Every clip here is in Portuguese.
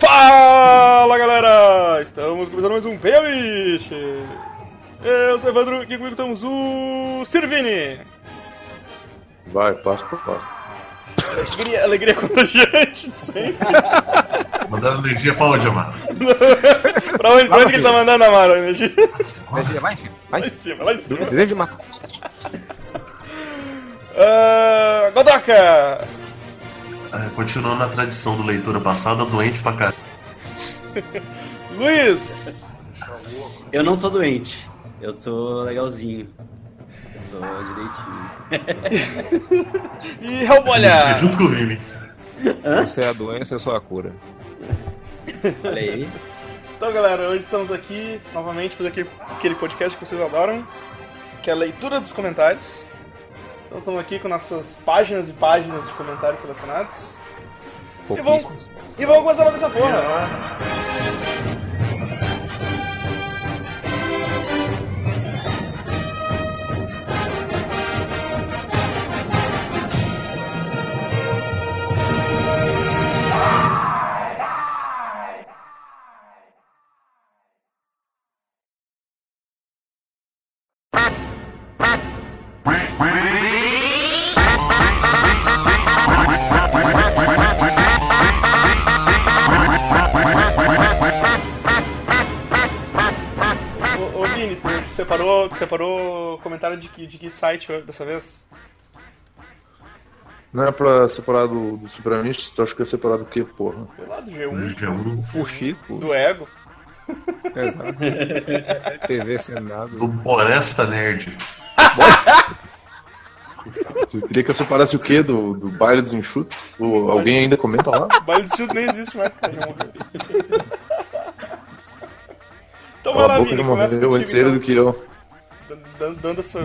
Fala galera! Estamos começando mais um Biches! Eu sou o Evandro e aqui comigo estamos o Sirvini! Vai, passo por passo. Alegria, alegria contagiante de sempre! Mandando energia pra onde, Amaro? pra onde, pra onde que ele tá mandando, Amaro? Energia? Energia, vai em cima. Vai Lá em em cima. lá em cima! Desejo de matar. Ah, Godoka! É, continuando a tradição do leitura passada, doente pra caralho. Luiz! Eu não tô doente. Eu tô legalzinho. Eu tô direitinho. E Helbolha! junto com o Vini. Você é a doença, eu sou a cura. Olha aí. Então galera, hoje estamos aqui novamente fazer aquele, aquele podcast que vocês adoram, que é a leitura dos comentários. Então estamos aqui com nossas páginas e páginas de comentários selecionados. E vamos, e vamos começar logo essa porra. Comentário de que, de que site dessa vez? Não é pra separar do, do Supramistas? Tu acha que é separar do quê, porra? Do G1, G1 Fuxico. do Ego. Exato. TV Senado. do Boresta Nerd. Tu queria que eu separasse o quê? Do, do baile dos enxutos? Ou alguém ainda comenta lá? O baile de chute nem existe mais, cara, já morreu. Então vai Cala a lá, boca, Vini, ele começa morreu antes ele do então, que eu. Dan- dando essa...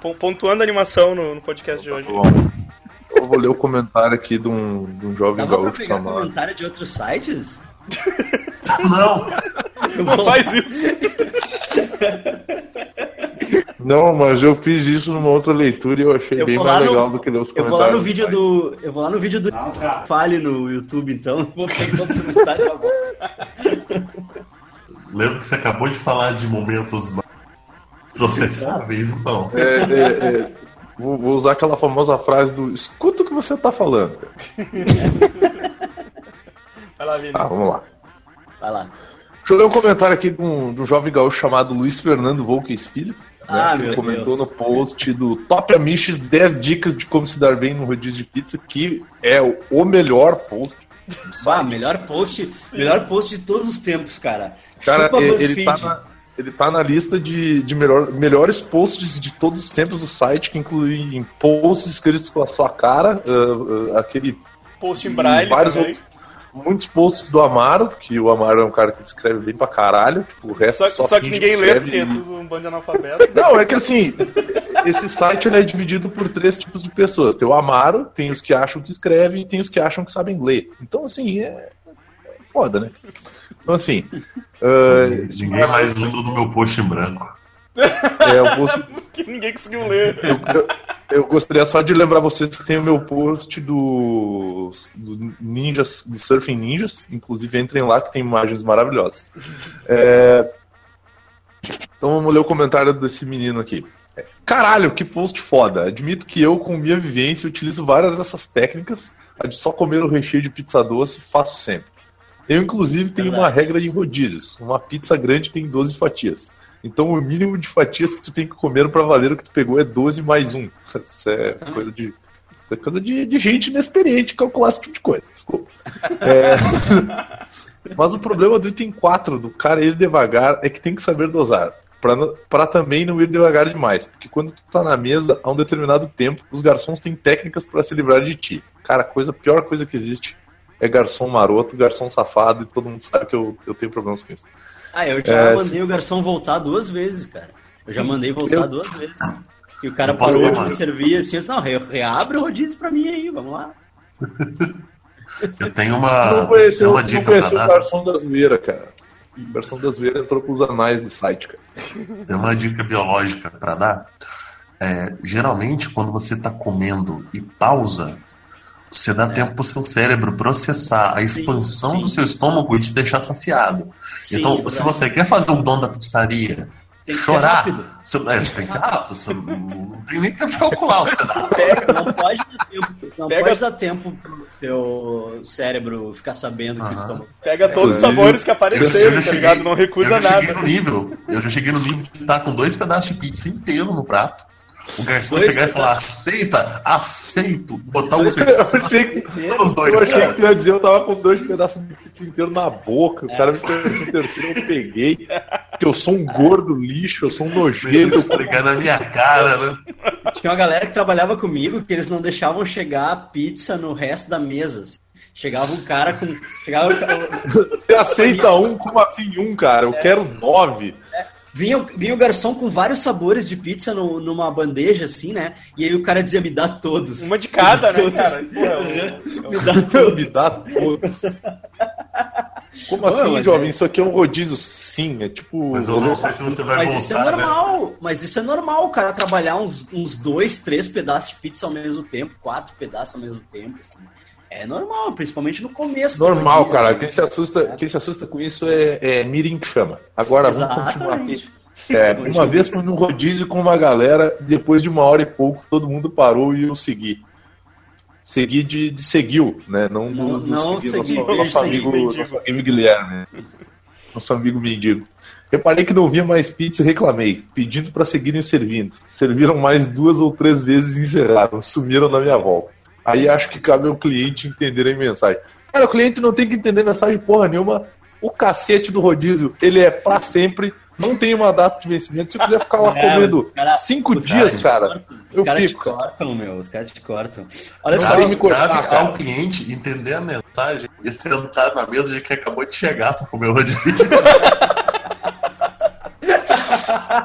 pon- pontuando a animação no, no podcast de hoje. Bom, eu vou ler o comentário aqui de um, de um jovem Dava pra gaúcho pegar chamado. comentário de outros sites? Não! Não faz isso. Não, mas eu fiz isso numa outra leitura e eu achei Eu bem mais no- legal do que ler os Eu comentários. vou lá no vídeo site. do. Eu vou lá no vídeo do. Não. Fale no YouTube então. Vou pegar os comentários e. Lembro que você acabou de falar de momentos processáveis, então. É, é, é, vou, vou usar aquela famosa frase do escuta o que você tá falando. Vai lá, Vini. Tá, vamos lá. Vai lá. Deixa eu ler um comentário aqui de um, de um jovem gaúcho chamado Luiz Fernando Volques Filho. né, Ah, que meu comentou Deus. no post do Top Amiches 10 dicas de como se dar bem no rodízio de pizza, que é o, melhor post. Ah, site. melhor post. Melhor post de todos os tempos, cara. Cara, Chupa ele, BuzzFeed. ele tá na, ele tá na lista de, de melhor, melhores posts de todos os tempos do site, que incluem posts escritos com a sua cara, ah, ah, aquele Post em braille vários também. outros, muitos posts do Amaro, que o Amaro é um cara que escreve bem pra caralho, tipo, o resto Só, só, só que ninguém lê porque é tudo um bando de analfabeto. Não, é que assim, esse site ele é dividido por três tipos de pessoas. Tem o Amaro, tem os que acham que escrevem e tem os que acham que sabem ler. Então, assim, é foda, né? Então, assim. esse Ninguém mais lembra do meu post em branco. é, o post que ninguém conseguiu ler. Eu, eu gostaria só de lembrar vocês que tem o meu post do, do Ninjas, do Surfing Ninjas. Inclusive, entrem lá que tem imagens maravilhosas. É, então vamos ler o comentário desse menino aqui. Caralho, que post foda. Admito que eu, com minha vivência, utilizo várias dessas técnicas. A de só comer o recheio de pizza doce, faço sempre. Eu, inclusive, tenho uma regra em rodízios. Uma pizza grande tem 12 fatias. Então o mínimo de fatias que tu tem que comer pra valer o que tu pegou é 12 mais 1. Isso é coisa de. é coisa de, de gente inexperiente calcular esse tipo de coisa, desculpa. É, Mas o problema do item 4, do cara ir devagar, é que tem que saber dosar. Pra também não ir devagar demais. Porque quando tu tá na mesa, a um determinado tempo, os garçons têm técnicas pra se livrar de ti. Cara, a coisa, a pior coisa que existe é garçom maroto, garçom safado, e todo mundo sabe que eu, eu tenho problemas com isso. Ah, eu já É, mandei o garçom voltar duas vezes, cara. Eu já mandei voltar Eu- duas vezes. E o cara parou de me servir assim, eu disse, não, re- reabre o rodízio pra mim aí, vamos lá. Eu tenho uma, não tenho uma não dica conheceu pra o dar. garçom da zoeira, cara. O garçom da zoeira entrou com os anais do site, cara. Tem uma dica biológica pra dar. É, geralmente, quando você tá comendo e pausa, Você dá É. tempo pro seu cérebro processar a Sim, expansão sim. do seu estômago e te deixar saciado. Sim, então, é se você quer fazer o dom da pizzaria, Tem que ser chorar, você, é, você tem que ser rápido. Você não, não tem nem tempo de calcular os pedaços. Pega, não pode dar tempo, não Pega- pode dar tempo pro teu cérebro ficar sabendo que o estômago. Pega todos os sabores que Eu, apareceram, eu já tá ligado? cheguei- Não recusa eu já nada. no nível. Eu já cheguei no nível de estar com dois pedaços de pizza inteiro no prato. O garçom Dois chegar e falar, aceita, aceito, botar um Eu pedaço achei que, os dois, eu achei cara. que ia dizer eu tava com dois pedaços de pizza inteiro na boca. O cara me perguntou o terceiro, eu peguei. Porque eu sou um gordo lixo, eu sou um nojento. esfregar na minha cara, né? Tinha uma galera que trabalhava comigo que eles não deixavam chegar a pizza no resto da mesa. assim. Chegava um cara com. Chegava Você aceita um? Como assim um, cara? Eu quero nove. Vinha, o- vinha o garçom com vários sabores de pizza no- numa bandeja, assim, né? E aí o cara dizia, me dá todos. Uma de cada, né, Todos. cara? Pô, é um- me dá Me todos. dá todos. Como Pô, assim, jovem? é- Isso aqui é um rodízio? Sim, é tipo. Mas eu não sei se você vai Mas voltar, isso é né? normal, mas isso é normal, o cara trabalhar uns, uns dois, três pedaços de pizza ao mesmo tempo, quatro pedaços ao mesmo tempo, assim. É normal, principalmente no começo. do Normal, rodízio, cara. né? Quem se assusta, quem se assusta com isso é, é Mirim que chama. Agora vamos continuar aqui. Exatamente. É, uma vez fui num rodízio com uma galera, depois de uma hora e pouco, todo mundo parou e eu segui. Segui de, de seguiu, né? Não, Não- do, do não segui, nosso, nosso, amigo, nosso amigo Guilherme. Nosso amigo mendigo. Reparei que não via mais pizza e reclamei, pedindo para seguirem servindo. Serviram mais duas ou três vezes e encerraram, sumiram na minha volta. Aí acho que cabe ao cliente entender a mensagem. Cara, o cliente não tem que entender mensagem porra nenhuma. O cacete do rodízio, ele é pra sempre. Não tem uma data de vencimento. Se eu quiser ficar lá É, comendo cara- cinco dias, caras te cara, cortam, eu Os caras te fico. cortam, meu. Os caras te cortam. Olha só, me cortar, Cabe cara. ao cliente entender a mensagem e sentar na mesa de que acabou de chegar pra comer o rodízio.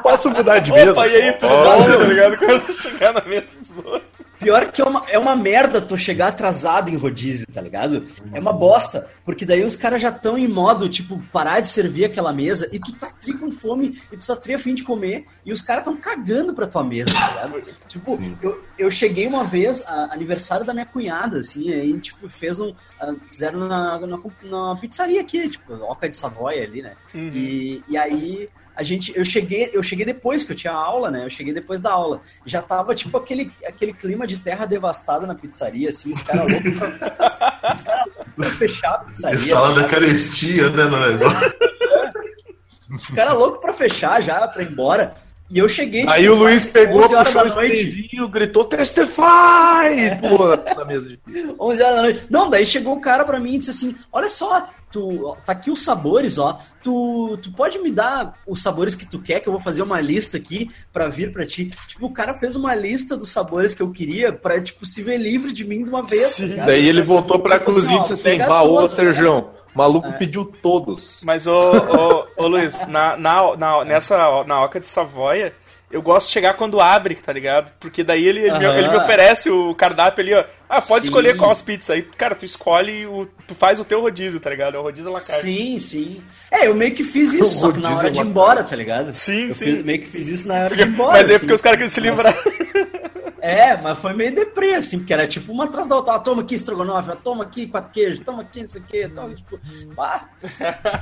Posso mudar de mesa? Opa, e aí, tudo bom, tá ligado? Começa a chegar na mesa dos outros. pior que é uma, é uma merda tu chegar atrasado em rodízio, tá ligado? É uma bosta. Porque daí os caras já estão em modo, tipo, parar de servir aquela mesa e tu tá tri com fome e tu tá tri a fim de comer e os caras tão cagando pra tua mesa, tá ligado? Tipo, eu, eu cheguei uma vez, a- aniversário da minha cunhada, assim, aí, tipo, fez um. ah, Fizeram na, na, na pizzaria aqui, tipo, Oca de Savoia ali, né? E, e aí a gente, eu cheguei, eu cheguei depois que eu tinha aula, né? Eu cheguei depois da aula. Já tava tipo aquele, aquele clima de terra devastada na pizzaria, assim, os caras loucos pra, os caras loucos pra fechar a pizzaria. Instalando tá a carestia, né, no negócio. Os caras loucos pra fechar já, pra ir embora. E eu cheguei. Aí tipo, o Luiz pegou, 11 horas puxou o sprayzinho, gritou Testify! Pulou na, na mesa de pizza. 11 horas da noite. Não, daí chegou o cara pra mim e disse assim: Olha só, tu, ó, tá aqui os sabores, ó. Tu, tu pode me dar os sabores que tu quer, que eu vou fazer uma lista aqui pra vir pra ti. Tipo, o cara fez uma lista dos sabores que eu queria pra, tipo, se ver livre de mim de uma vez. Sim. tá ligado? Daí ele voltou pra Tipo assim, cozinha e disse assim: pega Bah, ô todos, Serjão, o maluco É. pediu todos. Mas, ô, ô, ô Luiz, na, na, na, nessa, na Oca de Savoia, eu gosto de chegar quando abre, tá ligado? Porque daí ele, ele, ele me oferece o cardápio ali, ó. Ah, pode Sim. escolher qual as pizzas. Aí, cara, tu escolhe, o, tu faz o teu rodízio, tá ligado? É o rodízio à la carte. Sim, sim. É, eu meio que fiz isso, só que na hora de ir embora, tá ligado? Sim, eu sim. fiz- meio que fiz isso na hora Porque- de ir embora. mas é assim. porque os caras queriam se livrar. É, mas foi meio deprê, assim, porque era tipo uma atrás da outra. Ah, toma aqui estrogonofe, ah, toma aqui quatro queijos, toma aqui não sei o quê, toma, tipo, pá.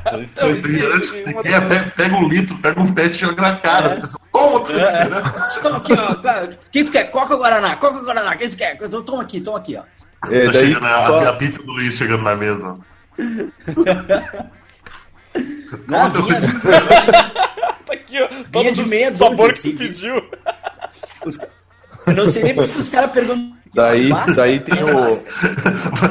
Foi, foi. Refrigerante que você quer, pega, pega um litro, pega um pé e joga na cara. É. Toma É, é. refrigerante. Toma aqui, ó. Quem tu quer? Coca ou Guaraná? Coca ou Guaraná? Quem tu quer? Então, Toma aqui, toma aqui, ó. É, Tá daí chegando a, só- a pizza do Luiz chegando na mesa. Teu vinha-. Tá aqui, ó. Todos de meia sabores que assim, tu pediu. Os Eu não sei nem porque os caras perguntam. Daí, daí tem o.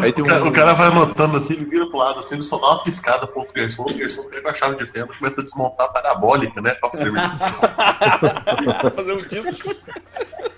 Aí tem o, cara, um- o cara vai anotando assim, ele vira pro lado assim, ele só dá uma piscada pro outro garçom, o garçom pega a chave de fenda e começa a desmontar a parabólica, né? Pra servir. Fazer um disco.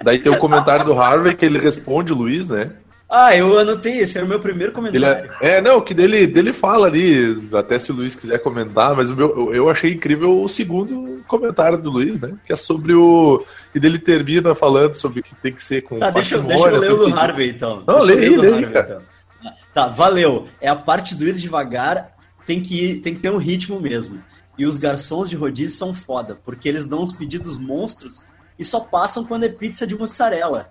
Daí tem o comentário do Harvey que ele responde o Luiz, né? Ah, eu anotei, esse era o meu primeiro comentário. é, é, não, que dele, dele fala ali, até se o Luiz quiser comentar, mas o meu, eu- eu achei incrível o segundo comentário do Luiz, né? Que é sobre o. E dele termina falando sobre que tem que ser com Tá, deixa, deixa eu ler o do que- Harvey, então. Não, o aí, Harvey, cara. então. Tá, valeu. É a parte do ir devagar, tem que, ir, tem que ter um ritmo mesmo. E os garçons de rodízio são foda, porque eles dão uns pedidos monstros e só passam quando é pizza de mussarela.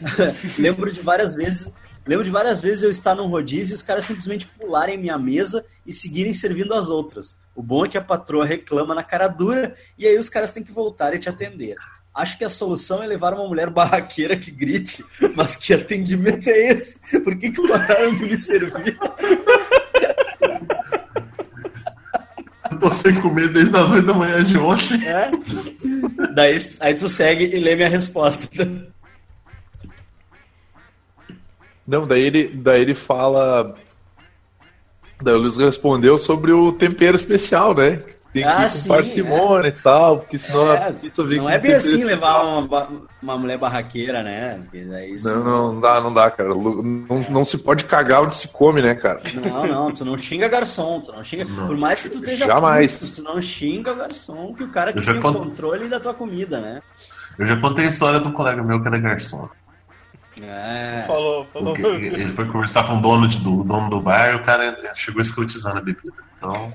Lembro de várias vezes Lembro de várias vezes eu estar num rodízio e os caras simplesmente pularem minha mesa e seguirem servindo as outras. O bom é que a patroa reclama na cara dura e aí os caras têm que voltar e te atender. Acho que a solução é levar uma mulher barraqueira que grite, mas que atendimento é esse? Por que, que pararam de me servir? Eu tô sem comer desde as 8 da manhã de ontem. É? Daí aí tu segue e lê minha resposta. Não, daí ele, daí ele fala. Daí o Luiz respondeu sobre o tempero especial, né? Tem que Ah, ir com sim, parcimônia e tal, porque senão É, a pizza vem não com é bem assim especial. levar uma, uma mulher barraqueira, né? Daí isso- Não, não, não dá, não dá, cara. Não, não se pode cagar onde se come, né, cara? Não, não, tu não xinga garçom, tu não xinga. Não. Por mais que tu esteja Jamais. puto, tu não xinga garçom, que o cara que tem o conto- controle da tua comida, né? Eu já contei a história de um colega meu que era garçom. É. Falou, falou. Ele foi conversar com o dono, de, o dono do bar e o cara chegou escrotizando a bebida. Então,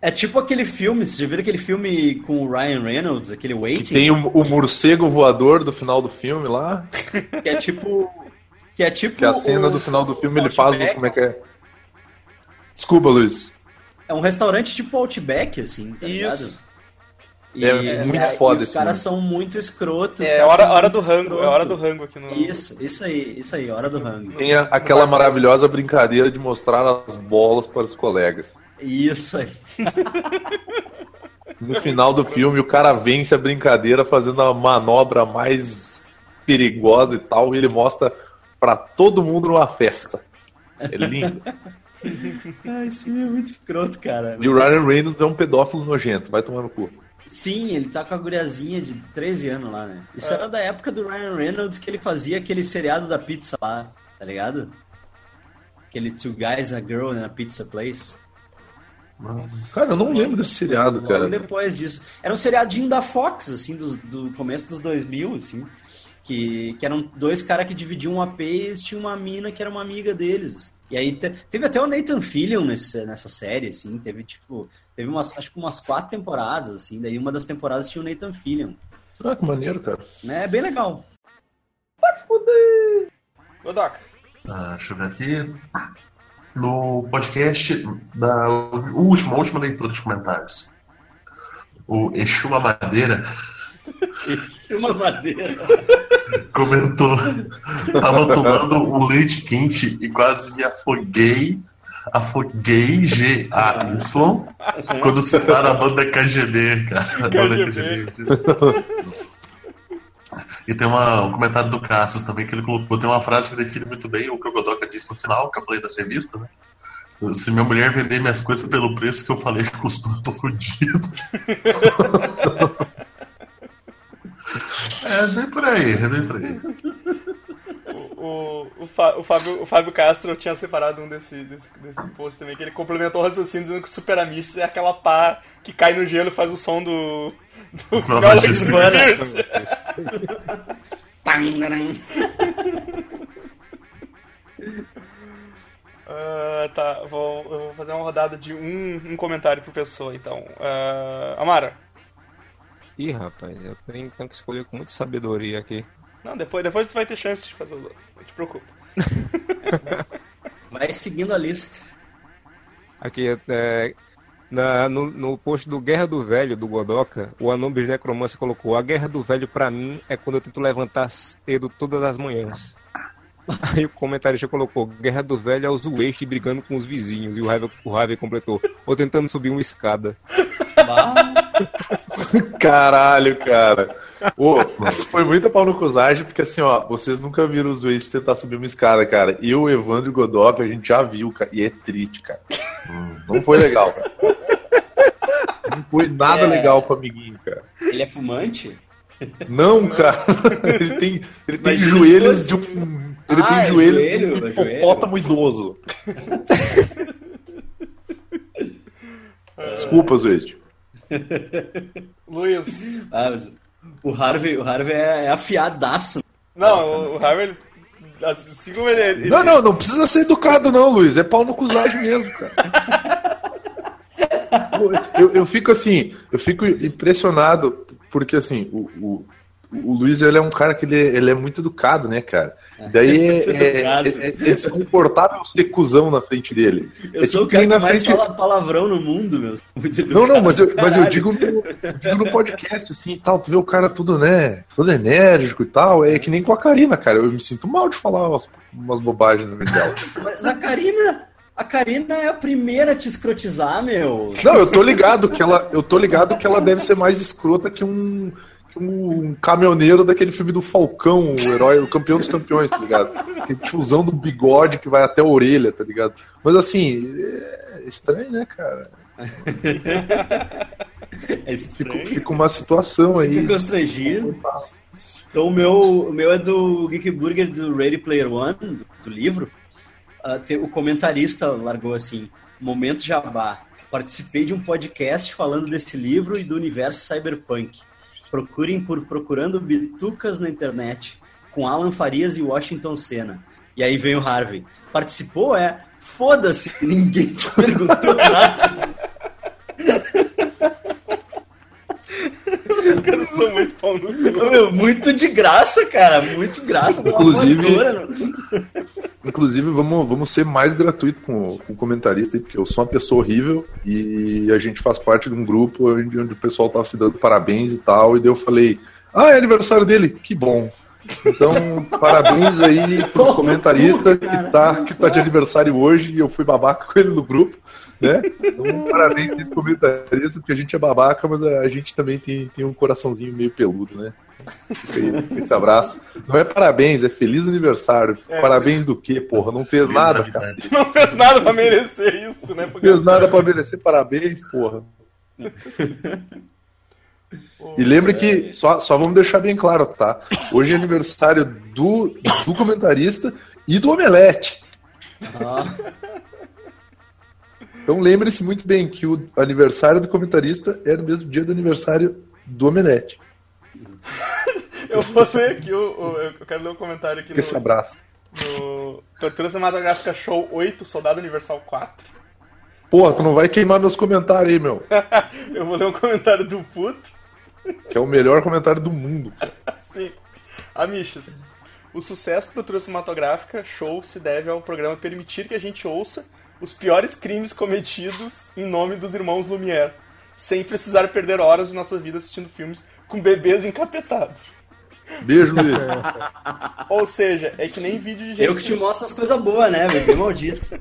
É tipo aquele filme, vocês já viram aquele filme com o Ryan Reynolds, aquele Waiting? Tem o, o morcego voador do final do filme lá, Que é tipo. Que é tipo. que a cena o- do final do filme ele faz o, como é que é. Desculpa, Luiz. É um restaurante tipo Outback, assim, tá ligado? Isso. E, É muito e foda Os caras são muito escrotos. os É hora, hora muito do rango, é escrotos. hora do rango aqui no. Isso, isso aí, isso aí, hora do rango. Tem a- aquela maravilhosa brincadeira de mostrar as bolas para os colegas. Isso aí. No final do filme, o cara vence a brincadeira fazendo a manobra mais perigosa e tal, e ele mostra pra todo mundo numa festa. É lindo. Ah, esse filme é muito escroto, cara. E o Ryan Reynolds é um pedófilo nojento, vai tomar no cu. Sim, ele tá com a guriazinha de 13 anos lá, né? Isso era da época do Ryan Reynolds que ele fazia aquele seriado da pizza lá, tá ligado? Aquele Two Guys, a Girl na Pizza Place. Cara, eu não lembro desse seriado, Logo cara. depois disso. Era um seriadinho da Fox, assim, dos- do, começo dos 2000, assim. Que, que eram dois caras que dividiam um AP e eles tinham uma mina que era uma amiga deles. E aí te- teve até o Nathan Fillion nesse, nessa série, assim. Teve, tipo, teve umas, acho que umas quatro temporadas, assim. Daí uma das temporadas tinha o Nathan Fillion. Ah, que maneiro, cara. Né? É bem legal. Godoka. ah, deixa eu ver aqui. No podcast da última, última leitura de comentários. O Exu Madeira Uma madeira. comentou: tava tomando um leite quente e quase me afoguei. Afoguei G-A-Y quando citaram a banda KGB, cara. A banda KGB. KGB. E tem uma- um comentário do Cassius também que ele colocou. Tem uma frase que define muito bem o que o Godoka disse no final, que eu falei da revista, né? Se minha mulher vender minhas coisas pelo preço que eu falei que custou, eu tô fudido. é bem por aí, é bem por aí. O, o, o, Fá- o Fábio, o Fábio Castro tinha separado um desse, desse, desse post também, que ele complementou o raciocínio dizendo que o Super Amish é aquela pá que cai no gelo e faz o som do. do isso- Spears. Ah, tá, vou, eu vou fazer uma rodada de um, um comentário por pessoa, então. Ah, Amara. Ih, rapaz, eu tenho, tenho que escolher com muita sabedoria aqui. Não, depois, depois tu vai ter chance de fazer os outros. Não te preocupa. Vai seguindo a lista. Aqui, é, na- no, no post do Guerra do Velho, do Godoka, o Anubis Necromancer colocou: A Guerra do Velho, pra mim, é quando eu tento levantar cedo todas as manhãs. Aí o comentarista colocou: Guerra do Velho é os brigando com os vizinhos. E o Harvey, o completou: Ou tentando subir uma escada. Caralho, cara. Ô, foi muita pau no cusagem, porque assim, ó, vocês nunca viram os Waze tentar subir uma escada, cara. Eu, Evandro e Godoka, a gente já viu, cara. E é triste, cara. Não foi legal, cara. Não foi nada É. legal pro amiguinho, cara. ele é fumante? Não, cara. Ele tem, ele tem Imagina joelhos se de um. Ele Ah, tem é joelhos joelho, de um é joelho. hipopótamo idoso. Desculpa, Waze. Luiz. Ah, o Harvey, o Harvey é, é afiadaço. Não, o, o Harvey, ele- assim como ele, ele Não, não, não precisa ser educado, não, Luiz. É pau no cusagem mesmo, cara. Eu, eu fico assim, eu fico impressionado, porque assim, o, o- o Luiz ele é um cara que ele, ele é muito educado, né, cara? Daí é, Muito é, educado. é- é desconfortável ser cuzão na frente dele. Eu É sou o tipo cara ir que mais frente- fala palavrão no mundo, meu. Muito Não, não, mas eu, mas eu digo, no, eu digo no podcast, assim, e tal, tu vê o cara tudo, né, todo enérgico e tal, é que nem com a Karina, cara, eu me sinto mal de falar umas, umas bobagens no meio dela. Mas a Karina. A Karina é a primeira a te escrotizar, meu. Não, eu tô ligado que ela, eu tô ligado que ela deve ser mais escrota que um, que um caminhoneiro daquele filme do Falcão, o herói, o campeão dos campeões, tá ligado? Aquele tiozão do bigode que vai até a orelha, tá ligado? Mas assim, é estranho, né, cara? É Fica, estranho. fica uma situação aí. Fica constrangido. Então o meu, o meu é do Geek Burger do Ready Player One, do, do livro. Ah, tem- o comentarista largou assim: Momento Jabá. Participei de um podcast falando desse livro e do universo cyberpunk. Procurem por Procurando Bitucas na internet, com Alan Farias e Washington Senna. E aí vem o Harvey. Participou? É. Foda-se, ninguém te perguntou nada. Os caras são muito pau no cu. Meu, muito de graça, cara. Muito de graça. Inclusive- não- Inclusive, vamos, vamos ser mais gratuito com, o- com o comentarista, aí, porque eu sou uma pessoa horrível e a gente faz parte de um grupo onde, onde o pessoal tava se dando parabéns e tal, e daí eu falei, ah, é aniversário dele? Que bom. Então, parabéns aí pro comentarista que tá, que tá de aniversário hoje e eu fui babaca com ele no grupo, né? Então, parabéns aí pro comentarista, porque a gente é babaca, mas a gente também tem, tem um coraçãozinho meio peludo, né? Fica aí, esse abraço. Não é parabéns, é feliz aniversário. Parabéns do quê, porra? Não fez nada, cacete. Não fez nada pra merecer isso, né? Não fez nada pra merecer parabéns, porra. E lembre que, só, só vamos deixar bem claro, tá? Hoje é aniversário do, do comentarista e do Omelete. Ah, Então lembre-se muito bem que o aniversário do comentarista é no mesmo dia do aniversário do Omelete. Eu vou ler aqui, o, o- eu quero ler um comentário aqui Esse no, abraço. no Tortura Cinematográfica Show 8, Soldado Universal 4. Porra, tu não vai queimar meus comentários aí, meu. Eu vou ler um comentário do Puto. Que é o melhor comentário do mundo. Sim. Amichas, o sucesso da Tortura Cinematográfica Show se deve ao programa permitir que a gente ouça os piores crimes cometidos em nome dos irmãos Lumière, sem precisar perder horas de nossa vida assistindo filmes com bebês encapetados. Beijo, Luiz. Ou seja, é que nem vídeo de gente. eu que te mostro as coisas boas, né, bebê maldito.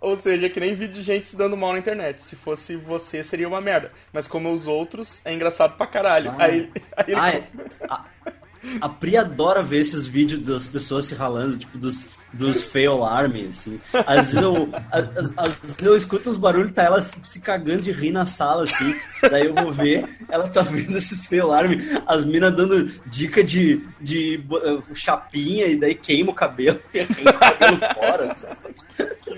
Ou seja, é que nem vídeo de gente se dando mal na internet. Se fosse você, seria uma merda. Mas como os outros, é engraçado pra caralho. Ah. Aí, aí ele- Ah, é. A, Pri adora ver esses vídeos das pessoas se ralando, tipo, dos, dos fail army, assim. Às vezes eu, às, às- vezes eu escuto os barulhos, tá ela se, cagando de rir na sala, assim. Daí eu vou ver, ela tá vendo esses fail army, as minas dando dica de, de eh, chapinha e daí queima o cabelo e o cabelo fora.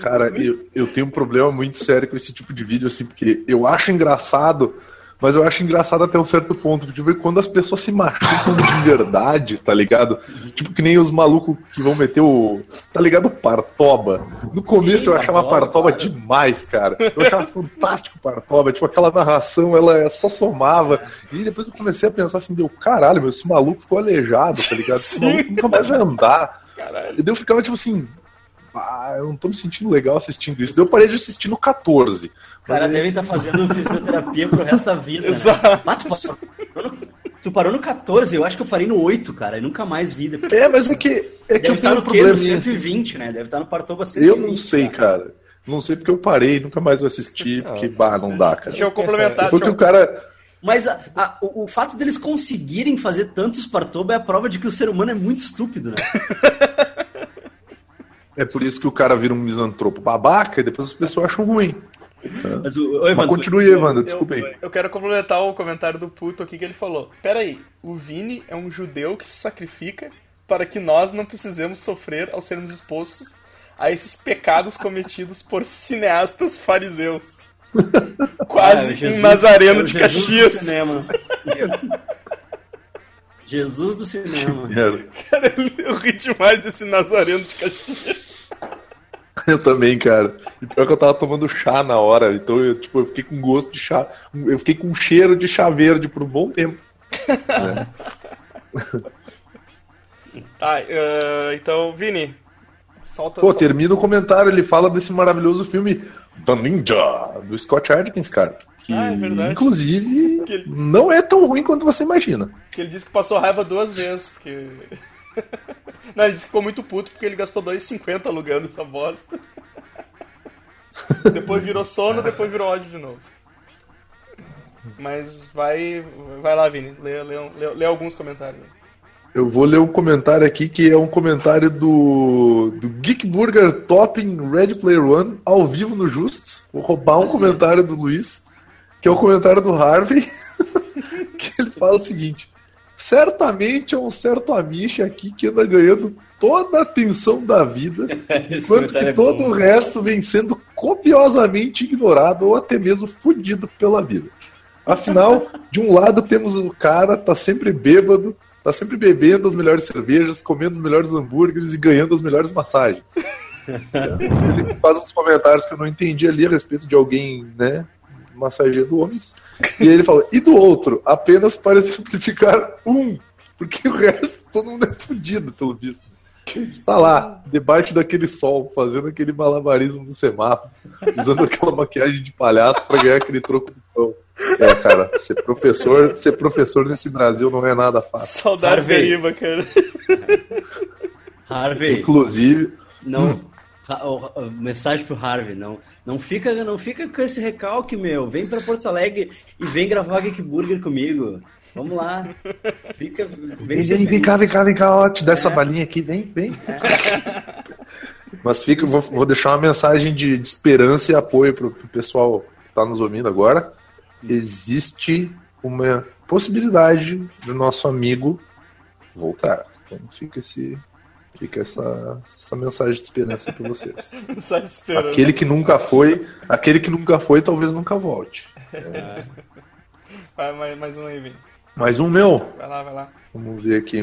Cara, eu, eu tenho um problema muito sério com esse tipo de vídeo, assim, porque eu acho engraçado, mas eu acho engraçado até um certo ponto. Tipo, quando as pessoas se machucam de verdade, tá ligado? Tipo, que nem os malucos que vão meter o. Tá ligado? Partoba. No começo Sim, eu achava Partoba, Partoba claro. demais, cara. Eu achava fantástico Partoba. Tipo, aquela narração, ela só somava. E depois eu comecei a pensar assim, deu caralho, meu, esse maluco ficou aleijado, tá ligado? Esse Sim. maluco nunca mais vai andar. Caralho. E daí eu ficava tipo assim, ah, eu não tô me sentindo legal assistindo isso. Daí eu parei de assistir no 14. O cara deve estar fazendo fisioterapia pro resto da vida. Né? Exato. Ah, tu, parou no, tu parou no 14, eu acho que eu parei no 8, cara, e nunca mais vi. depois. É, mas é que, é que Deve eu estar tenho no um quê? No probleminha. 120, né? Deve estar no Partoba 120. Eu não sei, cara. Não sei porque eu parei, nunca mais vou assistir, porque, bah, não dá, cara. Deixa eu complementar. Foi que deixa o cara. Mas a- a- o, o fato deles conseguirem fazer tantos Partoba é a prova de que o ser humano é muito estúpido, né? É por isso que o cara vira um misantropo babaca e depois as pessoas acham ruim. Mas o, o Mas Evandro, continue, Evandro, eu, desculpa aí. eu quero complementar o comentário do puto aqui que ele falou. Pera aí, o Vini é um judeu que se sacrifica para que nós não precisemos sofrer ao sermos expostos a esses pecados cometidos por cineastas fariseus. Quase Jesus- um nazareno é de Jesus do Caxias. cinema. Jesus do cinema. Cara, eu, eu ri demais desse nazareno de Caxias. Eu também, cara. E pior que eu tava tomando chá na hora, então eu, tipo, eu fiquei com gosto de chá. Eu fiquei com cheiro de chá verde por um bom tempo. Tá, eh, então, Vini, solta. Pô, solta- termina o comentário, ele fala desse maravilhoso filme The Ninja, do Scott Adkins, cara. Que, Ah, é verdade. inclusive, Que ele- não é tão ruim quanto você imagina. Que ele disse que passou raiva duas vezes, porque. Não, ele ficou muito puto porque ele gastou 2,50 alugando essa bosta. depois virou sono, depois virou ódio de novo. Mas vai. Vai lá, Vini. Lê, lê, lê, lê alguns comentários. Eu vou ler um comentário aqui que é um comentário do, do Geek Burger Topping Red Player One ao vivo no Just. Vou roubar um comentário do Luiz, que é o comentário do Harvey, que ele fala o seguinte: certamente é um certo Amish aqui que anda ganhando toda a atenção da vida, enquanto que é todo o resto vem sendo copiosamente ignorado ou até mesmo fudido pela vida. Afinal, de um lado temos o cara, tá sempre bêbado, tá sempre bebendo as melhores cervejas, comendo os melhores hambúrgueres e ganhando as melhores massagens. Ele faz uns comentários que eu não entendi ali a respeito de alguém, né, massageando homens. E aí ele fala, e do outro, apenas para simplificar um, porque o resto todo mundo é fudido, pelo visto. Está lá, debaixo daquele sol, fazendo aquele malabarismo do semáforo, usando aquela maquiagem de palhaço para ganhar aquele troco de pão. É, cara, ser professor, ser professor nesse Brasil não é nada fácil. Saudades Harvey. Gariba, cara. Harvey, Inclusive, não. Mensagem pro Harvey, não, não fica, não fica com esse recalque, meu. Vem pra Porto Alegre e vem gravar Geek Burger comigo. Vamos lá. Fica, vem, vem, vem, cá, vem cá, vem cá, ó, te dá essa balinha aqui, vem, vem. Mas fica, vou, vou deixar uma mensagem de, de esperança e apoio pro, pro pessoal que está nos ouvindo agora. Existe uma possibilidade do nosso amigo voltar. Então fica esse. Fica essa, essa mensagem de esperança para vocês. Só esperando. Aquele que nunca foi, aquele que nunca foi, talvez nunca volte. Vai, mais, mais um aí, Vini. Mais um meu. Vai lá, vai lá. Vamos ver aqui.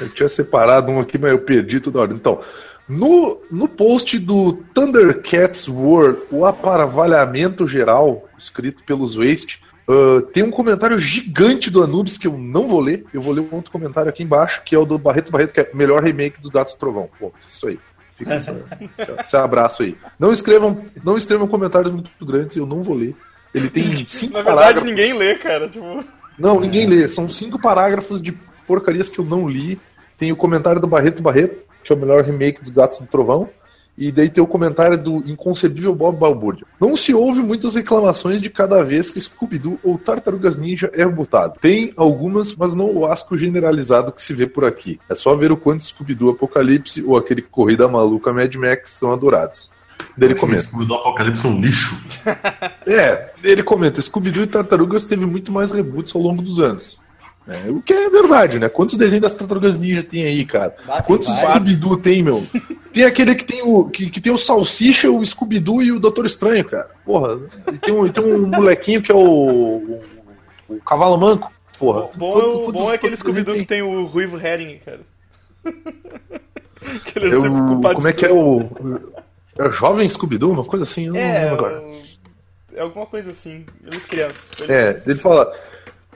Eu tinha separado um aqui, mas eu perdi toda hora. Então, no, no post do Thundercats World, o aparvalhamento geral, escrito pelos Waste, ah, tem um comentário gigante do Anubis que eu não vou ler. Eu vou ler um outro comentário aqui embaixo, que é o do Barreto Barreto, que é o melhor remake dos Gatos do Trovão. Pô, isso aí. Fica esse, abraço aí. Não escrevam, não escrevam comentários muito grandes, eu não vou ler. Ele tem cinco Na verdade, parágrafos. ninguém lê, cara. Tipo. Não, ninguém lê. São cinco parágrafos de porcarias que eu não li. Tem o comentário do Barreto Barreto, que é o melhor remake dos Gatos do Trovão. E daí tem o comentário do inconcebível Bob Balbúrdia. Não se ouve muitas reclamações de cada vez que Scooby-Doo ou Tartarugas Ninja é rebutado. Tem algumas, mas não o asco generalizado que se vê por aqui. É só ver o quanto Scooby-Doo Apocalipse ou aquele Corrida Maluca Mad Max são adorados. Daí ele comenta. Scooby do Apocalipse é um lixo. É, ele comenta, Scooby-Doo e Tartarugas teve muito mais reboots ao longo dos anos. É, o que é verdade, né? Quantos desenhos das Tartarugas Ninja tem aí, cara? Tem Quantos. Scooby-Doo tem, meu? Tem aquele que tem o que, que tem o Salsicha, o Scooby-Doo e o Doutor Estranho, cara. Porra, e tem um, e tem um molequinho que é o, o, o Cavalo Manco. Porra. Bom, é o- quantos- bom é aquele Scooby-Doo que tem o Ruivo Herring, cara. que ele é sempre É o- culpado como é que é o. É o Jovem Scooby-Doo? Uma coisa assim? Eu não É, lembro agora. é alguma coisa assim. Eles crianças. Eles É, crianças. ele fala.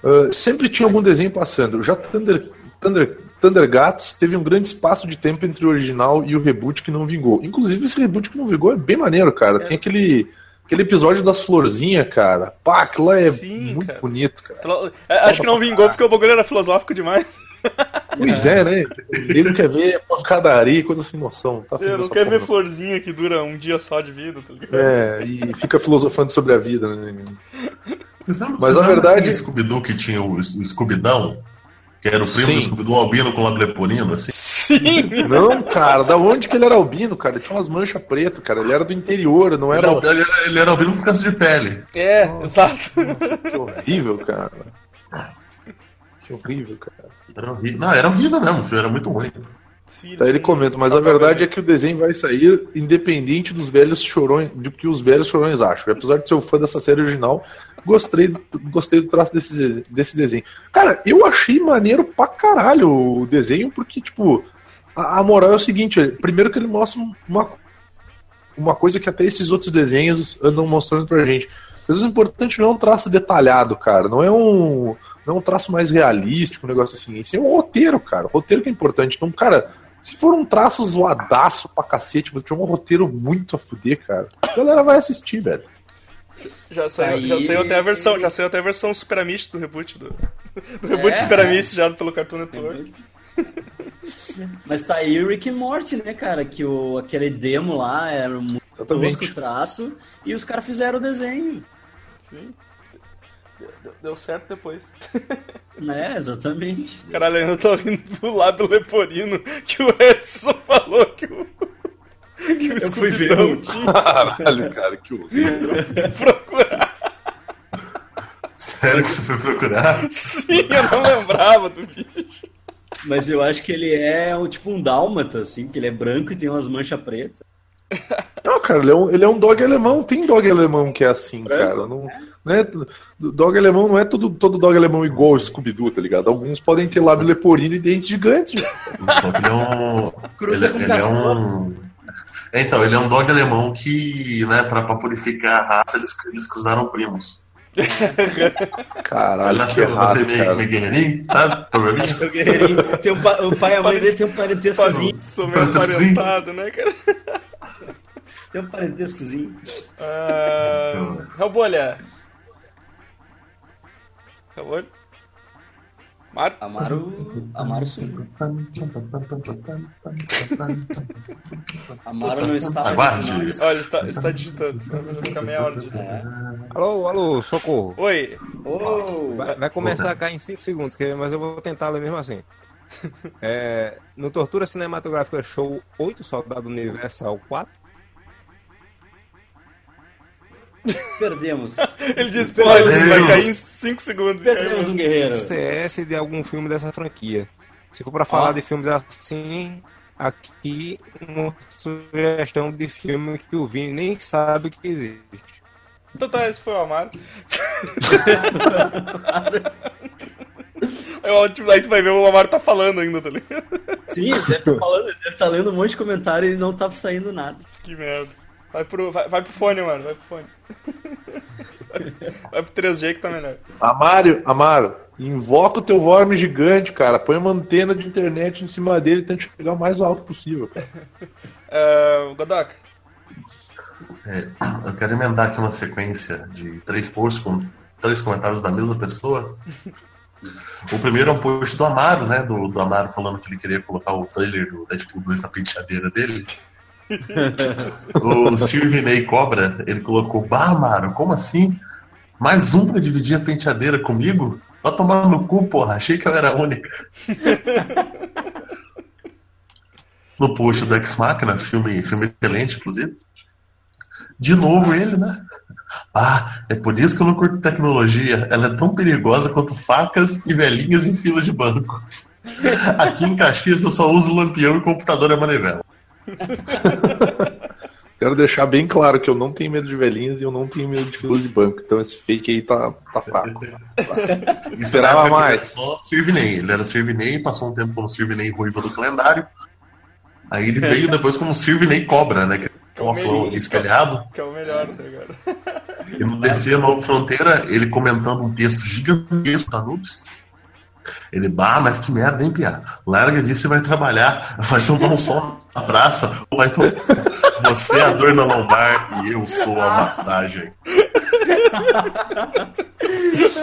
"Ah, sempre tinha algum desenho passando. Já Thunder, Thunder, Thundergats teve um grande espaço de tempo entre o original e o reboot que não vingou. Inclusive, esse reboot que não vingou é bem maneiro, cara. Tem aquele, aquele episódio das florzinhas, cara. Pá, aquilo lá é Sim, muito cara. bonito, cara. Tro- é, Acho que não vingou porque o bagulho era filosófico demais. Pois é, né? Ele não quer ver pancadaria, coisa sem noção. Tá Eu não quer ver florzinha que dura um dia só de vida, tá ligado? É, e fica filosofando sobre a vida, né? Você sabe, Mas você verdade- Scooby-Doo que tinha o, Scooby-Dão? Que era o primo Sim. do Scooby-Doo albino com lábio leporino, assim. Sim! Não, cara, da onde que ele era albino, cara? Ele tinha umas manchas pretas, cara. Ele era do interior, não Ele era. era, ele era, ele era albino com câncer de pele. É, exato. Que horrível, cara. Que horrível, cara. Era horrível. Não, era horrível mesmo, filho, era muito ruim. Sim, Daí ele comenta, mas a verdade é que o desenho vai sair independente dos velhos chorões, do que os velhos chorões acham. Apesar de ser um fã dessa série original, gostei do, gostei do traço desse, desse desenho. Cara, eu achei maneiro pra caralho o desenho, porque, tipo, a, a moral é o seguinte: primeiro que ele mostra uma, uma coisa que até esses outros desenhos andam mostrando pra gente. Vezes o importante não é um traço detalhado, cara. Não é um, não é um traço mais realístico, um negócio assim. É um roteiro, cara. O roteiro que é importante. Então, cara, se for um traço zoadaço pra cacete, mas tiver um roteiro muito a fuder, cara, a galera vai assistir, velho. Já saiu, Aí- já saiu até a versão, já saiu até a versão Super Amish do reboot do, do reboot É, Super. Amish já pelo Cartoon Network. Mas tá aí o Rick Morty, né, cara? Que o, aquele demo lá era muito tosco o traço e os caras fizeram o desenho. Sim. Deu, deu certo depois. É, exatamente. Caralho, eu ainda tô rindo do lábio leporino que o Edson falou que o. Que o Eu fui ver o- tinha Caralho, cara, que horrível. que procurar. Sério que você foi procurar? Sim, eu não lembrava do bicho. Mas eu acho que ele é um, tipo um dálmata, assim, que ele é branco e tem umas manchas pretas. Não, cara, ele é, um, ele é um dog alemão. Tem dog alemão que é assim, Branco, cara. Não, não é, dog alemão não é todo, todo dog alemão igual o Scooby-Doo, tá ligado? Alguns podem ter lábio leporino e dentes gigantes. Só que ele é um. Cruza ele, com ele é um. É, Então, ele é um dog alemão que, né, pra, pra purificar a raça, eles, eles cruzaram primos. Ele Caralho, que nasceu, nasceu errado, meio, cara. meio guerreirinho, sabe? Guerreirinho, tem um pa- o pai e a mãe dele tem um parentescozinho. Sou meio aparentado, né, cara? Tem um parentescozinho. Ah, Hellbolha. Hellbolha? Mar? Amaro. Amaro sumiu. Amaro não está. Aguarde. Olha, está, está digitando. Vai ficar meia hora digitando. É. Alô, alô, socorro. Oi. Oh, Vai, vai começar a cair em 5 segundos, mas eu vou tentar ler mesmo assim. É, no Tortura Cinematográfica Show 8, Soldado Universal 4, perdemos. Ele disse, pode, Deus. vai cair em 5 segundos. Perdemos um guerreiro. CS de algum filme dessa franquia. Se for pra falar Ó. de filmes assim, aqui uma sugestão de filme que o Vini nem sabe que existe. Então tá, esse foi o Amaro. Eu, tipo, aí tu vai ver o Amaro tá falando ainda, tá ligado? Sim, ele deve estar falando, ele deve estar lendo um monte de comentário e não tá saindo nada. Que merda. Vai pro, vai, vai pro fone, mano, vai pro fone. Vai pro 3G que tá melhor. Amário, Amaro, invoca o teu worm gigante, cara. Põe uma antena de internet em cima dele e tenta chegar o mais alto possível, cara. Uh, Godoka. É, eu quero emendar aqui uma sequência de três posts com três comentários da mesma pessoa. O primeiro é um post do Amaro, né? Do, do Amaro falando que ele queria colocar o trailer do Deadpool 2 na penteadeira dele. o Silvinei Cobra, ele colocou: Bah, Amaro, como assim? Mais um pra dividir a penteadeira comigo? Vai tomar no cu, porra, achei que eu era a única. no post do Ex Machina, filme, filme excelente, inclusive. De novo ele, né? Ah, é por isso que eu não curto tecnologia. Ela é tão perigosa quanto facas e velhinhas em fila de banco. Aqui em Caxias eu só uso lampião e computador a manivela. Quero deixar bem claro que eu não tenho medo de velhinhas e eu não tenho medo de filas de banco. Então esse fake aí tá, tá fraco. Isso Esperava mais. Ele era só Sirvinei. Ele era Sirvinei, passou um tempo como Sirvinei ruiva do calendário. Aí ele veio depois como Sirvinei Cobra, né? Que é uma flor espelhado. Que é o melhor, tá ligado? E no DC Nova Fronteira, ele comentando um texto gigantesco da Nubes. Ele, bah, mas que merda, hein, Pia? Larga disso e vai trabalhar. Vai tomar um sol na praça. ou Vai tomar... Você é a dor na lombar e eu sou a massagem.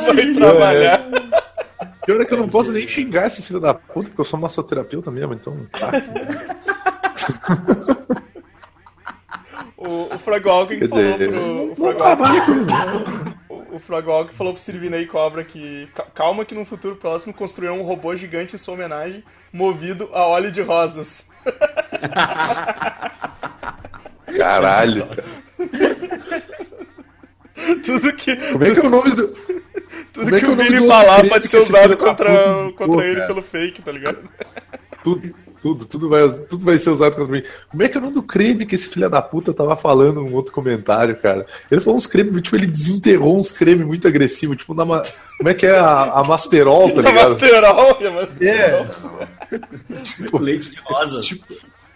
Vai trabalhar. Pior é que eu não posso nem xingar esse filho da puta, porque eu sou massoterapeuta mesmo, então. Tá. O, o Fragwalking Quer falou dizer, pro. O não O, Fragwalking falou pro Sirvinei Cobra que. ca- Calma que no futuro próximo construirão um robô gigante em sua homenagem, movido a óleo de rosas. Caralho. cara. Tudo que. Como é que é o nome do. Tudo Como é que é o Vini falar pode ser usado da contra, contra ele cara? pelo fake, tá ligado? Tudo, tudo, tudo vai, tudo vai ser usado contra mim. Como é que é o nome do creme que esse filho da puta tava falando num outro comentário, cara? Ele falou uns cremes, tipo, ele desenterrou uns cremes muito agressivos, tipo, na, como é que é a, a Masterol, tá A ligado? Masterol, a Masterol. É, Tipo, leite de rosas.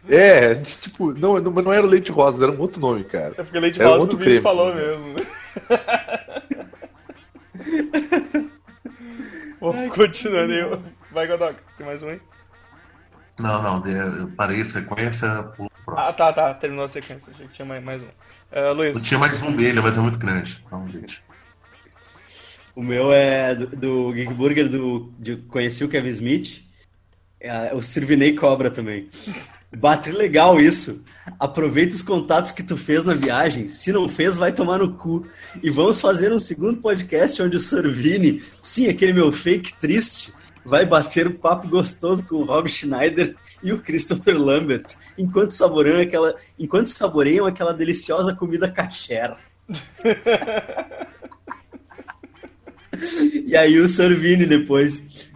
é, tipo, não, não, não era o leite rosa, era um outro nome, cara. É porque leite Era rosa outro o Vini creme. falou mesmo. né? Vamos continuando aí. Vai, Godoka, tem mais um aí? Não, não, eu parei a sequência pro Ah, próximo. tá, tá, terminou a sequência. Que tinha mais, mais um. Uh, Luiz, Eu tinha mais um dele, mas é muito grande. Então, gente. O meu é do, do Geek Burger, do, de, conheci o Kevin Smith. É, o Sirvinei Cobra também. Bate legal isso. Aproveita os contatos que tu fez na viagem. Se não fez, vai tomar no cu. E vamos fazer um segundo podcast onde o Sorvini, sim, aquele meu fake triste, vai bater um papo gostoso com o Rob Schneider e o Christopher Lambert, enquanto saboreiam aquela, enquanto saboreiam aquela deliciosa comida kasher. E aí o Sorvini depois.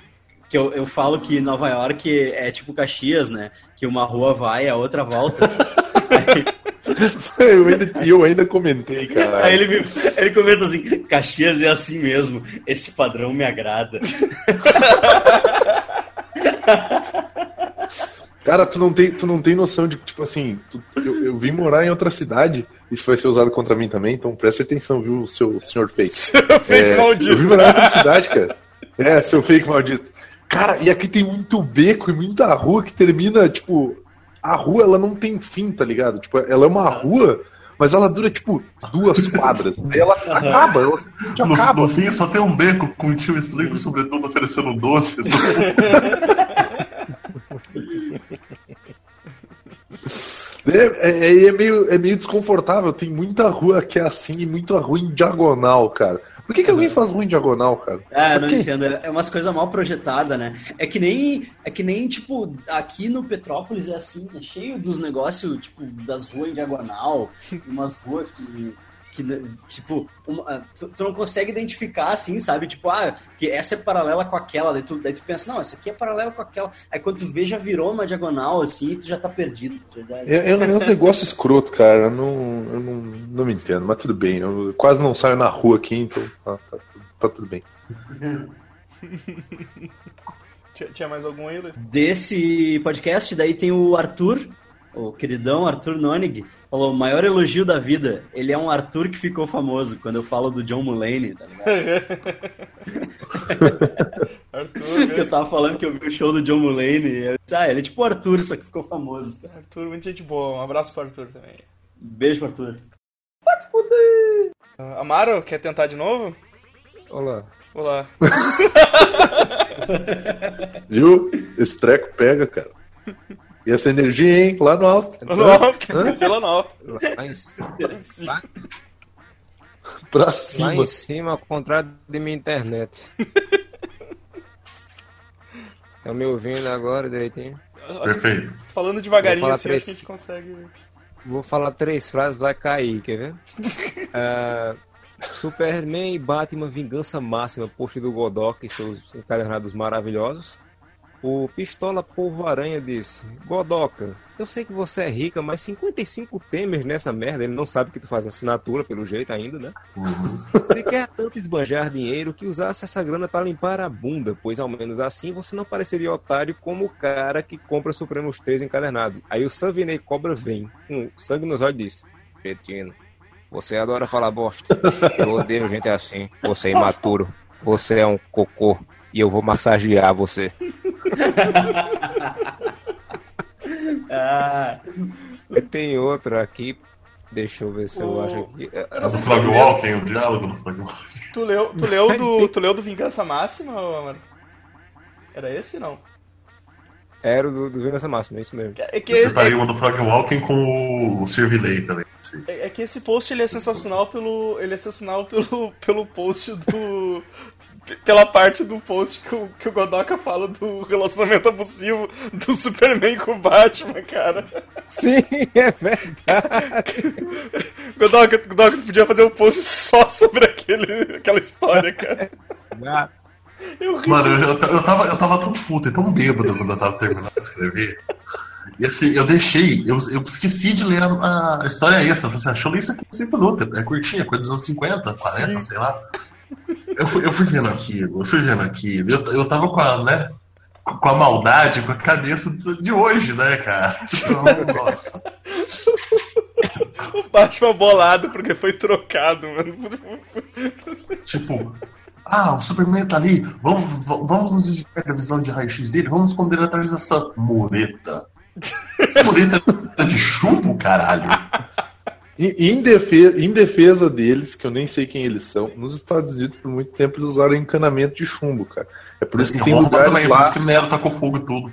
Que eu, eu falo que Nova York é tipo Caxias, né? Que uma rua vai, a outra volta. eu, ainda, eu ainda comentei, cara. Aí ele, me- ele comenta assim: Caxias é assim mesmo, esse padrão me agrada. Cara, tu não tem, tu não tem noção de, tipo assim, tu- eu, eu vim morar em outra cidade, isso vai ser usado contra mim também, então preste atenção, viu, seu senhor fake. fake É, maldito. Eu vim morar em outra cidade, cara. É, seu fake maldito. Cara, e aqui tem muito beco e muita rua que termina, tipo, a rua ela não tem fim, tá ligado? Tipo, ela é uma rua, mas ela dura, tipo, duas quadras. Aí ela acaba, ela No, acaba. no fim, só tem um beco com um tio estranho, sobretudo, oferecendo um doce. É, é, é meio, é meio desconfortável. Tem muita rua que é assim e muita rua em diagonal, cara. Por que, que alguém faz rua em diagonal, cara? Ah, não entendo. É umas coisas mal projetadas, né? É que nem, é que nem, tipo, aqui no Petrópolis é assim, é cheio dos negócios, tipo, das ruas em diagonal, umas ruas que. Que tipo, uma- tu, tu não consegue identificar assim, sabe? Tipo, ah, que essa é paralela com aquela. Daí tu, daí tu pensa, não, essa aqui é paralela com aquela. Aí quando tu vê, já virou uma diagonal, assim, e tu já tá perdido. Já- É, é, é um negócio escroto, cara. Eu não, eu não, não me entendo, mas tudo bem. Eu quase não saio na rua aqui, então tá, tá, tá tudo bem. Tinha, tinha mais algum aí, Luiz? Desse podcast, daí tem o Arthur, o queridão Arthur Nonig, falou: o maior elogio da vida. Ele é um Arthur que ficou famoso quando eu falo do John Mulaney, tá ligado? Arthur, que eu tava falando que eu vi o show do John Mulaney. e Eu disse, ah, ele é tipo o Arthur, só que ficou famoso. Arthur, muita gente boa. Um abraço pro Arthur também. Beijo pro Arthur. Uh, Amaro, quer tentar de novo? Olá. Olá. Viu? Esse treco pega, cara. E essa energia, hein? Lá no alto. Lá no alto, pela no alto. Lá em, lá, Pra lá cima. em cima, ao contrário de minha internet. Estão me ouvindo agora direitinho? Perfeito. Falando devagarinho Vou falar assim, três. a gente consegue. Vou falar três frases, vai cair, quer ver? Ah, Superman e Batman Vingança Máxima, post do Godok e seus encadernados maravilhosos. O Pistola Polvo Aranha disse: Godoka, eu sei que você é rica, mas 55 temers nessa merda. Ele não sabe que tu faz assinatura, pelo jeito ainda, né? Você quer tanto esbanjar dinheiro que usasse essa grana para limpar a bunda, pois ao menos assim você não pareceria otário como o cara que compra Supremos 3 encadernado. Aí o Savinei Cobra vem, com sangue nos olhos e diz: Cretino, você adora falar bosta. Eu odeio gente assim. Você é imaturo. Você é um cocô. E eu vou massagear você. Ah, tem outra aqui. Deixa eu ver se eu O- acho aqui. É do Frog Walking, o diálogo do Frog Walking. Tu leu, tu leu, do, tu leu do Vingança Máxima, ô, Amaro? Era esse, não? Era o do, do Vingança Máxima, é isso mesmo. É que, Eu é, separei uma do Frog Walking com o Servilei também. é que esse post ele é sensacional pelo. Ele é sensacional pelo, pelo post do. Pela parte do post que o, que o Godoka fala do relacionamento abusivo do Superman com o Batman, cara. Sim, é verdade. Godoka, Godoka, tu podia fazer um post só sobre aquele, aquela história, cara. Eu ri Mano, eu, já- eu, tava, eu tava tão puto e tão bêbado quando eu tava terminando de escrever. E assim, eu deixei, eu, eu esqueci de ler a, a história extra. Eu falei assim, achou isso aqui em 5 minutos, é curtinha, coisa dos anos 50, 40, sei lá. Eu fui, eu fui vendo aquilo, eu fui vendo aquilo. Eu, eu tava com a, né, com a maldade, com a cabeça de hoje, né, cara? Então, nossa. o Batman bolado porque foi trocado, mano. Tipo, Ah, o Superman tá ali, vamos, vamos nos desviar da visão de raio-x dele, vamos esconder atrás dessa mureta. Essa mureta é de chumbo, caralho. Em, defesa, em defesa deles, que eu nem sei quem eles são, nos Estados Unidos por muito tempo eles usaram encanamento de chumbo, cara. É por isso que tem Roma lugares também, por lá. isso que Nero tacou fogo e tudo.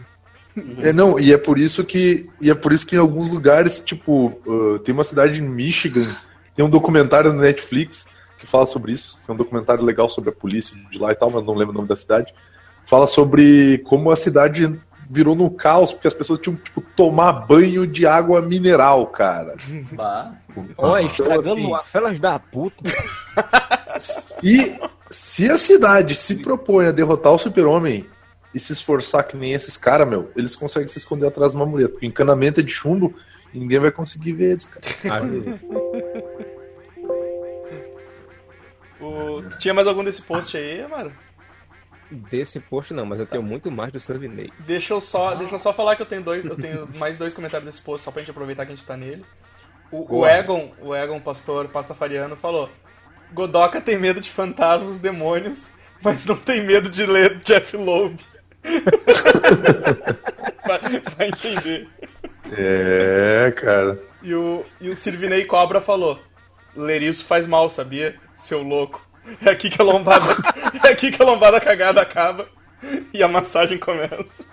É, não, e é por isso que. E é por isso que em alguns lugares, tipo, uh, tem uma cidade em Michigan, tem um documentário no Netflix que fala sobre isso. É um documentário legal sobre a polícia de lá e tal, mas não lembro o nome da cidade. Fala sobre como a cidade virou no caos, porque as pessoas tinham que tipo, tomar banho de água mineral, cara. Bah. Olha, Então, estragando assim, a felas da puta. E se a cidade se propõe a derrotar o super-homem e se esforçar que nem esses caras, meu, eles conseguem se esconder atrás de uma muleta. Porque encanamento é de chumbo e ninguém vai conseguir ver eles, cara. O... Tinha mais algum desse post aí, Amaro? Desse post não, mas eu tenho muito mais do Survinei. Deixa eu só, deixa eu só falar que eu tenho dois, eu tenho mais dois comentários desse post, só pra gente aproveitar que a gente tá nele. O, o. Egon, o Egon Pastor Pastafariano falou: Godoka tem medo de fantasmas, demônios, mas não tem medo de ler Jeff Loeb. vai, vai entender. É, cara. E o, e o Sirvinei Cobra falou: Ler isso faz mal, sabia? Seu louco. É aqui que a lombada, é aqui que a lombada cagada acaba e a massagem começa.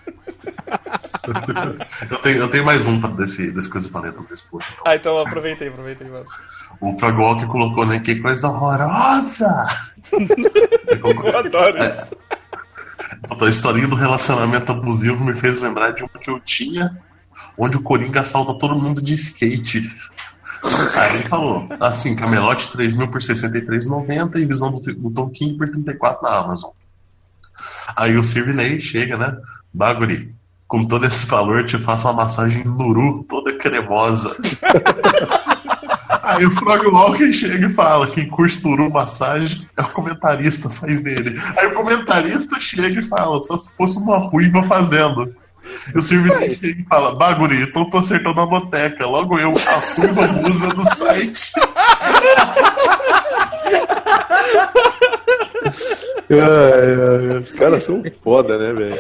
Eu tenho, eu teneu mais um desse, desse coisa pra ler desse post. Então. Ah, então aproveitei, aproveitei, mano. O Fragol que colocou, né? Que coisa horrorosa! Eu adoro isso. Puta, A historinha do relacionamento abusivo me fez lembrar de uma que eu tinha, onde o Coringa assalta todo mundo de skate. Aí ele falou, assim, Camelote 3 mil por 63,90 e visão do, do Tom por 34 na Amazon. Aí o Sirvinei chega, né? Baguri, com todo esse valor, te faço uma massagem nuru, toda cremosa. Aí o Frog Walker chega e fala: quem curte Turu massagem é o comentarista, faz dele. Aí o comentarista chega e fala: só se fosse uma ruiva fazendo. E o servidor chega e fala: Baguri, então tô acertando a boteca. Logo eu, a ruiva musa do site. Ai, ai, os caras são foda, né, velho?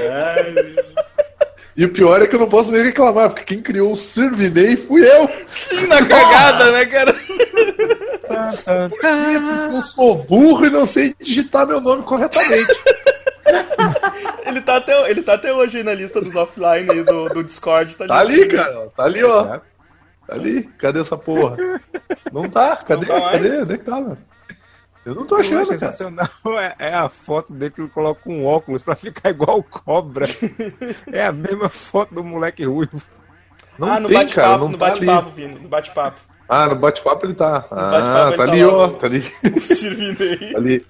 E o pior é que eu não posso nem reclamar, porque quem criou o Servinei fui eu. Sim, na cagada, né, cara? Eu sou burro e não sei digitar meu nome corretamente. Ele tá até, ele tá até hoje aí na lista dos offline aí do, do Discord. Tá, Tá ali, cara. Tá ali, ó. Tá ali. Cadê essa porra? Não tá. Cadê? Não tá? Cadê? Onde é que tá, mano? Eu não tô achando, cara. sensacional é, é a foto dele que ele coloca um óculos pra ficar igual o cobra. É a mesma foto do moleque ruivo. Não ah, no tem, cara. bate-papo, Não no tá bate-papo, Vini. No bate-papo. Ah, no bate-papo ele tá. Ah, tá tá ali, ó. Tá ali. O Sirvinei. Tá ali.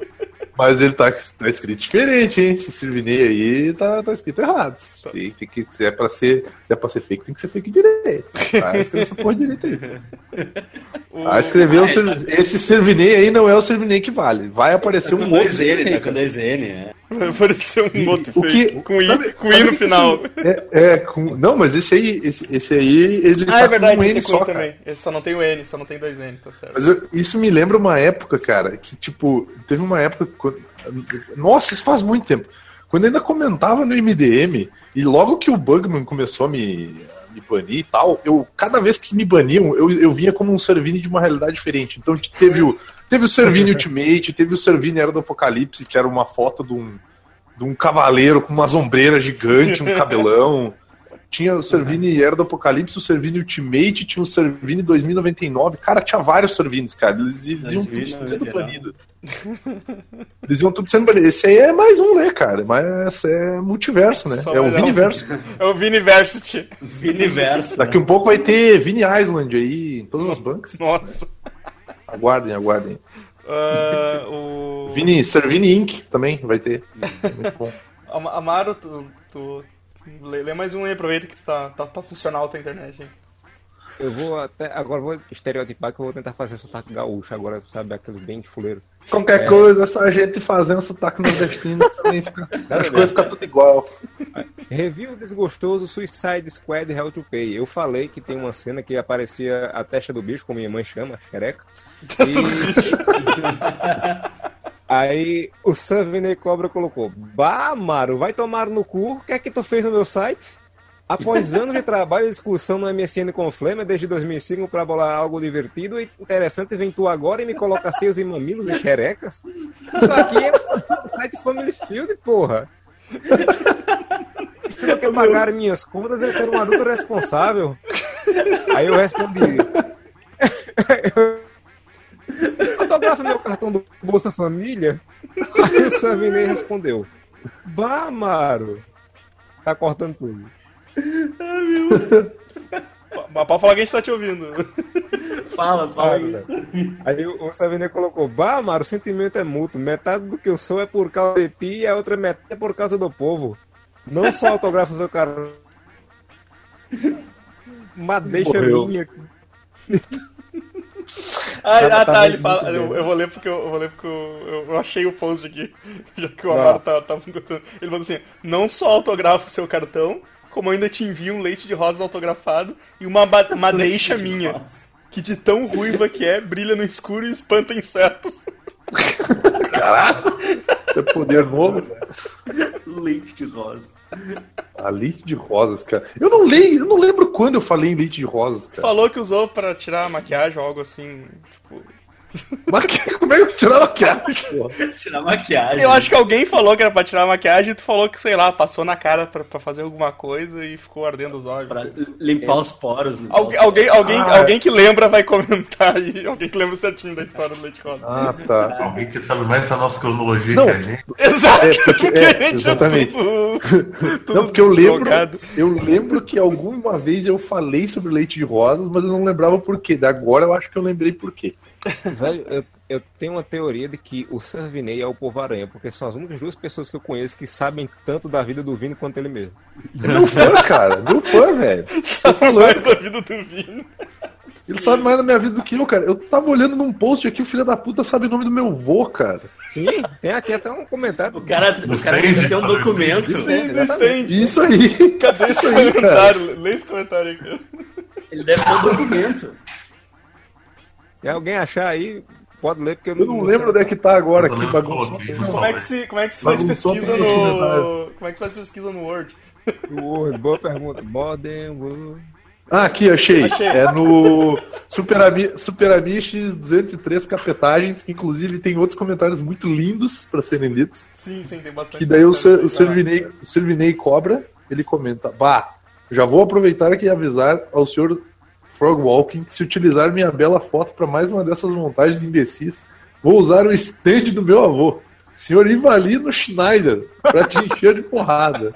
Mas ele tá, tá escrito diferente, hein? Esse Sirvinei aí tá, tá escrito errado. Tem, tem que, se, é pra ser, se é pra ser fake, tem que ser fake direito. Ah, escreve essa porra direito aí. Ah, escreveu esse Servinei aí não é o Servinei que vale. Vai aparecer um outro. tá com dois N, é. Vai aparecer um outro O que- fake. Com I, sabe- com I no final. É, é, com, não, mas esse aí, esse, esse aí, ele Ah, tá é verdade, com um esse N é com só, I cara. também. Esse só não tem o N, só não tem dois N, tá certo. Mas eu- isso me lembra uma época, cara, que tipo, teve uma época. Quando- nossa, isso faz muito tempo. Quando ainda comentava no MDM, e logo que o Bugman começou a me, me banir e tal, eu, cada vez que me baniam, eu, eu vinha como um Servini de uma realidade diferente. Então teve o, teve o Servini Ultimate, teve o Servini Era do Apocalipse, que era uma foto de um, de um cavaleiro com uma sombreira gigante, um cabelão. Tinha o Servini Era do Apocalipse, o Servini Ultimate, tinha o Servini 2099. Cara, tinha vários Servinis, cara. Eles, eles iam tudo sendo geral. banidos. Eles iam tudo sendo banidos. Esse aí é mais um, né, cara? Mas é multiverso, né? Só é o. Viniverso. É o Viniversity. Viniverso. Daqui um pouco vai ter Vini Island aí em todas as bancas. Nossa. Aguardem, aguardem. Ah, o... Vini, Servini Inc. também vai ter. Muito bom. Am- Amaro, tu, tu lê, lê mais um aí, aproveita que tá, tá, tá funcional a tua internet. Hein? Eu vou até. Agora vou estereotipar que eu vou tentar fazer sotaque gaúcho agora, sabe? Aqueles bem de fuleiro. Qualquer coisa, é só a gente fazer um sotaque nordestino também. Fica, as coisas ficam tudo igual. Review desgostoso Suicide Squad Hell to Pay. Eu falei que tem uma cena que aparecia a testa do bicho, como minha mãe chama, xereca. Testa do E- bicho. Aí o Savinei Cobra colocou: Bah, Maro, vai tomar no cu. O que é que tu fez no meu site? Após anos de trabalho e discussão no MSN com Flamer desde 2005 para bolar algo divertido e interessante, vem tu agora e me coloca seios e mamilos e xerecas? Isso aqui é site Family Field, porra. Se não quer pagar minhas contas é ser um adulto responsável. Aí eu respondi. Fotografa meu cartão do Bolsa Família? Aí o Savinei respondeu. Bah, Maro. Tá cortando tudo. Mas pode falar que a gente tá te ouvindo. Fala, fala. Aí o Savinei colocou, bah, Maro, o sentimento é mútuo. Metade do que eu sou é por causa de ti e a outra metade é por causa do povo. Não só autografa o seu cara. Uma deixa Morreu. minha. Ah, Tá- ah, tá tá, ele fala. Eu, eu vou ler porque eu, eu vou ler porque eu, eu- achei o post aqui. Já que o. Amaro tá, tá muito. Ele manda assim: não só autografa o seu cartão, como ainda te envia um leite de rosas autografado e uma madeixa minha. Que de tão ruiva que é, brilha no escuro e espanta insetos. Isso é poder novo. Leite de rosa. Ah, leite de rosas, cara. Eu não leio, eu não lembro quando eu falei em leite de rosas, cara. Falou que usou pra tirar a maquiagem ou algo assim. Tipo. Como é que a maquiagem, porra? Tirar maquiagem. Eu acho que alguém falou que era pra tirar a maquiagem e tu falou que, sei lá, passou na cara pra, pra fazer alguma coisa e ficou ardendo os olhos. Pra limpar os poros. limpar Algu- os alguém, alguém, Ah. alguém que lembra vai comentar aí. Alguém que lembra certinho da história do Leite Rosa. Ah, tá. Alguém que sabe mais da nossa cronologia Não. que a gente. Exato! É, porque- porque é, a gente exatamente. tudo, tudo Não, porque eu lembro, eu lembro que alguma vez eu falei sobre leite de rosas, mas eu não lembrava por quê. Da Agora eu acho que eu lembrei por quê. Velho, eu, eu tenho uma teoria de que o Servinei é o povo aranha, porque são as únicas duas pessoas que eu conheço que sabem tanto da vida do Vini quanto ele mesmo. É meu fã, cara. Meu fã, velho. Sabe falando. mais da vida do Vini. Ele sabe mais da minha vida do que eu, cara. Eu tava olhando num post aqui, o filho da puta sabe o nome do meu vô, cara. Sim, tem aqui até um comentário. O cara, No o cara stand, tem que ter um documento. Sim, do stand. Isso aí. Cadê esse Isso aí, cara. comentário? Lê esse comentário aí, cara. Ele deve ter um documento. Se alguém achar aí, pode ler, porque eu Eu não lembro onde é que tá agora aqui, bagunça. Como é que se, como é que se faz pesquisa no. comentário. Como é que se faz pesquisa no Word? Word, boa pergunta. Modern Word. Ah, aqui, achei. Achei. É no Super, Ami Super Amish 203 Capetagens, que inclusive tem outros comentários muito lindos pra serem lidos. Sim, sim, tem bastante. Que daí o, Ser- o. Servinei, o Servinei Cobra, ele comenta: Bah, já vou aproveitar aqui e avisar ao senhor Frogwalking que se utilizar minha bela foto para mais uma dessas montagens imbecis, vou usar o stand do meu avô, senhor Ivalino Schneider, pra te encher de porrada.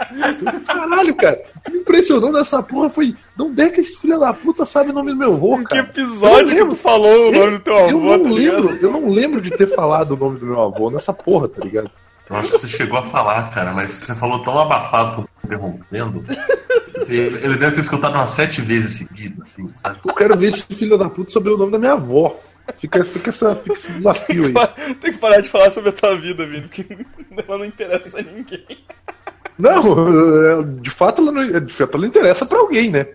Caralho, cara, o que me impressionou nessa porra foi: de onde é que esse filho da puta sabe o nome do meu avô, Em que cara? episódio Eu que tu falou o nome do teu Eu avô, não tá ligado? lembro, eu não lembro de ter falado o nome do meu avô nessa porra, tá ligado? Eu acho que você chegou a falar, cara, mas você falou tão abafado interrompendo. Assim, Ele ele deve ter escutado umas sete vezes seguidas, assim, sabe? Eu quero ver se o filho da puta souber o nome da minha avó. Fica, fica, essa, fica esse desafio aí. Tem que parar de falar sobre a tua vida, Vini, porque ela não interessa a ninguém. Não, é, de fato ela não, de fato ela interessa pra alguém, né?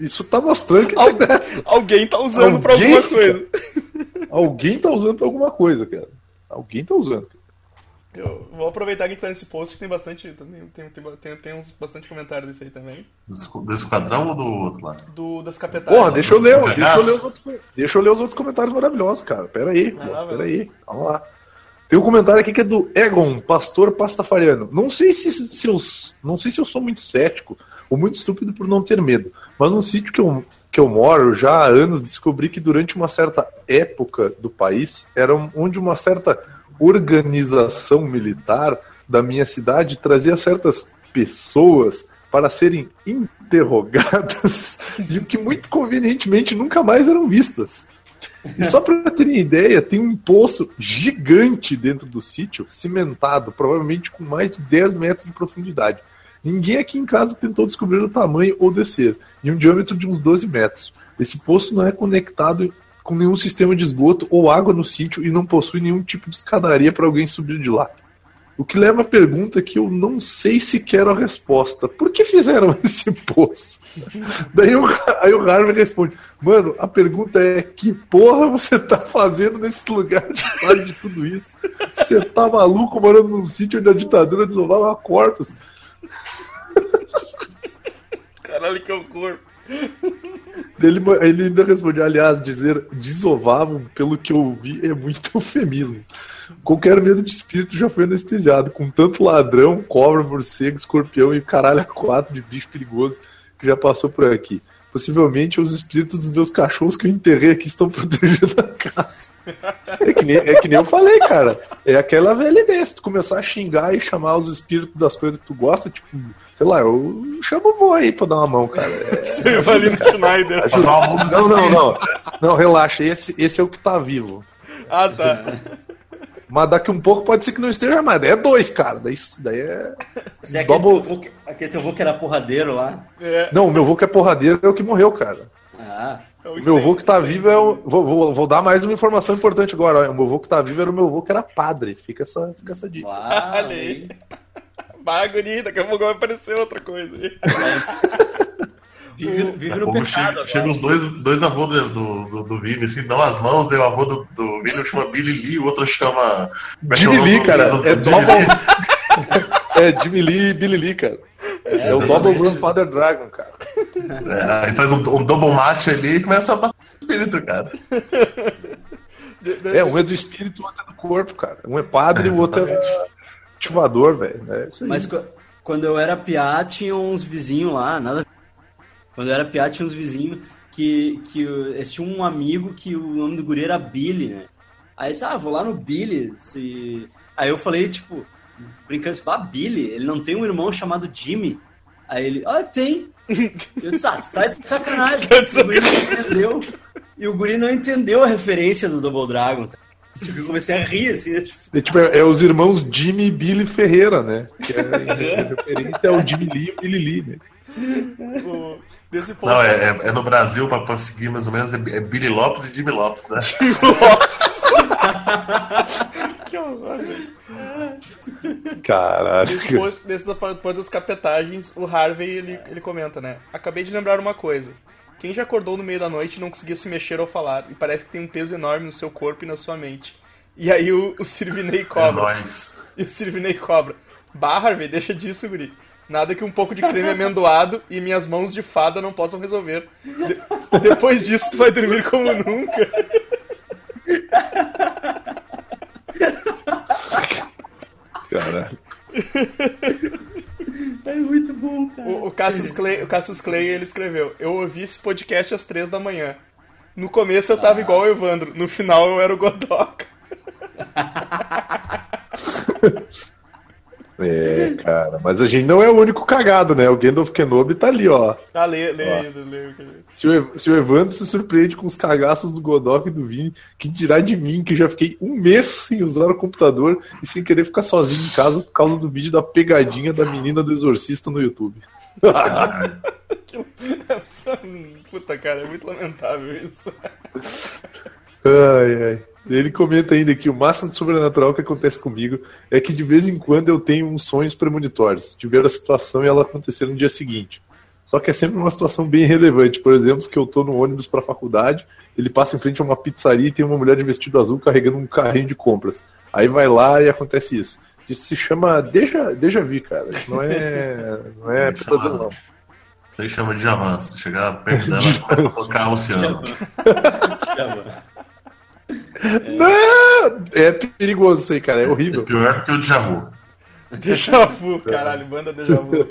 Isso tá mostrando que Al-. Alguém tá usando pra Alguém alguma fica- coisa. alguém tá usando pra alguma coisa, cara. Alguém tá usando. Eu vou aproveitar que a gente tá nesse post que tem bastante. Tem, tem, tem, tem, tem uns bastante comentários disso aí também. Do esqu- do esquadrão ou do outro lá? Do, das capetagens. Porra, deixa eu ler, deixa eu ler os outros, deixa eu ler os outros comentários maravilhosos, cara. Pera aí, pô, vai pera aí. Vamos lá. Tem um comentário aqui que é do Egon, pastor pastafariano. Não sei se, se eu não sei se eu sou muito cético ou muito estúpido por não ter medo, mas no sítio que eu, que eu moro já há anos descobri que durante uma certa época do país era onde uma certa organização militar da minha cidade trazia certas pessoas para serem interrogadas e o que muito convenientemente nunca mais eram vistas. E só para terem ideia, tem um poço gigante dentro do sítio, cimentado, provavelmente com mais de 10 metros de profundidade. Ninguém aqui em casa tentou descobrir o tamanho ou descer, e um diâmetro de uns 12 metros. Esse poço não é conectado com nenhum sistema de esgoto ou água no sítio e não possui nenhum tipo de escadaria para alguém subir de lá. O que leva à pergunta que eu não sei se quero a resposta. Por que fizeram esse poço? Daí o, aí o Harvey responde: Mano, a pergunta é: que porra você tá fazendo nesse lugar de história de tudo isso? Você tá maluco morando num sítio onde a ditadura desovava corpos? Caralho, que horror. Ele, ele ainda responde: Aliás, dizer desovavam, pelo que eu vi, é muito eufemismo. Qualquer medo de espírito já foi anestesiado, com tanto ladrão, cobra, morcego, escorpião e caralho a quatro de bicho perigoso que já passou por aqui. Possivelmente os espíritos dos meus cachorros que eu enterrei aqui estão protegendo a casa. É que, nem, é que nem eu falei, cara. É aquela velha ideia. Se tu começar a xingar e chamar os espíritos das coisas que tu gosta, tipo, sei lá, eu chamo o vô aí pra dar uma mão, cara. É, Seu Valino Schneider. Pra dar uma mão dos não, não, não. Não, relaxa. Esse, esse é o que tá vivo. Ah, tá. Mas daqui um pouco pode ser que não esteja mais. Daí é dois, cara. Daí, daí é. Você é aquele Double- teu, vô aquele teu vô que era porradeiro lá. É, Não, o meu vô que é porradeiro é o que morreu, cara. Ah, é meu vô que tá vivo é o. Vou, vou, vou dar mais uma informação importante agora. ó. O meu vô que tá vivo era o meu vô que era padre. Fica essa, fica essa dica. lá, Guri, daqui a pouco vai aparecer outra coisa aí. Vive, vive no pecado chega, agora. chega os dois, dois avôs do, do, do, do Vini, assim, dão as mãos, e o avô do, do Vini chama Billy Lee, o outro chama. é é o Jimmy Lee, cara. do- É double. Lee? É Jimmy Lee e Billy Lee, cara. É o Exatamente. Double Grandfather Dragon, cara. É, aí faz um, um double match ali e começa a bater o espírito, cara. É, um é do espírito, o outro é do corpo, cara. Um é padre e o outro é. Ativador, velho. É. Mas qu- quando eu era piá, tinha uns vizinhos lá, nada. Quando eu era piá, tinha uns vizinhos que, que eles tinham um amigo que o nome do guri era Billy, né? Aí eu disse, ah, vou lá no Billy. Se... Aí eu falei, tipo, brincando assim, ah, Billy, ele não tem um irmão chamado Jimmy? Aí ele, ah, tem. Eu disse, ah, tá de sacanagem. Tá de E o guri não entendeu. E o guri não entendeu a referência do Double Dragon. Tá? Eu comecei a rir, assim, tipo, É, tipo, é, é os irmãos Jimmy e Billy Ferreira, né? Que é, é referência é o Jimmy Lee e o Billy Lee, né? o- desse ponto. Não, é, é, é no Brasil, pra, pra seguir mais ou menos, é, é Billy Lopes e Jimmy Lopes, né? Que horror, velho. Caralho. Da parte das capetagens, o Harvey ele, ele comenta, né? Acabei de lembrar uma coisa. Quem já acordou no meio da noite e não conseguia se mexer ou falar, e parece que tem um peso enorme no seu corpo e na sua mente. E aí o, o Sirvinei É cobra. nóis. E o Sirvinei cobra. Bah, Harvey, deixa disso, guri. Nada que um pouco de creme amendoado e minhas mãos de fada não possam resolver. De- depois disso, tu vai dormir como nunca. Caralho. é muito bom, cara. O, o, Cassius Clay, o Cassius Clay, ele escreveu: Eu ouvi esse podcast às três da manhã. No começo eu tava igual o Evandro, no final eu era o Godoka. É, cara, mas a gente não é o único cagado, né? O Gandalf Kenobi tá ali, ó. Lê Ó. ainda, lê. Se o, se o Evandro se surpreende com os cagaços do Godok e do Vini, que dirá de mim, que já fiquei um mês sem usar o computador e sem querer ficar sozinho em casa por causa do vídeo da pegadinha da menina do exorcista no YouTube. Puta, cara, é muito lamentável isso. Ai, ai. Ele comenta ainda que o máximo de sobrenatural que acontece comigo é que de vez em quando eu tenho uns sonhos premonitórios, de ver a situação e ela acontecer no dia seguinte. Só que é sempre uma situação bem relevante. Por exemplo, que eu tô no ônibus pra faculdade, ele passa em frente a uma pizzaria e tem uma mulher de vestido azul carregando um carrinho de compras. Aí vai lá e acontece isso. Isso se chama Deja, deja vu, cara. Isso não é, não é pesadelo, não. Isso aí chama de Javan. Se tu chegar perto dela, começa a tocar o oceano. Não! É perigoso isso aí, cara. É É horrível. pior do que o Djavu. Déjà vu, caralho, banda déjà vu.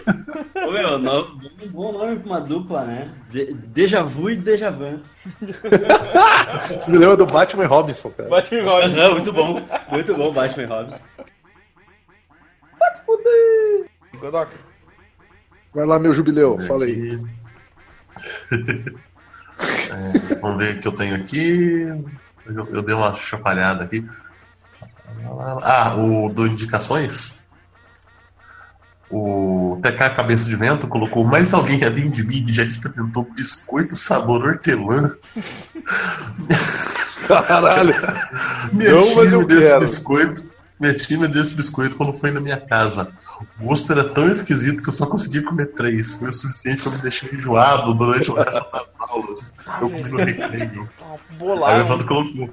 Ô, meu, no- vamos bom nome pra uma dupla, né? De, Deja vu e Deja Van. Você me lembra do Batman e Robinson, cara. Bate em roda. Aham, muito bom. Muito bom, Batman e Robson. Godoka. Vai lá, meu jubileu. Fala aí. É, vamos ver o que eu tenho aqui. Eu, eu dei uma chapalhada aqui. Ah, o do Indicações. O TK Cabeça de Vento colocou mais alguém além de mim que já experimentou biscoito sabor hortelã. Caralho. Me Não, mas eu desse quero. biscoito Minha tia me deu esse biscoito quando foi na minha casa. O gosto era tão esquisito que eu só consegui comer três. Foi o suficiente pra me deixar enjoado durante o resto das aulas. Eu comi no recreio. Tá Aí o bolado. Evandro colocou.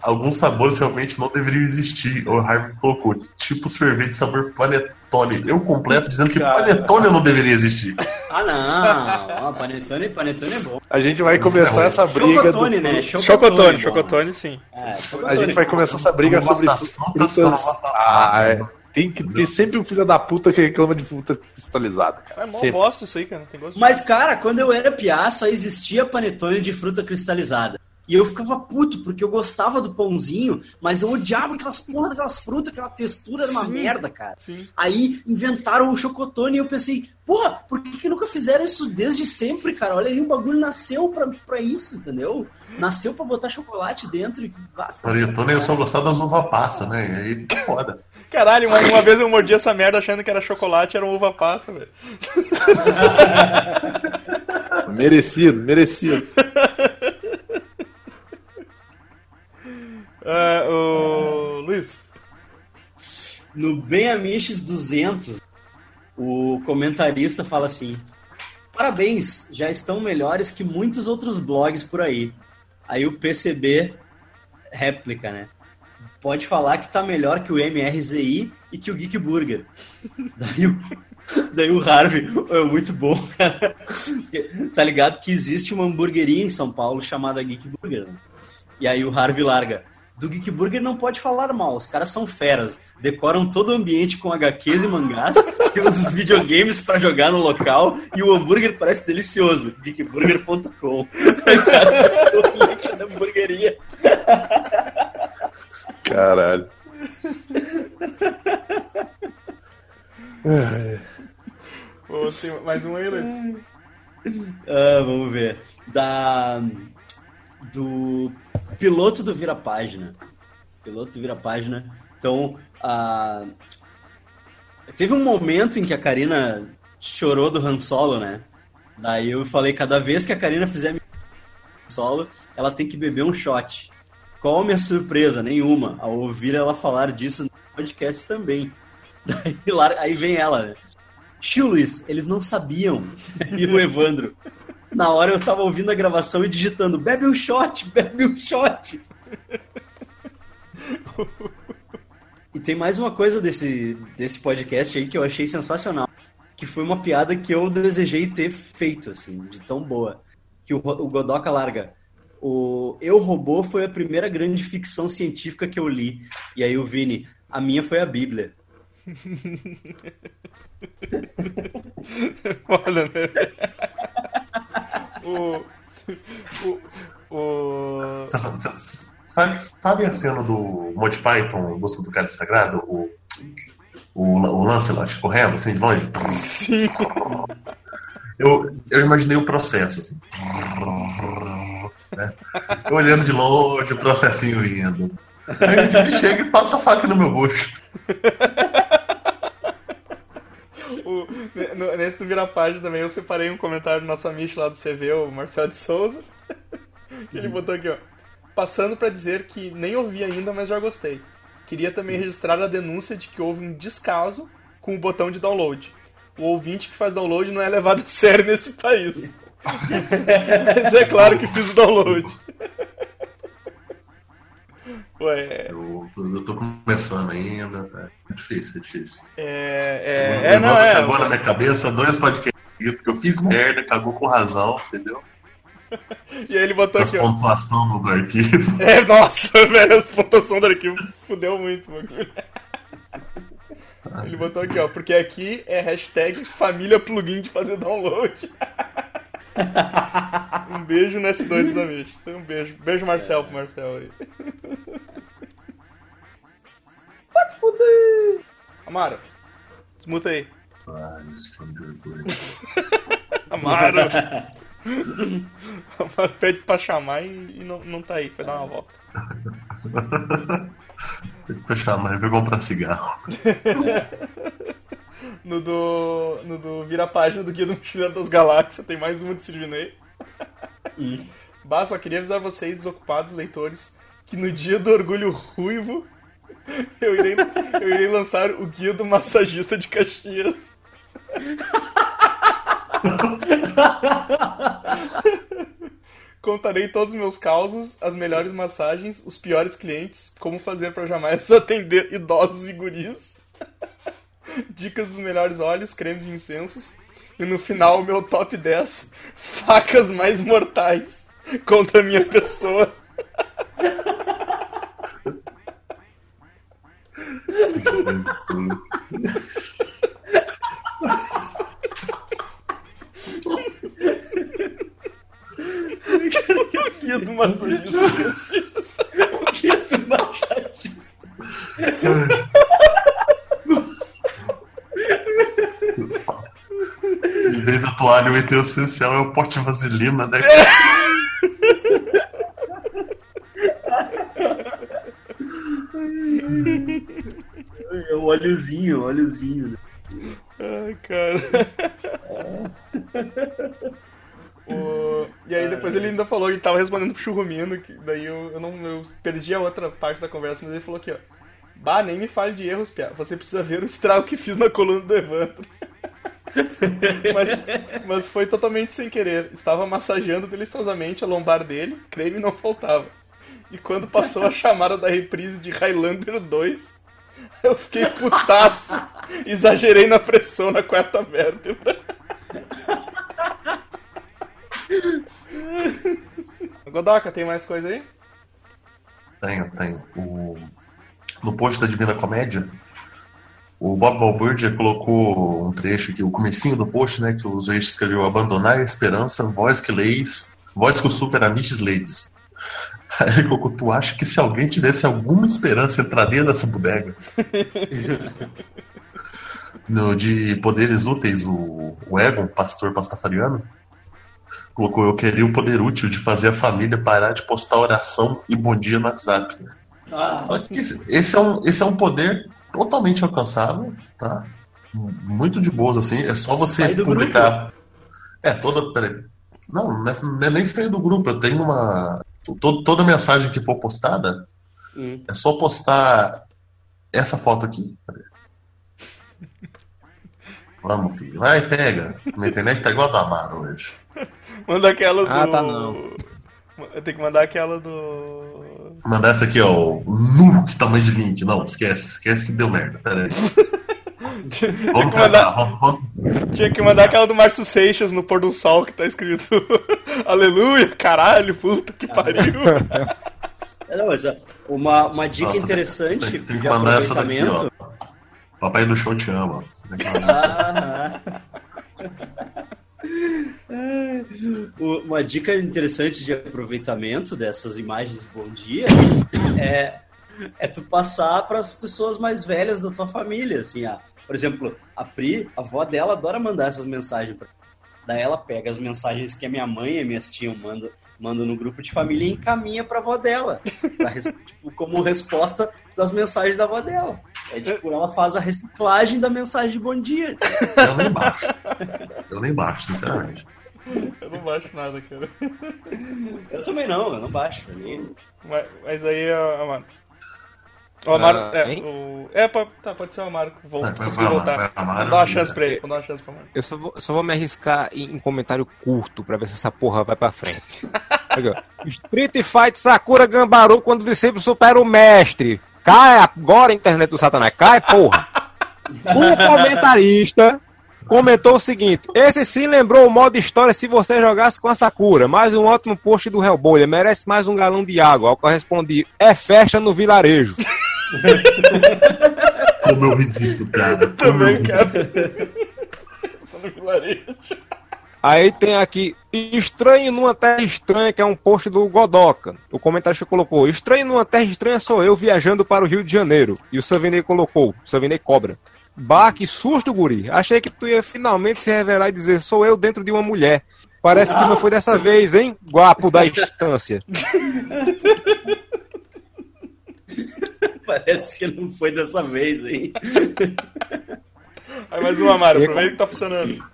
Alguns sabores realmente não deveriam existir. O Harvey colocou, tipo sorvete sabor panetone. Eu completo dizendo que Cara. panetone não deveria existir. Ah, não. Ó, panetone, panetone é bom. A gente vai começar essa briga. Chocotone, do- né? Chocotone, é bom. chocotone sim. É, A chocotone. gente vai começar essa briga sobre das frutas, das Ah, é. Tem, que, tem sempre um filho da puta que reclama de fruta cristalizada, cara. É mó Sempre. bosta isso aí, cara. Não tem gosto de Mas, cara, quando eu era piá, só existia panetone de fruta cristalizada. E eu ficava puto, porque eu gostava do pãozinho, mas eu odiava aquelas porra daquelas frutas, aquela textura era uma Sim. merda, cara. Sim. Aí inventaram o chocotone e eu pensei, porra, por que, que nunca fizeram isso desde sempre, cara? Olha aí, o bagulho nasceu pra, pra isso, entendeu? Nasceu pra botar chocolate dentro e. Ah, Panetone eu só gostava das uva passa, né? E aí fica foda. Caralho, uma, uma vez eu mordi essa merda achando que era chocolate, era uva passa, velho. Merecido, merecido. Ah, o... Luiz. No Bem Amiches 200, o comentarista fala assim: Parabéns, já estão melhores que muitos outros blogs por aí. Aí o PCB réplica, né? Pode falar que tá melhor que o MRZI e que o Geek Burger. Daí o, daí o Harvey, é muito bom, cara. Tá ligado que existe uma hamburgueria em São Paulo chamada Geek Burger. Né? E aí o Harvey larga. Do Geek Burger não pode falar mal, os caras são feras. Decoram todo o ambiente com HQs e mangás, tem os videogames pra jogar no local e o hambúrguer parece delicioso. Geekburger.com. o link da hamburgueria. Caralho. Tem mais um aí, Luiz. Ah, vamos ver. Da. Do piloto do Vira Página. Piloto do Vira Página. Então, ah, teve um momento em que a Karina chorou do Han Solo, né? Daí eu falei, cada vez que a Karina fizer Solo, ela tem que beber um shot. Qual a minha surpresa? Nenhuma. Ao ouvir ela falar disso no podcast também. Daí, lá- aí vem ela, né? Tio Luiz, eles não sabiam. E o Evandro. Na hora eu tava ouvindo a gravação e digitando: bebe um shot, bebe um shot. E tem mais uma coisa desse, desse podcast aí que eu achei sensacional. Que foi uma piada que eu desejei ter feito, assim, de tão boa. Que o, o Godoka larga. O Eu Robô foi a primeira grande ficção científica que eu li. E aí o Vini, a minha foi a Bíblia. Olha, né? o... O... o... Sabe, sabe a cena do Monty Python, Busca do Cálice Sagrado? O, o, o Lancelot correndo, assim, de longe? Sim. Eu, eu imaginei o processo, assim. Né? Eu olhando de longe, o processinho indo. Aí ele chega e passa a faca no meu bucho. Nesse do Vira Página também eu separei um comentário do nosso amigo lá do CV, o Marcelo de Souza. Que ele botou aqui, ó. Passando pra dizer que nem ouvi ainda, mas já gostei. Queria também registrar a denúncia de que houve um descaso com o botão de download. O ouvinte que faz download não é levado a sério nesse país. mas é claro que fiz o download. Ué, Eu, tô- eu tô começando ainda, tá? É difícil, é difícil. é. É, é, não, é. cagou na minha cabeça, dois podcasts seguidos, que eu fiz merda, cagou com razão, entendeu? E aí ele botou As aqui, ó. pontuação do, do arquivo. É, nossa, velho, as pontuação do arquivo fudeu muito, mano. Ele botou aqui, ó, porque aqui é hashtag família plugin de fazer download. um beijo no S2 dos amigos. Um beijo. Beijo, Marcel, pro Marcel aí. Pode fuder! Amaro, desmuta aí. Ah. Amaro! Amaro pede pra chamar e, e não, não tá aí, foi dar uma volta. Tem que chamar ele pra comprar cigarro. No do, no do Vira Página do Guia do Mochileiro das Galáxias, tem mais uma de Sirvinei. Bah, só queria avisar vocês, desocupados leitores, que no dia do orgulho ruivo Eu irei, eu irei lançar o guia do massagista de Caxias. Contarei todos os meus causos, as melhores massagens, os piores clientes, como fazer para jamais atender idosos e guris. Dicas dos melhores óleos, cremes e incensos. E no final, o meu top 10 facas mais mortais contra a minha pessoa. O guia do massagista Caxias. Que do massagista. Em vez da toalha, o item essencial é o pote de vaselina, né? É o óleozinho, o óleozinho. Ai, cara. O- E aí depois ele ainda falou, ele tava respondendo pro Churrumino, que daí eu, eu não eu perdi a outra parte da conversa, mas ele falou aqui, ó. Bah, nem me fale de erros, Pia. Você precisa ver o estrago que fiz na coluna do Evandro. mas, mas foi totalmente sem querer. Estava massageando deliciosamente a lombar dele, creme não faltava. E quando passou a chamada da reprise de Highlander 2, eu fiquei putaço. Exagerei na pressão na quarta vértebra. Godoka, tem mais coisa aí? Tenho, tenho. O... No post da Divina Comédia, o Bob Balbúrdia colocou um trecho aqui, o comecinho do post, né, que o Zoe escreveu Abandonar a esperança, voz que leis, voz que o super amiches leis. Aí tu acha que se alguém tivesse alguma esperança entraria nessa bodega? no, de poderes úteis, o, o Egon, pastor pastafariano, colocou, eu queria o poder útil de fazer a família parar de postar oração e bom dia no WhatsApp. Ah, Esse, esse é um, esse é um poder totalmente alcançável, tá? Muito de boas, assim. É só você publicar. É, toda. Peraí. Não, não é, não é nem sair do grupo. Eu tenho uma. To- toda mensagem que for postada, Hum. é só postar essa foto aqui. Vamos, filho. Vai, pega. Minha internet tá igual a do Amaro hoje. Manda aquela do. Ah, tá, não. Eu tenho que mandar aquela do. Mandar essa aqui, ó. Nu, que tamanho de link. Não, esquece. Esquece que deu merda. Pera aí. Tinha que mandar, tinha que mandar aquela do Márcio Seixas no pôr do sol que tá escrito Aleluia, caralho, puta que pariu. É, Não, mas uma, uma dica Nossa, interessante tem, tem que de mandar essa daqui, aproveitamento. ó. Papai do show te ama. Essa. Ah, uma dica interessante de aproveitamento dessas imagens de bom dia é, é tu passar para as pessoas mais velhas da tua família, assim, ah, por exemplo, a Pri, a avó dela adora mandar essas mensagens pra Daí ela pega as mensagens que a minha mãe e minhas tias mandam, mandam no grupo de família e encaminha pra avó dela. pra res- tipo, como resposta das mensagens da avó dela. É tipo, ela faz a reciclagem da mensagem de bom dia. Eu nem baixo. Eu nem baixo, sinceramente. Eu não baixo nada, cara. Eu também não, eu não baixo. pra mim. Mas, mas aí, ó, Amaro. O Amaro. Ah, é, o, é pô, tá, pode ser o Amaro. Vou, vai, conseguiu vai, voltar. vai, Amaro. Vamos dar uma chance pra ele. Vamos dar uma chance pro Amaro. Eu só vou, só vou me arriscar em, em comentário curto pra ver se essa porra vai pra frente. Street Fight Sakura Gambaru quando discípulo supera o mestre. Cai agora a internet do Satanás. Cai, porra. O comentarista comentou o seguinte: Esse sim lembrou o modo história se você jogasse com a Sakura. Mais um ótimo post do Hellboy. Ele merece mais um galão de água. Ao que eu respondi: É festa no vilarejo. Como eu ri disso, cara. Eu Também, cara. Tô no vilarejo. Aí tem aqui, estranho numa terra estranha, que é um post do Godoka. O comentarista colocou, estranho numa terra estranha sou eu viajando para o Rio de Janeiro. E o Savinei colocou, Savinei cobra. Bah, que susto, guri. Achei que tu ia finalmente se revelar e dizer, sou eu dentro de uma mulher. Parece que não foi dessa vez, hein, guapo da instância. Parece que não foi dessa vez, hein? Aí mais um Amaro, E- aproveita que tá funcionando.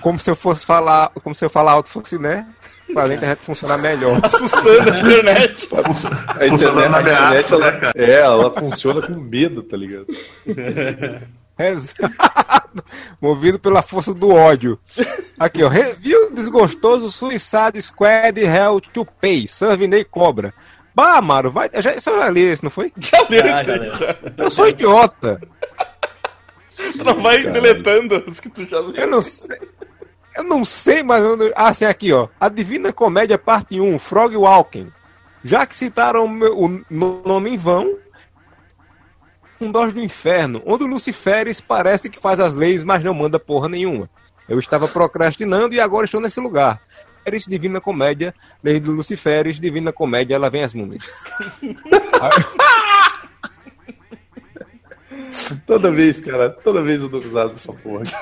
Como se eu fosse falar, como se eu falar alto fosse, né? fazer a internet funcionar melhor. Assustando a internet. A Funcionando na internet, ameaça, ela, né, cara? é, ela funciona com medo, tá ligado? Exato. Movido pela força do ódio. Aqui, ó. Review desgostoso Suicide Squad Hell to Pay. Survinei Cobra. Bah, Amaro, vai. Já, você já leu esse, não foi? Já leu Ah, isso já aí, leu. Eu sou idiota. Tu não vai deletando os que tu já Eu leu. não sei. Eu não sei, mas. Eu não... Ah, sim, aqui, ó. A Divina Comédia, parte 1, Frog Walking. Já que citaram o, meu- o nome em vão. Um Dós do Inferno, onde o Luciferes parece que faz as leis, mas não manda porra nenhuma. Eu estava procrastinando e agora estou nesse lugar. Eres Divina Comédia, Lei do Luciferes, Divina Comédia, lá vem as múmias. Toda vez, cara, toda vez eu dou risada dessa porra.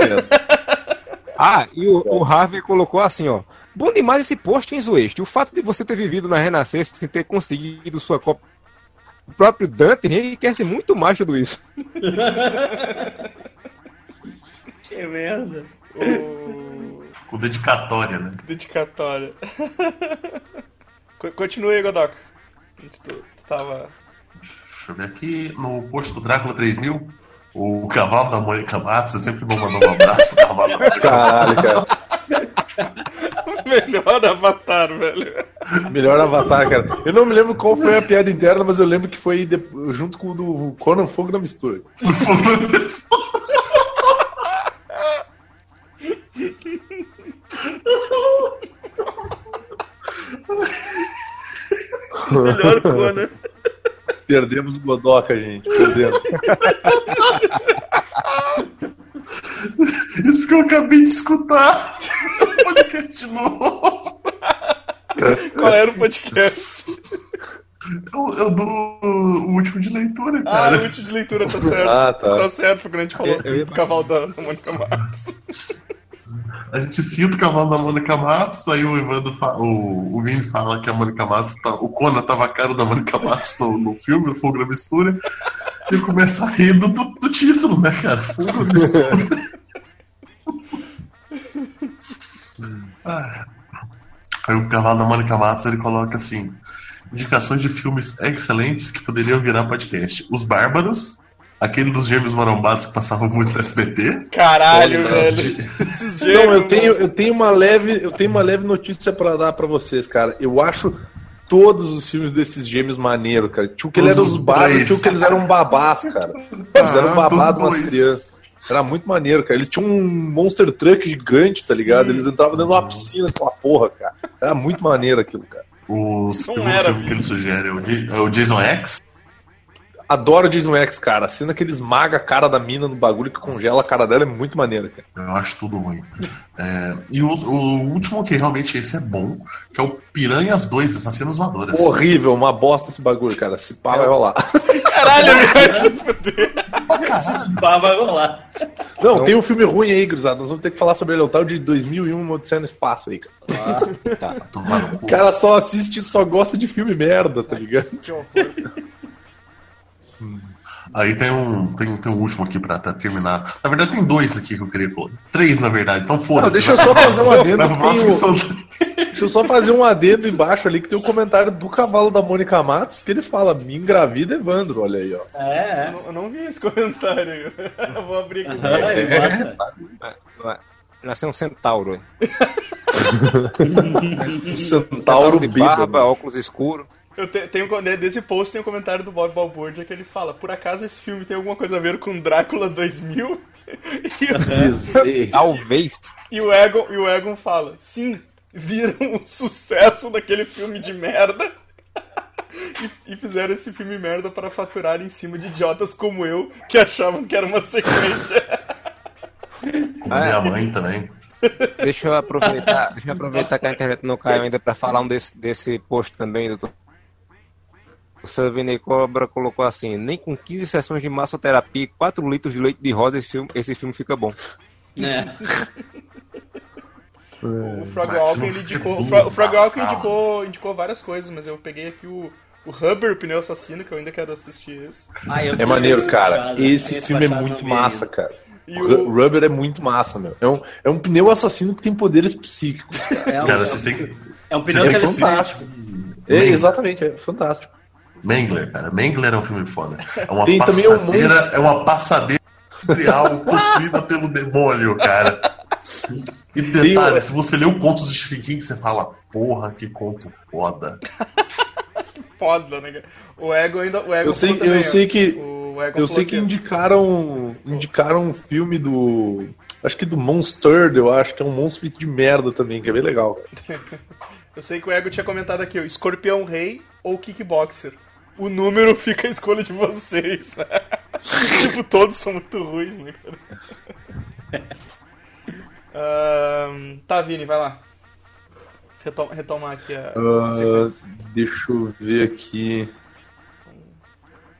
Ah, e o, o Harvey colocou assim, ó. Bom demais esse post, hein, Zueste? O fato de você ter vivido na Renascença sem ter conseguido sua copa. O próprio Dante enriquece muito mais tudo isso. Que merda. O... Com dedicatória, né? Dedicatória. Co- Continua aí, Godoka. Onde Tu, tu tava. Deixa eu ver aqui. No post do Drácula 3000, o cavalo da Mônica Matos, eu sempre vou mandar um abraço pro cavalo da Mônica Caralho, cara. Melhor avatar, velho. Melhor avatar, cara. Eu não me lembro qual foi a piada interna, mas eu lembro que foi de- junto com o do Conan Fogo na mistura. Matos. Melhor Conan. Perdemos o Godoka, gente. Perdemos. Isso porque eu acabei de escutar o podcast novo. Qual era o podcast? Eu, eu dou o último de leitura, Ah, cara. o último de leitura, tá certo. Ah, tá. Tá certo, porque a gente falou Eu do cavalo da, da Mônica Matos. A gente cita o cavalo da Mônica Matos, aí o Evandro o, o Vini fala que a Mônica Matos tá, o Conan tava cara da Mônica Matos no, no filme, no Fogo da Mistura, e começa a rir do, do, do título, né, cara? Fogo da Mistura. Aí o cavalo da Mônica Matos ele coloca assim: indicações de filmes excelentes que poderiam virar podcast. Os Bárbaros, aquele dos gêmeos marombados que passava muito no SBT. Caralho, velho. Esses Não, gêmeos, eu tenho, eu tenho uma leve, eu tenho uma leve notícia pra dar pra vocês, cara. Eu acho todos os filmes desses gêmeos maneiro, cara. Tinha o que eles eram os três. tinha que eles eram babás, cara. Eles eram Ah, umas dois. crianças. Era muito maneiro, cara. Eles tinham um monster truck gigante, tá ligado? Eles entravam dentro de uma piscina com a porra, cara. Era muito maneiro aquilo, cara. O segundo filme que ele sugere é é o Jason X. Adoro o Jason X, cara. A cena que ele esmaga a cara da mina no bagulho que congela a cara dela é muito maneira, cara. Eu acho tudo ruim. É, e o, o último que realmente esse é bom, que é o Piranhas 2, Assassinos Voadoras. Horrível, uma bosta esse bagulho, cara. Se pá, vai rolar. Caralho, ele vai se fuder. Pá, vai rolar. Não, tem um filme ruim aí, Cruzado. Nós vamos ter que falar sobre ele. É o tal de 2001, uma Odisseia no Espaço aí, cara. Tomar no O cara só assiste e só gosta de filme merda, tá ligado? Aí tem um, tem, tem um último aqui pra, pra terminar. Na verdade, tem dois aqui que eu queria colocar. Três, na verdade. Então Não, foda-se. deixa eu só fazer um adendo. o- são- Deixa eu só fazer um adendo embaixo ali que tem o comentário do cavalo da Mônica Matos que ele fala: Me engravida, Evandro. Olha aí, ó. Eu É, não, eu não vi esse comentário. Eu vou abrir aqui. é. Bota. Nasceu um centauro. hein? O Centauro de bêbado. barba, óculos escuros. Eu te, tenho, desse post tem um comentário do Bob Balbúrdia que ele fala: Por acaso esse filme tem alguma coisa a ver com Drácula 2000? E, o- Talvez. e o Egon, e o Egon fala: Sim, viram o sucesso daquele filme de merda. E, e fizeram esse filme merda para faturar em cima de idiotas como eu que achavam que era uma sequência. Como minha mãe também. Deixa eu aproveitar, deixa eu aproveitar que a internet não caiu ainda para falar um desse, desse post também, doutor. O Savini Cobra colocou assim: nem com 15 sessões de massoterapia e 4 litros de leite de rosa esse filme, esse filme fica bom. É. O Frog Walker indicou, o Frog Walker indicou, indicou várias coisas, mas eu peguei aqui o, o Rubber, o pneu assassino, que eu ainda quero assistir esse. Ah, É maneiro, cara. baixado, Esse filme é muito massa, cara. E O o, Ru- Rubber é muito massa, meu. É um, é um pneu assassino que tem poderes psíquicos. É um- Cara, vocês têm que. É um pneu Você que ele fantástico. É, exatamente, é fantástico. Mengler, cara. Mengler é um filme foda. É uma Tem o passadeira, Monstro. é uma passadeira industrial possuída pelo demônio, cara. E detalhe, Tem o- se você lê o conto do Stephen King, você fala, porra, que conto foda. Foda, né? cara? O Ego ainda. O Ego Eu sei, eu sei que O Ego eu sei que indicaram indicaram um filme do acho que do Monster, eu acho que é um monstro feito de merda também, que é bem legal. Eu sei que o Ego tinha comentado aqui, ó, Escorpião Rei ou Kickboxer. O número fica a escolha de vocês. tipo, todos são muito ruins, né, cara? Tá, Vini, vai lá. Retoma, retomar aqui a, sequência. deixa eu ver aqui.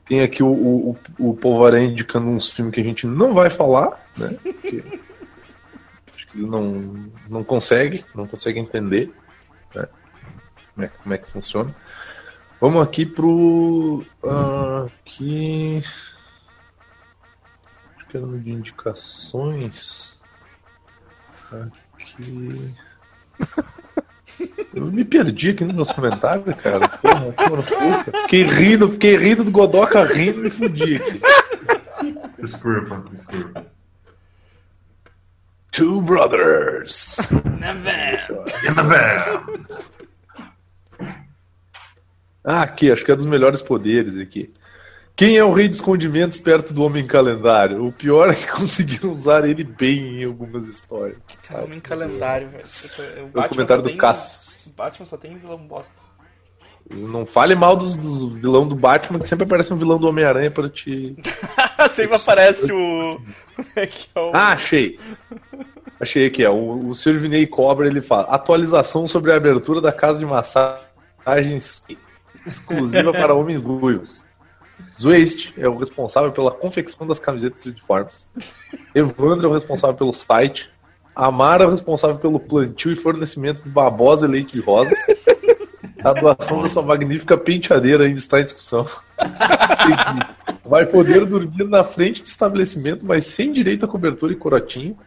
Tem aqui o, o, o Polvaré indicando uns filmes que a gente não vai falar, né? Porque acho que ele não, não consegue, não consegue entender né? como, é, como é que funciona. Vamos aqui pro. ah, aqui. Acho que era no de indicações. Aqui. Eu me perdi aqui nos meus comentários, cara. Porra, porra, porra. Fiquei rindo, fiquei rindo do Godoka rindo e me fudi aqui. Desculpa, desculpa. Two Brothers. In the van. Ah, aqui, acho que é dos melhores poderes aqui. Quem é o rei dos condimentos perto do Homem Calendário? O pior é que conseguiram usar ele bem em algumas histórias. Cara, em calendário, velho. O o comentário do Cassius. Batman só tem vilão bosta. Não fale mal dos, dos vilão do Batman, que sempre aparece um vilão do Homem-Aranha para te. Sempre aparece o. Como é que é o. Ah, achei! Achei aqui, é. O, o Sr. Cobra ele fala: atualização sobre a abertura da casa de massagens exclusiva para homens ruivos. Zwaist é o responsável pela confecção das camisetas de uniformes. Evandro é o responsável pelo site. Amara é o responsável pelo plantio e fornecimento de babosa e leite de rosas. A doação da sua magnífica penteadeira ainda está em discussão. Vai poder dormir na frente do estabelecimento, mas sem direito a cobertura e corotinho.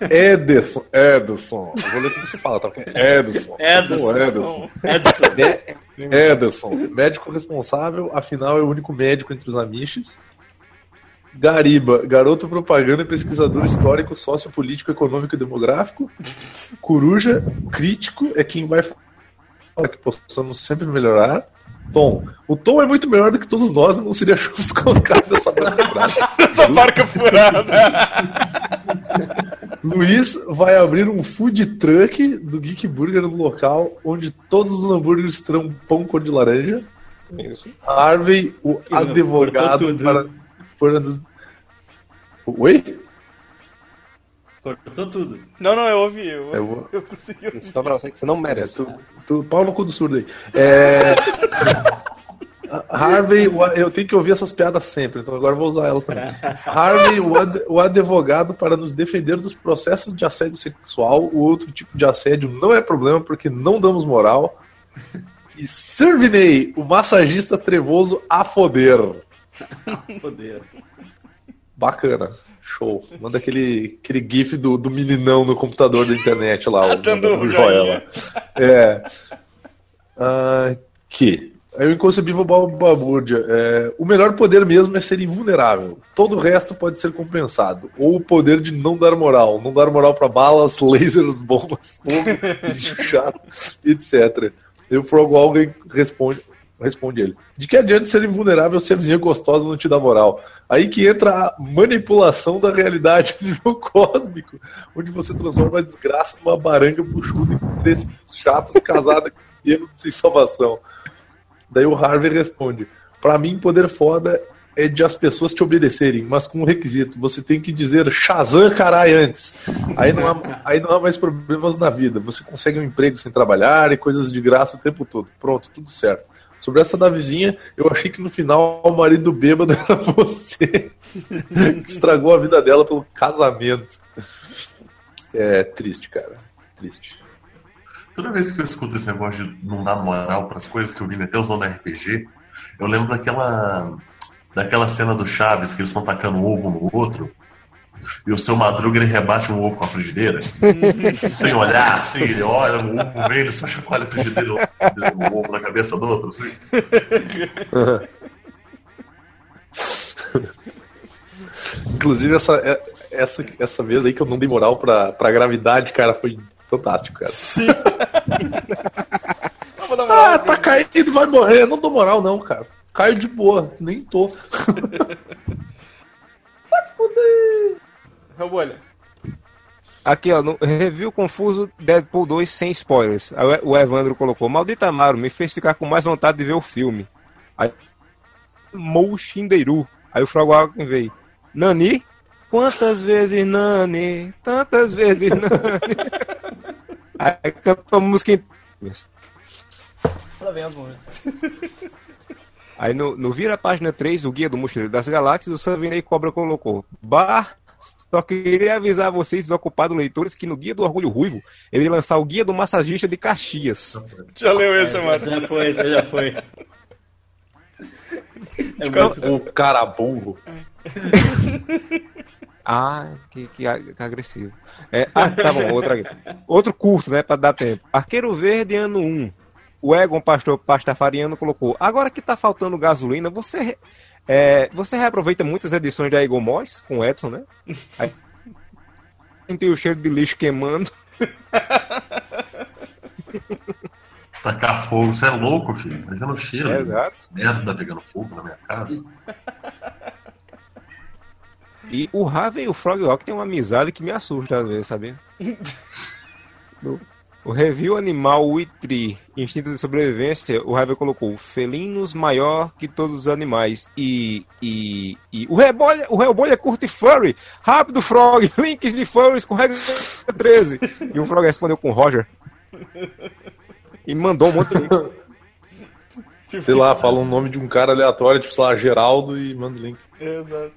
Ederson, Ederson. Eu vou ler como se fala, tá? Ederson. Ederson. Ederson. Edson. Ederson, médico responsável, afinal é o único médico entre os amiches. Gariba, garoto propaganda e pesquisador histórico, sociopolítico, econômico e demográfico. Coruja, crítico, é quem vai falar que possamos sempre melhorar. Tom, o Tom é muito melhor do que todos nós, não seria justo colocar nessa frase. Essa barca furada. Luiz vai abrir um food truck do Geek Burger no local onde todos os hambúrgueres terão pão cor de laranja. Isso. Harvey, o Que advogado cortou tudo. para, para nos... Oi? Cortou tudo. Não, não, eu ouvi. Eu, Eu vou- eu consegui ouvir. Só pra você que você não merece. Tu, tu, pau no cu do surdo aí. É... Harvey, a- eu tenho que ouvir essas piadas sempre, então agora vou usar elas também. Harvey, o, ad- o advogado para nos defender dos processos de assédio sexual. O outro tipo de assédio não é problema porque não damos moral. E Servinei, o massagista trevoso a foder. Poder. Bacana. Show. Manda aquele, aquele gif do, do meninão no computador da internet lá. o- Dando o joia joinha. lá. É. Aqui. É o inconcebível balbúrdia. É, o melhor poder mesmo é ser invulnerável. Todo o resto pode ser compensado. Ou o poder de não dar moral. Não dar moral pra balas, lasers, bombas, chato, etc. E o alguém responde, responde ele. De que adianta ser invulnerável se a vizinha gostosa não te dá moral? Aí que entra a manipulação da realidade a nível cósmico, onde você transforma a desgraça numa baranga buchuda com três chatos casados com erro sem salvação. Daí o Harvey responde: Pra mim, poder foda é de as pessoas te obedecerem, mas com um requisito: você tem que dizer Shazam carai antes. Aí não, há, aí não há mais problemas na vida. Você consegue um emprego sem trabalhar e coisas de graça o tempo todo. Pronto, tudo certo. Sobre essa da vizinha, eu achei que no final o marido bêbado era você que estragou a vida dela pelo casamento. É triste, cara. Triste. Toda vez que eu escuto esse negócio de não dar moral pras coisas que eu vi até usando RPG, eu lembro daquela daquela cena do Chaves que eles estão tacando ovo no outro. E o seu Madruga ele rebate um ovo com a frigideira, sem olhar, assim, ele olha, o ovo vem, ele só chacoalha a frigideira o ovo na cabeça do outro, assim. Inclusive, essa, é- essa, essa vez aí que eu não dei moral pra, pra gravidade, cara, foi fantástico, cara. Moral Ah, tá caído, vai morrer. Não dou moral, não, cara. Caio de boa, nem tô. Rebolha. Aqui, ó, no review confuso Deadpool 2 sem spoilers. Aí o Evandro colocou: Maldito Amaro, me fez ficar com mais vontade de ver o filme. Aí. Mouxinderu. Aí o Frogwalken veio: Nani? Quantas vezes Nani? Tantas vezes Nani. Aí cantou a música em. Lá vem as músicas. Aí no, no Vira a página 3, o Guia do Mochileiro das Galáxias, o Savinei Cobra colocou: Bar. Só queria avisar vocês, desocupados leitores, que no Guia do Orgulho Ruivo, ele ia lançar o Guia do Massagista de Caxias. Já leu esse, mano. Já foi, você já foi. É muito O cara burro. Ah, que, que, ag- que agressivo. É, ah, tá bom, outro aqui. Outro curto, né, pra dar tempo. Arqueiro Verde, ano 1. O Egon Pastor Pastafariano colocou: Agora que tá faltando gasolina, você, é, você reaproveita muitas edições da Egon Moss com o Edson, né? Aí, tem o cheiro de lixo queimando. Tacar fogo, você é louco, filho. Imagina o cheiro. É, exato. Merda pegando fogo na minha casa. E o Raven e o Frogwalk tem uma amizade que me assusta às vezes, sabia? No- o review animal Witri, Instinto de Sobrevivência, o Raven colocou felinos maior que todos os animais. E. e, e o Rebolha, o Rebolha curte furry. Rápido, Frog, links de furries com regra 13. E o Frog respondeu com Roger. E mandou um monte de link. Sei lá, fala um nome de um cara aleatório, tipo, sei lá, Geraldo e manda o link. Exato.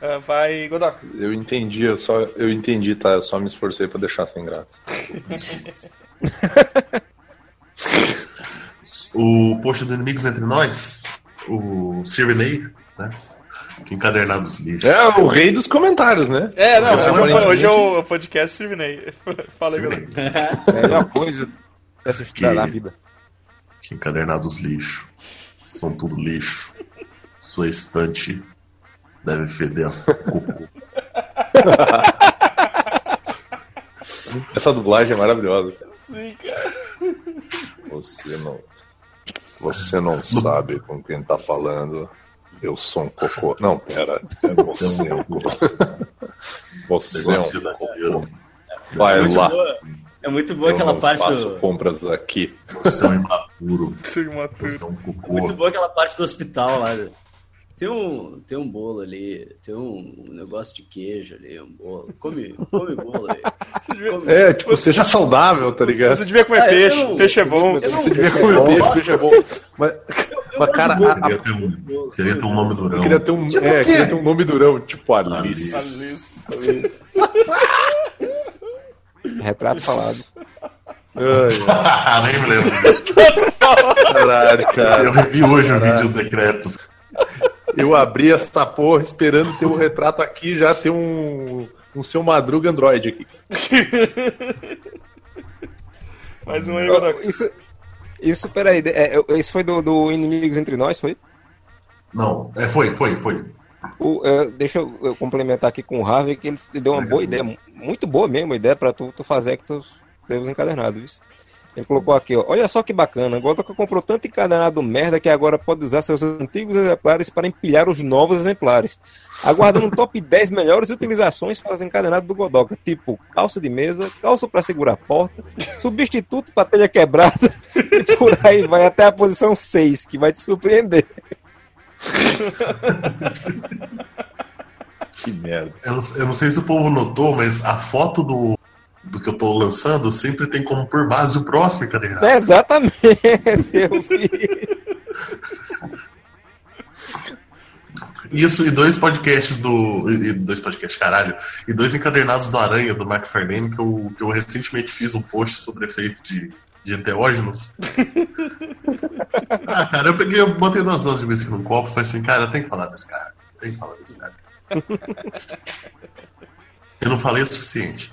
É, vai, Godoka. Eu entendi, eu só eu entendi, tá? Eu só me esforcei pra deixar sem graça. O post do Inimigos Entre Nós, o Sirenei, né? Que encadernado os lixos. É o rei dos comentários, né? É, não, é hoje é o podcast Sirvinei. Fala aí, Godoka. É a coisa dessa história da vida. que encadernado os lixos. São tudo lixo. Sua estante deve feder a cocô. Essa dublagem é maravilhosa. Sim, cara. Você não. Você não sabe com quem tá falando. Eu sou um cocô. Não, pera. Você é um cocô. Você é um cocô. Vai lá. É muito boa Eu aquela parte faço do. compras aqui. Você é um imaturo. Seu imaturo. Você é um cocô. Muito boa aquela parte do hospital lá. Tem um, tem um bolo ali, tem um negócio de queijo ali, um bolo. Come, come bolo aí. Você devia, Come. É, tipo, seja saudável, tá ligado? você devia comer Ah, eu peixe. não- Peixe é bom. eu não- Você devia comer eu peixe, gosto. peixe é bom. Mas, mas cara, a- Queria ter um, queria ter um nome durão. eu queria ter um, Tipo é, queria ter um nome durão, tipo Alice. Alice. Retrato falado. Ai, Nem me lembro caralho, cara. Eu revi hoje o vídeo dos decretos. Eu abri essa porra esperando ter um retrato aqui já ter um, um seu Madruga Android aqui. Mais um aí, Godoka. Isso, isso peraí, é, isso foi do, do Inimigos Entre Nós, foi? Não, é, foi, foi, foi. O, é, deixa eu, eu complementar aqui com o Harvey, que ele deu uma boa ideia, muito boa mesmo, a ideia pra tu, tu fazer que tu teus encadernados? Ele colocou aqui, ó, olha só que bacana, Godoka comprou tanto encadernado merda que agora pode usar seus antigos exemplares para empilhar os novos exemplares. Aguardando um top 10 melhores utilizações para os encadernados do Godoka, tipo calça de mesa, calça para segurar a porta, substituto para telha quebrada e por aí vai até a posição 6, que vai te surpreender. Que merda. Eu não, eu não sei se o povo notou, mas a foto do, do que eu tô lançando sempre tem como por base o próximo encadernado. É, exatamente, eu vi. Isso e dois podcasts do. E dois podcasts, caralho. E dois encadernados do Aranha, do Mark Farlane, que eu, que eu recentemente fiz um post sobre efeitos de, de enteógenos. ah, cara, eu peguei, eu botei duas doses de whisky num copo e falei assim, cara, tenho que falar desse cara. Tem que falar desse cara. Eu não falei o suficiente.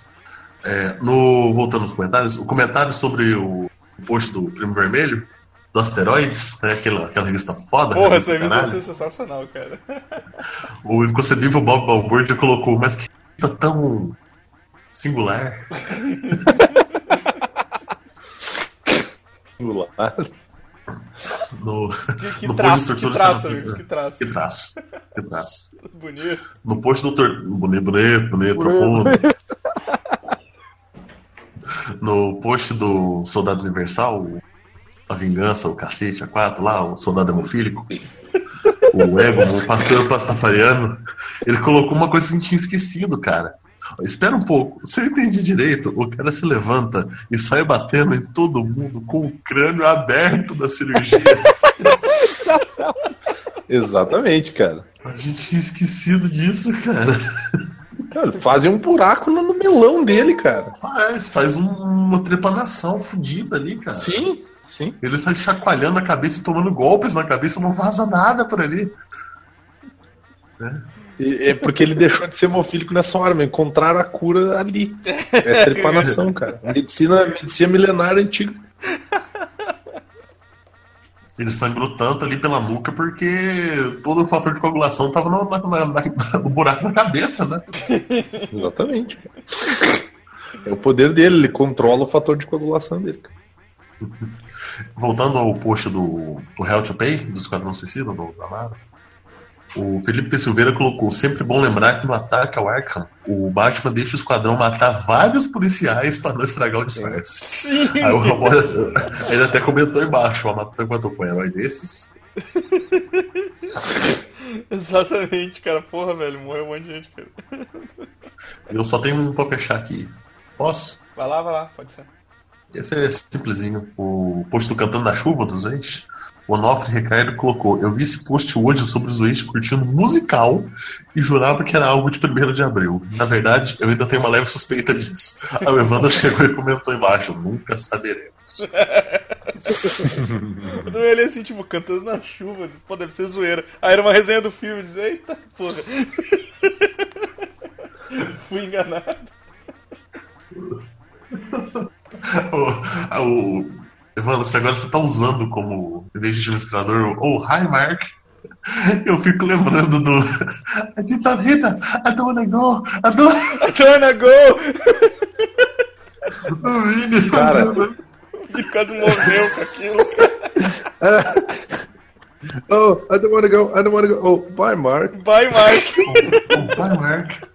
É, no, voltando aos comentários, o comentário sobre o, o post do Primo Vermelho, do Asteroids, né, aquela, aquela revista foda. Porra, revista essa revista é sensacional, cara. O inconcebível Bob Balbúrdia colocou, mas que revista tão singular. Singular. No, Que, que no traço, post que do traço, Torcedor amigos, que traço. Que traço. Que traço. Bonito. No post do tor... bonito, bonito, bonito, profundo. No post do Soldado Universal, a vingança, o cacete, a quatro lá, o soldado hemofílico, o ego, o pastor pastafariano, ele colocou uma coisa que a gente tinha esquecido, cara. Espera um pouco, se eu entendi direito, o cara se levanta e sai batendo em todo mundo com o crânio aberto da cirurgia. Exatamente, cara. A gente tinha esquecido disso, cara. Cara, fazem um buraco no, melão dele, cara. Faz, faz um- uma trepanação fodida ali, cara. Sim, sim. Ele sai chacoalhando a cabeça e tomando golpes na cabeça, não vaza nada por ali. E- É porque ele deixou de ser hemofílico nessa hora, mas encontraram a cura ali. É trepanação, cara. Medicina, medicina milenar antiga. Ele sangrou tanto ali pela nuca porque todo o fator de coagulação tava no, na- na- no buraco na cabeça, né? Exatamente. É o poder dele, ele controla o fator de coagulação dele. Voltando ao post do, do Hell to Pay, do Esquadrão Suicida, do Amaro, o Felipe. Silveira colocou: sempre bom lembrar que no ataque ao Arkham, o Batman deixa o esquadrão matar vários policiais para não estragar o disfarce. Sim! Aí o Ramon ele até comentou embaixo: o Amado comentou com um herói desses. Exatamente, cara. Porra, velho, morreu um monte de gente, cara. Eu só tenho um pra fechar aqui. Posso? Vai lá, vai lá, pode ser. Esse é simplesinho. O post do Cantando na Chuva dos Eixos. O Onofre Ricardo colocou: Eu vi esse post hoje sobre os Eixos curtindo musical e jurava que era algo de 1 de abril. Na verdade, eu ainda tenho uma leve suspeita disso. Aí o Evandro chegou e comentou embaixo: Nunca saberemos. Eu dou ele assim, tipo, cantando na chuva. Pô, deve ser zoeira. Aí era uma resenha do filme. Diz, eita, porra. Fui enganado. o, o, Evandro, você agora você tá usando como, de administrador, o oh, Hi Mark. Eu fico lembrando do. A Tita Rita, I don't wanna go, I don't Dona Go! do Vini Cara. Ele quase morreu com aquilo. Oh, I don't wanna go, I don't wanna go. Oh, bye, Mark. Vai, Mark. Oh, Hi Mark.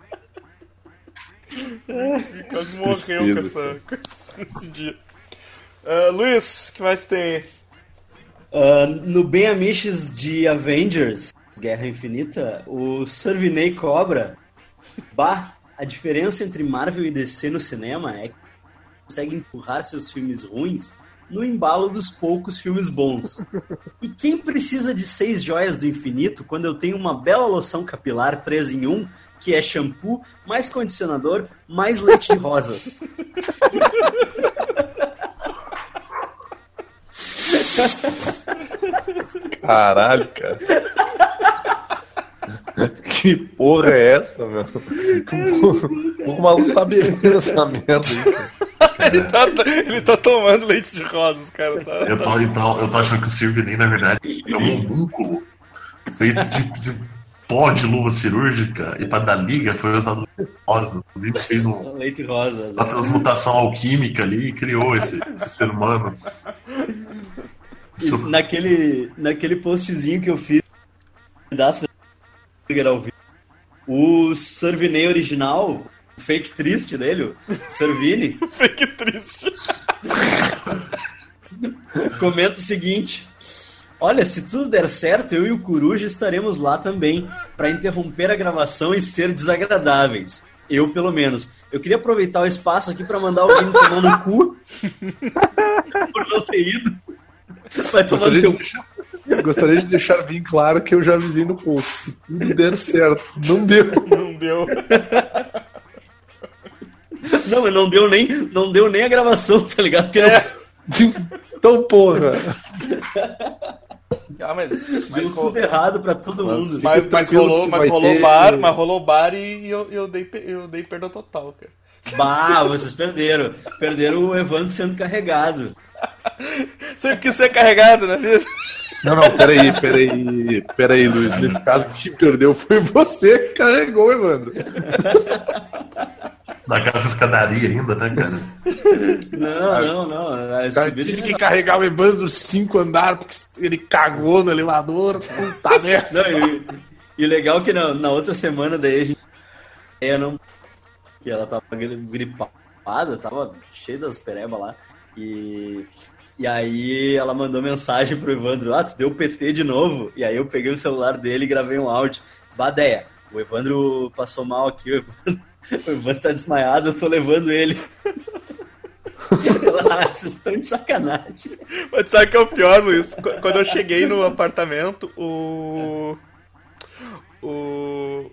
Ele quase morreu com, essa, com esse dia. Ah, Luiz, o que mais tem? Ah, no Bem Amiches de Avengers, Guerra Infinita, o Servinei cobra. Bah, a diferença entre Marvel e DC no cinema é que consegue empurrar seus filmes ruins no embalo dos poucos filmes bons. E quem precisa de seis joias do infinito quando eu tenho uma bela loção capilar 3 em 1, que é shampoo, mais condicionador, mais leite de rosas? Caralho, cara. Que porra é essa, meu? Como o maluco tá bebendo essa merda aí? Ele tá, ele tá tomando leite de rosas, cara. Tá, Eu tô, então, eu tô achando que o Sirvinim, na verdade, é um homúnculo feito de, de pó de luva cirúrgica e pra dar liga foi usado rosas. O Vini fez um- Leite rosas. uma transmutação alquímica ali e criou esse, esse ser humano. Naquele, naquele postzinho que eu fiz das ao vivo, o Servinei original, o fake triste dele, o Servini, Fique triste. comenta o seguinte: Olha, se tudo der certo, eu e o Coruja estaremos lá também para interromper a gravação e ser desagradáveis. Eu, pelo menos. Eu queria aproveitar o espaço aqui para mandar alguém tomar no cu por não ter ido. Vai tomar Gostaria teu de, deixar, gostaria de deixar bem claro que eu já avisei no post. Se tudo der certo, não deu. Não deu. Não, mas não deu nem, não deu nem a gravação, tá ligado? Porque É. Então, porra. Ah, mas, mas, Deu rolou, tudo errado pra todo Mas mundo. mas, mas rolou, mas rolou ter- bar, mas rolou bar e eu, eu, dei, eu dei perda total, cara. Bah, vocês perderam. Perderam o Evandro sendo carregado. Sempre quis ser carregado na vida. Não, não, peraí, peraí, peraí, Luiz. Nesse caso, quem perdeu foi você que carregou, Evandro. Naquela escadaria ainda, né, cara? Não, não, não. Esse Cara, tive que carregar o Evandro cinco andares porque ele cagou no elevador. Puta merda. Não, e, e o legal é que na, na outra semana daí a gente. Eu não. Que ela tava gri- gripada, tava cheia das perebas lá. E. E aí ela mandou mensagem pro Evandro, ah, tu deu PT de novo? E aí eu peguei o celular dele e gravei um áudio. Badeia, o Evandro passou mal aqui, o Evandro, o Evandro tá desmaiado, eu tô levando ele. Vocês estão de sacanagem. Mas sabe o que é o pior, Luiz? Qu- Quando eu cheguei no apartamento, o. O.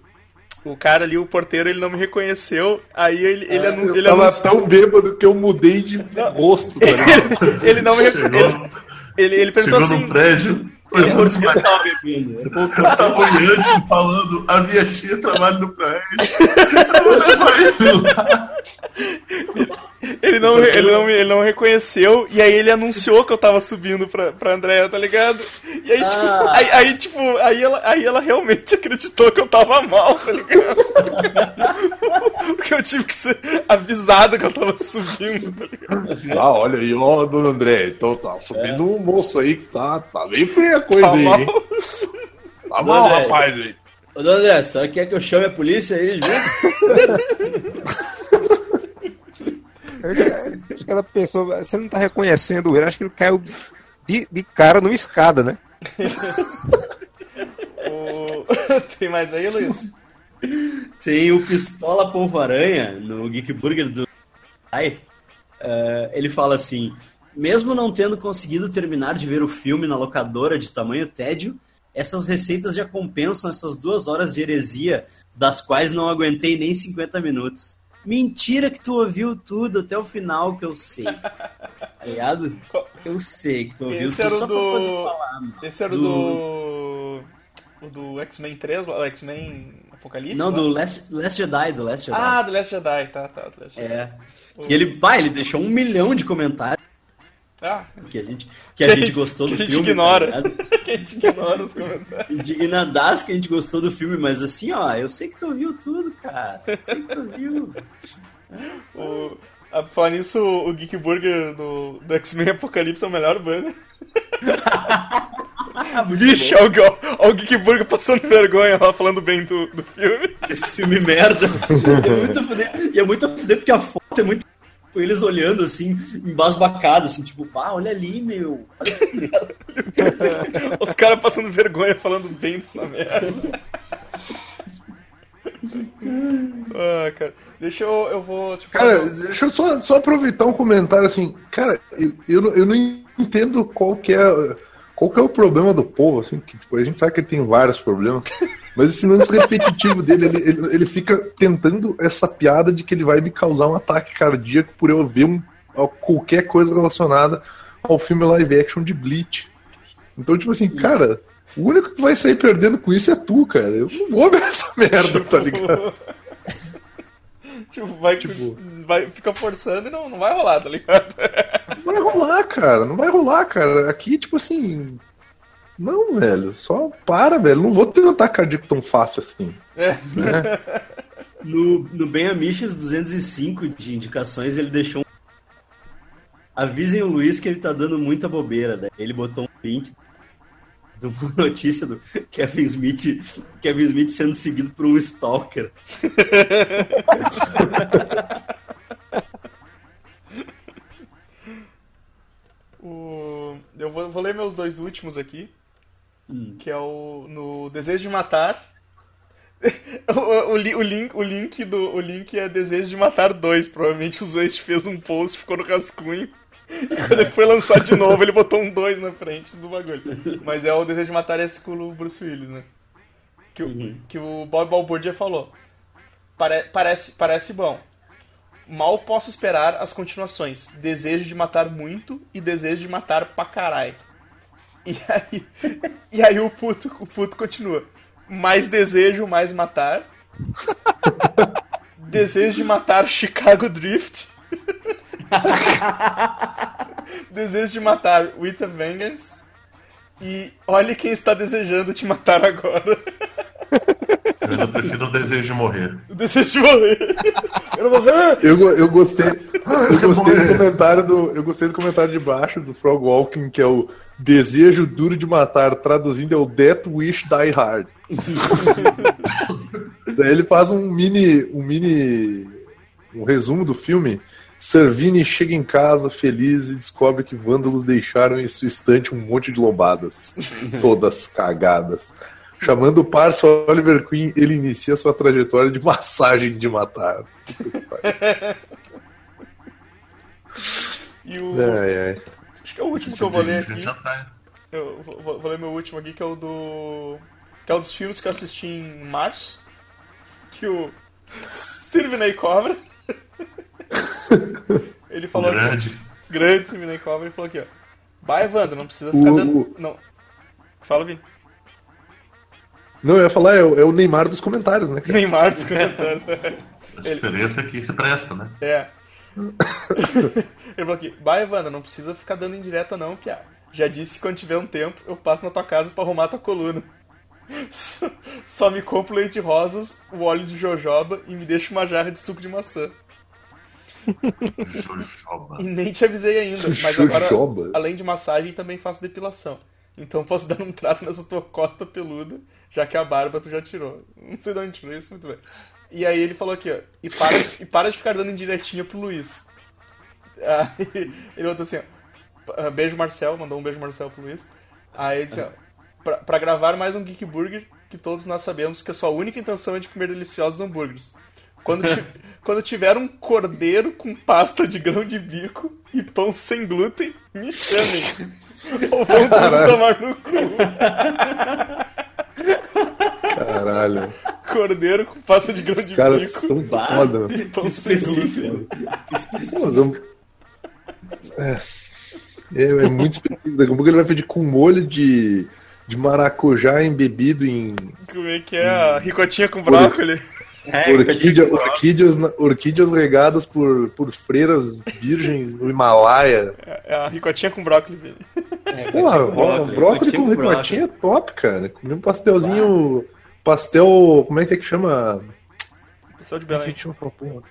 O cara ali, o porteiro, ele não me reconheceu. Aí ele, ele, anu- Eu ele, tava anunciou- tão bêbado que eu mudei de rosto, tá ligado? ele não me reconheceu. Ele, ele perguntou chegou assim. num prédio, Ele olhando os porque tava bebendo. Eu tava olhando falando, a minha tia trabalha no prédio. Eu vou levar ele lá. Ele não, ele, não, ele não reconheceu, e aí ele anunciou que eu tava subindo pra, pra Andréia, tá ligado? E aí, tipo, Ah. aí, aí, tipo, aí ela, aí ela realmente acreditou que eu tava mal, tá ligado? Porque eu tive que ser avisado que eu tava subindo, tá ligado? Ah, olha aí, ó, dona André. Então tá subindo um moço aí que tá, tá bem feia a coisa Tá aí, mal. hein? Tá mal, André. rapaz aí. Ô, Dona André, só quer que eu chame a polícia aí junto? Acho que ela pensou, você não tá reconhecendo ele, acho que ele caiu de, de cara numa escada, né? O- Tem mais aí, Luiz? Tem o Pistola Polvo-Aranha no Geek Burger do Ai. eh, ele fala assim: mesmo não tendo conseguido terminar de ver o filme na locadora de tamanho tédio, essas receitas já compensam essas duas horas de heresia, das quais não aguentei nem 50 minutos. Mentira que tu ouviu tudo até o final que eu sei. Tá ligado? Eu sei que tu ouviu Esse tudo era o só pra poder do. falar, mano. Esse era o do. O do X-Men 3, lá, o X-Men Apocalipse? Não, lá? do Last, Last Jedi, do Last Jedi. Ah, do Last Jedi, tá, tá. Do Last Jedi. É. Que ele, pá, ele deixou um milhão de comentários Ah, que a gente, que a gente gostou que do a gente filme. ignora. tá que a gente ignora os comentários. Indignadas que a gente gostou do filme, mas assim, ó, eu sei que tu ouviu tudo, cara. Eu sei que tu ouviu. O, a, falar nisso, o Geek Burger do, do X-Men Apocalipse é o melhor banner. Vixe, olha o, Geek Burger passando vergonha lá, falando bem do, do filme. Esse filme merda. É muito fuder. E é muito a fuder porque a foto é muito. Com Eles olhando assim, embasbacados, assim, tipo, ah, olha ali, meu. Os caras passando vergonha, falando bem dessa merda. ah, cara. Deixa eu. Eu vou. Tipo, Cara, deixa eu só, só aproveitar um comentário assim. Cara, eu, eu, não- eu não entendo qual que é. Qual que é o problema do povo, assim, que tipo, a gente sabe que ele tem vários problemas, mas esse lance repetitivo dele, ele, ele, ele fica tentando essa piada de que ele vai me causar um ataque cardíaco por eu ver um, qualquer coisa relacionada ao filme live action de Bleach. Então, tipo assim, cara, o único que vai sair perdendo com isso é tu, cara. Eu não vou ver essa merda, tá ligado? tipo, vai, Tipo- vai ficar forçando e não, não vai rolar, tá ligado? Não vai rolar, cara. Não vai rolar, cara. Aqui, tipo assim. Não, velho. Só para, velho. Não vou ter um ataque cardíaco tão fácil assim. É. No, no Ben Amiches 205 de indicações, ele deixou um... Avisem o Luiz que ele tá dando muita bobeira. Daí ele botou um link de uma notícia do Kevin Smith, Kevin Smith sendo seguido por um stalker. O... Eu vou, vou ler meus dois últimos aqui. Hum. Que é o. No Desejo de Matar. o, o, o link, o, link do, o link é Desejo de Matar 2. Provavelmente o Zoeste fez um post, ficou no rascunho. E quando ele foi lançar de novo, ele botou um 2 na frente do bagulho. Mas é o Desejo de Matar esse com o Bruce Willis, né? Que, o- Uhum. que o Bob Balbúrdia falou. Pare- parece, parece bom. Mal posso esperar as continuações. Desejo de matar muito e desejo de matar pra caralho. E aí, e aí o puto, o puto continua. Mais desejo, mais matar. Desejo de matar Chicago Drift. Desejo de matar With a Vengeance. E olhe quem está desejando te matar agora. Eu ainda prefiro o desejo de morrer. O desejo de morrer. Eu morrer. Eu, go- eu gostei. Eu gostei do comentário do. Eu gostei do comentário de baixo do Frog Walking, que é o desejo duro de matar, traduzindo é o Death Wish Die Hard. Daí ele faz um mini. um mini. um resumo do filme. Servini chega em casa feliz e descobre que vândalos deixaram em sua estante um monte de lobadas, todas cagadas. Chamando o parça Oliver Queen, ele inicia sua trajetória de massagem de matar. E o. Ai, ai. Acho que é o último que eu vou ler aqui. Eu vou, ler meu último aqui, que é o do. Que é um dos filmes que eu assisti em março. Que o. Sirvinei Cobra. Ele falou aqui. Grande. Grande Sirvinei Cobra. Ele falou aqui, ó. Vai, Evandro, não precisa ficar O- dando. Não. Fala, Vini. Não, eu ia falar, é o, é o Neymar dos comentários, né, cara? Neymar dos comentários. A diferença é que se presta, né? É. Ele falou aqui, vai, Evandro, não precisa ficar dando indireta não, Pia. Já disse que quando tiver um tempo, eu passo na tua casa pra arrumar tua coluna. Só, só me compro leite de rosas, o óleo de jojoba e me deixa uma jarra de suco de maçã. Jojoba. E nem te avisei ainda, mas agora, Jojoba? além de massagem, também faço depilação. Então posso dar um trato nessa tua costa peluda, já que a barba tu já tirou. Não sei de onde tirou isso, muito bem. E aí ele falou aqui, ó, e para, e para de ficar dando indiretinha pro Luiz. Aí ele botou assim, ó, "Ah, beijo Marcel, mandou um beijo Marcel pro Luiz. Aí ele disse, ó, pra, pra gravar mais um Geek Burger, que todos nós sabemos que a sua única intenção é de comer deliciosos hambúrgueres. Quando, ti- quando tiver um cordeiro com pasta de grão de bico e pão sem glúten, me chamem. Ou vão tudo tomar no cu. Caralho. Cordeiro com pasta de grão de Os caras bico são foda. e pão sem glúten. É, é, é muito específico. Daqui a pouco ele vai pedir com molho de, de maracujá embebido em Como é que é? A ricotinha com brócolis. É, orquídea, orquídeas, orquídeas regadas por, por freiras virgens no Himalaia. É a ricotinha com brócolis. É, Pô, brócolis, brócolis com ricotinha é top, cara. Comi um pastelzinho. Pastel. Como é que é que chama? Pessoal de Como é que Belém. chama porra?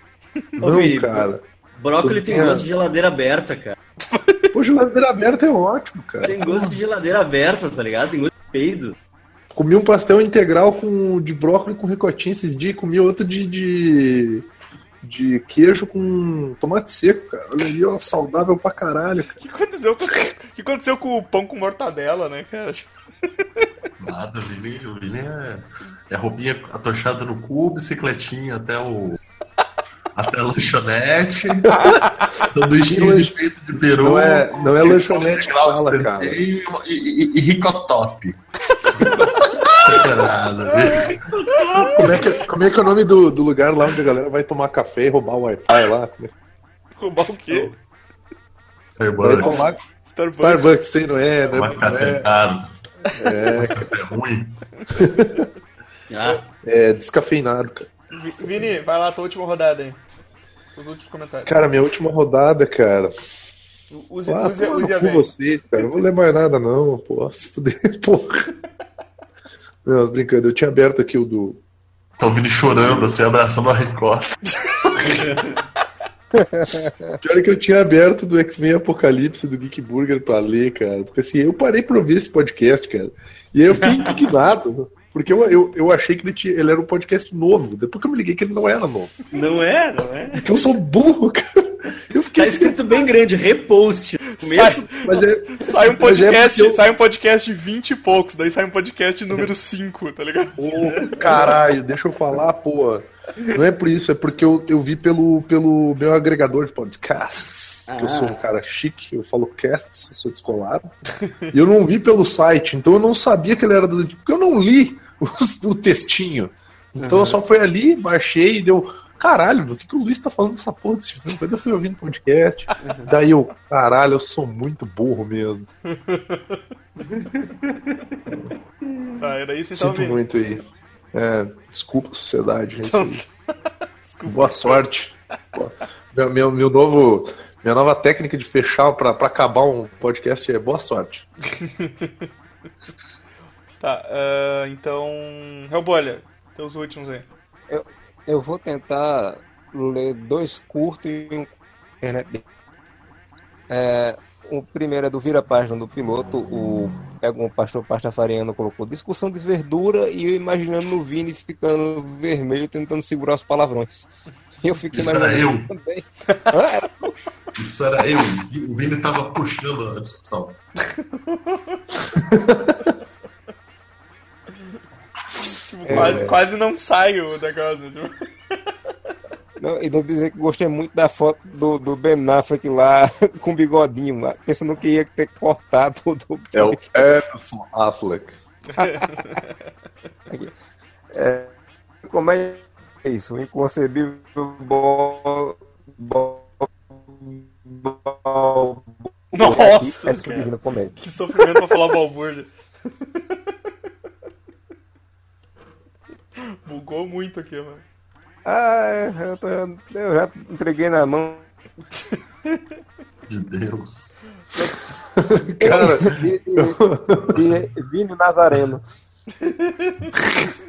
Ô, Não, cara. Brócolis tem É. gosto de geladeira aberta, cara. Pô, geladeira aberta é ótimo, cara. Tem gosto de geladeira aberta, tá ligado? Tem gosto de peido. Comi um pastel integral com, de brócolis com ricotinha esses dias e comi outro de, de, de queijo com tomate seco, cara. Olha aí, ó, saudável pra caralho, cara. O que aconteceu com, o que aconteceu com o pão com mortadela, né, cara? Nada, o Vini, o Vini é, é roupinha atochada no cu, bicicletinha até o. Até a lanchonete, sanduichinho de peito de peru, Não é- não é lanchonete que fala, cara. E, e, e ricotop. Nada, Vini. Como é que, como é, que é o nome do, do lugar lá onde a galera vai tomar café e roubar o Wi-Fi lá? Roubar o quê? Starbucks, tomar Starbucks. Starbucks, sei, não é, né? tomar café É, caro, é, café ruim. Ah, é descafeinado, cara. Vi- Vini, vai lá, tua última rodada aí. Os últimos comentários. Cara, minha última rodada, cara. Use, Ah, use, use a cu vez. vocês, cara. Não vou ler mais nada, não. Pô, se fuder, porra. Não, brincando. Eu tinha aberto aqui o do. Tá o Vini chorando, assim, abraçando a ricota. Pior que eu tinha aberto do X-Men Apocalipse do Geek Burger pra ler, cara. Porque assim, eu parei pra ouvir esse podcast, cara. E aí eu fiquei indignado. Porque eu, eu, eu achei que ele, tinha, ele era um podcast novo. Depois que eu me liguei que ele não era novo. não é, não é. Porque eu sou burro, cara. Eu Tá fiquei. escrito bem grande, repost. Começo, Mas é, Sai um Mas é podcast, porque eu- sai um podcast de 20 e poucos, daí sai um podcast número 5, tá ligado? Ô, caralho, deixa eu falar, pô. Não é por isso, é porque eu, eu vi pelo, pelo meu agregador de podcasts. Que eu sou um cara chique, eu falo casts, eu sou descolado. e eu não vi pelo site, então eu não sabia que ele era do. Porque eu não li o, o textinho. Então eu só fui ali, baixei e deu. caralho, do que, que o Luiz tá falando dessa porra desse filme? Quando eu fui ouvindo podcast, daí eu, caralho, eu sou muito burro mesmo. Tá, era isso então, Sinto muito aí. É, desculpa, sociedade. É Então, aí. Boa sorte. Boa- Meu, meu, meu novo, minha nova técnica de fechar pra, pra acabar um podcast é boa sorte. Tá, ah, então. Hellbolha, teus últimos aí. Eu vou tentar ler dois curtos e um. É, o primeiro é do Vira-Página do piloto. O pega um pastor pastafariano colocou discussão de verdura e eu imaginando no Vini ficando vermelho tentando segurar os palavrões. E eu fiquei Isso imaginando era eu. também. Hã? Era Isso era eu. O Vini tava puxando a discussão. Tipo, É. quase, quase não sai o negócio. Tipo. Não, e não dizer que gostei muito da foto do, do Ben Affleck lá com bigodinho, lá, pensando que ia ter cortado o do É o Edson Affleck. É, como é isso? O inconcebível bom. bom, Nossa, Essa cara. divina comédia. Que sofrimento pra falar balbúrdia. Bugou muito aqui, mano. Ah, eu, tô- eu já entreguei na mão. De Deus. Cara, De, de, de Vini Nazareno.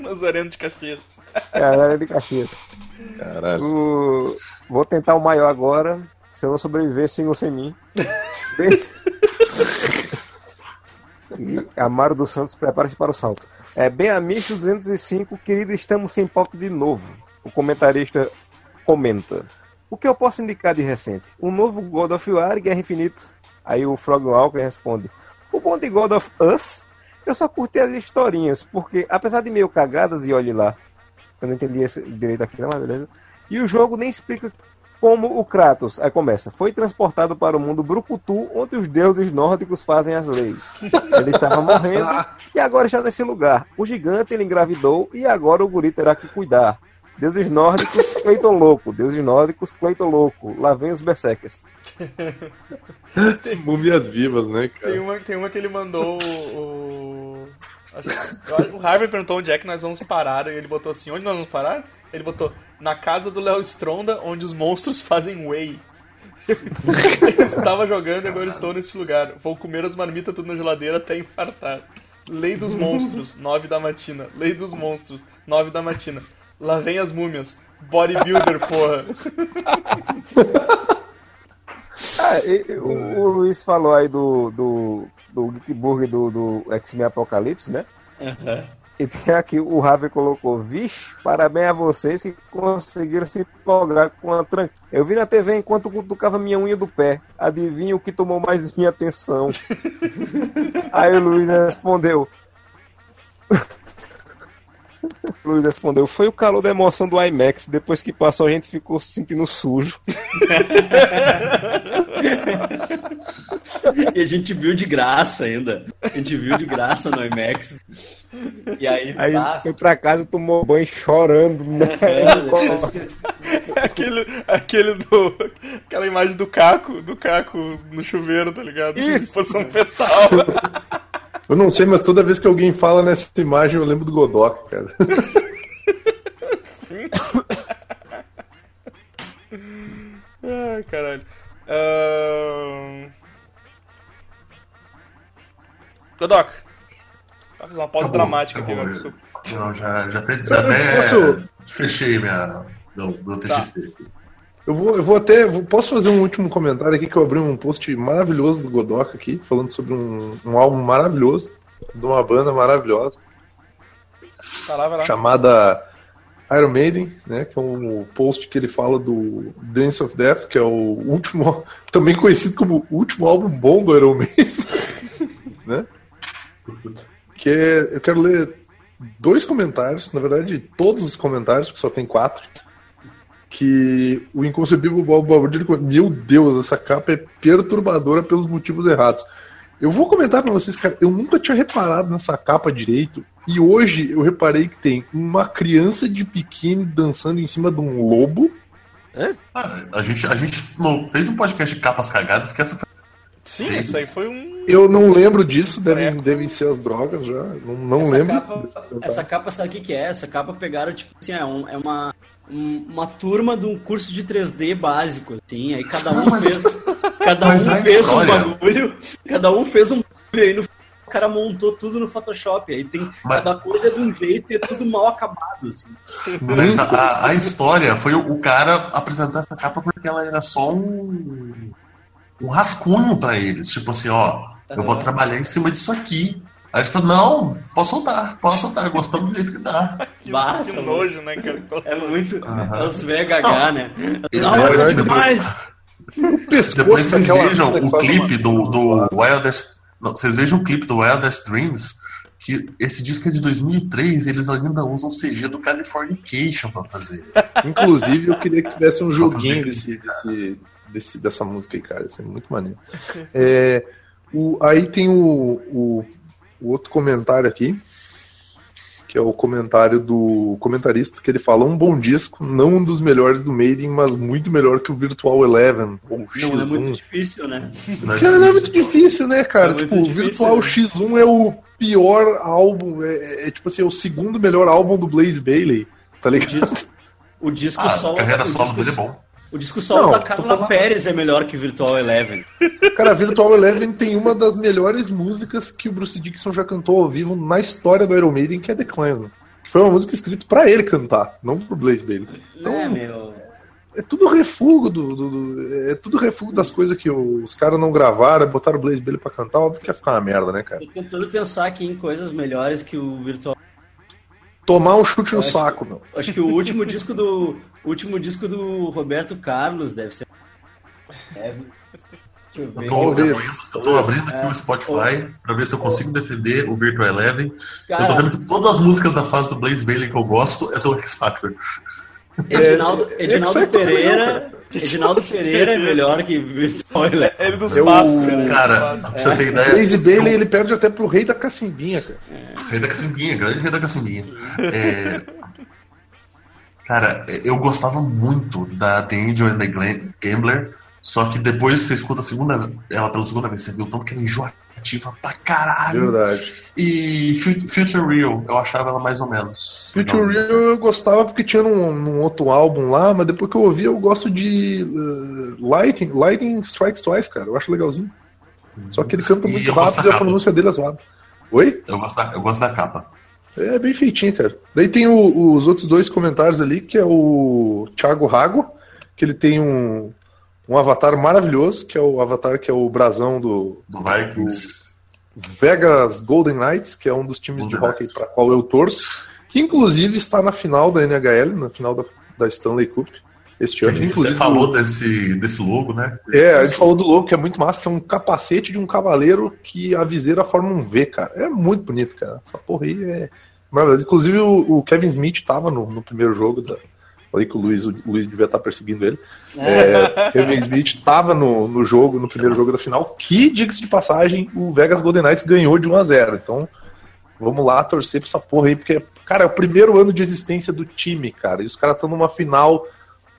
Nazareno de Caxias. Galera de Caxias. caralho. O- Vou tentar o maior agora. Se eu não sobreviver, sigam sem mim. Bem- Amaro dos Santos, prepare-se para o salto. É bem amigo 205, querido, estamos sem pauta de novo. O comentarista comenta. O que eu posso indicar de recente? O novo God of War e Guerra Infinita. Aí o Frog Walker responde. O bom de God of Us, eu só curti as historinhas, porque apesar de meio cagadas, e olhe lá, eu não entendi esse direito aqui, não, mas beleza. E o jogo nem explica como o Kratos, aí começa, foi transportado para o mundo Brucutu, onde os deuses nórdicos fazem as leis. Ele estava morrendo e agora está nesse lugar. O gigante ele engravidou e agora o guri terá que cuidar. Deuses nórdicos, Cleiton louco. Deuses nórdicos, Cleiton louco. Lá vem os berserkers. Múmias vivas, né, Tem cara? uma, tem uma que ele mandou o. O Harvey perguntou onde é que nós vamos parar, e ele botou assim: onde nós vamos parar? Ele botou na casa do Léo Stronda, onde os monstros fazem whey. eu estava jogando e agora estou neste lugar. Vou comer as marmitas tudo na geladeira até infartar. Lei dos monstros, 9 da matina. Lei dos monstros, 9 da matina. Lá vem as múmias. Bodybuilder, porra. Ah, e- o, o Luiz falou aí do, do, do Geek Burger do, do X-Men Apocalipse, né? Aham. E tem aqui, o Raven colocou, vixe, parabéns a vocês que conseguiram se empolgar com a tran... Eu vi na TV enquanto cutucava minha unha do pé. Adivinha o que tomou mais minha atenção? Aí o Luiz respondeu. O Luiz respondeu, foi o calor da emoção do IMAX. Depois que passou, a gente ficou se sentindo sujo. E a gente viu de graça ainda. A gente viu de graça no IMAX. E aí, Aí ah, foi pra casa, tomou banho chorando. Né? é, que- aquele, aquele do. Aquela imagem do Caco, do Caco no chuveiro, tá ligado? Isso. Posição fetal. Eu não sei, mas toda vez que alguém fala nessa imagem eu lembro do Godok, cara. Sim. Ai, caralho. Ahn... Godok. Vou fazer uma pausa Acabou, dramática aqui, acabou. né? Desculpa. Não, já, já até, já até Posso- fechei minha, meu, meu TXT. aqui. Eu vou, eu vou até. vou- Posso fazer um último comentário aqui que eu abri um post maravilhoso do Godok aqui, falando sobre um, um álbum maravilhoso, de uma banda maravilhosa, Vai lá, vai lá. chamada Iron Maiden, né? Que é um post que ele fala do Dance of Death, que é o último, também conhecido como o último álbum bom do Iron Maiden, né? Que é, eu quero ler dois comentários, na verdade, todos os comentários, porque só tem quatro. Que o inconcebível Bob comenta, meu Deus, essa capa é perturbadora pelos motivos errados. Eu vou comentar pra vocês, cara, eu nunca tinha reparado nessa capa direito. E hoje eu reparei que tem uma criança de biquíni dançando em cima de um lobo. Ah, a gente, a gente fez um podcast de capas cagadas que essa foi. Sim, isso aí foi um. Eu não lembro disso, devem, devem ser as drogas já. Não, não essa lembro. Capa, essa capa, sabe o que, que é? Essa capa pegaram, tipo assim, é, um- é uma, um- uma turma de um curso de 3D básico, assim. Aí cada um fez. Cada um fez um bagulho. Cada um fez um bagulho. Aí no o cara montou tudo no Photoshop. Aí tem. Mas- Cada coisa de um jeito e é tudo mal acabado, assim. Mas a, a- história foi o, o cara apresentar essa capa porque ela era só um. um rascunho pra eles. Tipo assim, ó, eu vou trabalhar em cima disso aqui. Aí ele falou, não, posso soltar, posso soltar, gostamos do jeito que dá. Que, que tá nojo, né, cara? É muito. Aham. É os VHH, né? Não, depois- é depois- demais! Pescoço Depois vocês vejam o clipe do, do Wildest. não, vocês vejam o clipe do Wildest Dreams, que esse disco é de 2003 eles ainda usam CG do Californication pra fazer. Inclusive, eu queria que tivesse um joguinho desse, desse, desse- dessa música aí, cara. Isso é muito maneiro. É, o, aí tem o, o, o outro comentário aqui, que é o comentário do comentarista, que ele fala um bom disco, não um dos melhores do Maiden, mas muito melhor que o Virtual Eleven, ou X1. Não é muito difícil, né? Não é Cara, não é muito difícil, né, cara? É tipo, o Virtual né? X1 é o pior álbum, é, é, é, tipo assim, é o segundo melhor álbum do Blaze Bailey, tá O ligado? disco, o disco Ah, solo. a carreira o solo dele é bom. O disco solo Não, da Carla falando- Pérez é melhor que Virtual Eleven. Cara, Virtual Eleven tem uma das melhores músicas que o Bruce Dixon já cantou ao vivo na história do Iron Maiden, que é The Clansman. Que foi uma música escrita pra ele cantar, não pro Blaze Bailey. Né, meu? É tudo refugo do, do- do- é tudo refugo das coisas que os caras não gravaram, botaram o Blaze Bailey pra cantar, óbvio que ia ficar uma merda, né, cara? Tô tentando pensar aqui em coisas melhores que o Virtual. Tomar um chute no acho- saco, meu. Acho que o último disco do. O último disco do Roberto Carlos deve ser. Deixa eu Eu ver. tô, Talvez. eu tô- eu tô abrindo aqui É. o Spotify pra ver se eu consigo defender o Virtual Eleven. eu tô Cara, vendo que todas as músicas da fase do Blaze Bailey que eu gosto é do X Factor. Edinaldo, É, Edinaldo é legal, Pereira. Edinaldo Pereira é melhor que Virtual. É ele do Eu- espaço, cara. Cara, do pra espaço. você ter ideia. Blaze Bailey ele perde até pro rei da cacimbinha, cara. Rei da Cacimbinha, grande Rei da Cacimbinha. É, Cara, eu gostava muito da The Angel and the Gambler, só que depois você escuta a segunda, ela pela segunda vez, você viu o tanto que ela é enjoativa pra caralho. Verdade. E Fu- Future Real, eu achava ela mais ou menos. Future Real eu gostava porque tinha num, num outro álbum lá, mas depois que eu ouvi eu gosto de uh, Lightning, Lightning Strikes Twice, cara. Eu acho legalzinho. Só que ele canta E muito gosto rápido e a pronúncia dele é zoada. Oi? Eu gosto da, eu gosto da capa. É bem feitinho, cara. Daí tem o- os outros dois comentários ali, que é o Thiago Rago, que ele tem um, um avatar maravilhoso, que é o avatar que é o brasão do Do Vikings. Vegas Golden Knights, que é um dos times de Golden hockey Knights. para qual eu torço, que inclusive está na final da NHL, na final da, da Stanley Cup este A ano. gente Inclusive, falou desse, desse logo, né? É, a gente falou do logo que é muito massa, que é um capacete de um cavaleiro que a viseira forma um V, cara. É muito bonito, cara. Essa porra aí é maravilhosa. Inclusive o, o Kevin Smith tava no, no primeiro jogo da. Falei que o Luiz, o Luiz devia estar perseguindo ele. É, Kevin Smith tava no, no jogo, no primeiro jogo da final, que, diga-se de passagem, o Vegas Golden Knights ganhou de 1 a 0 Então, vamos lá torcer pra essa porra aí, porque, cara, é o primeiro ano de existência do time, cara. E os caras estão numa final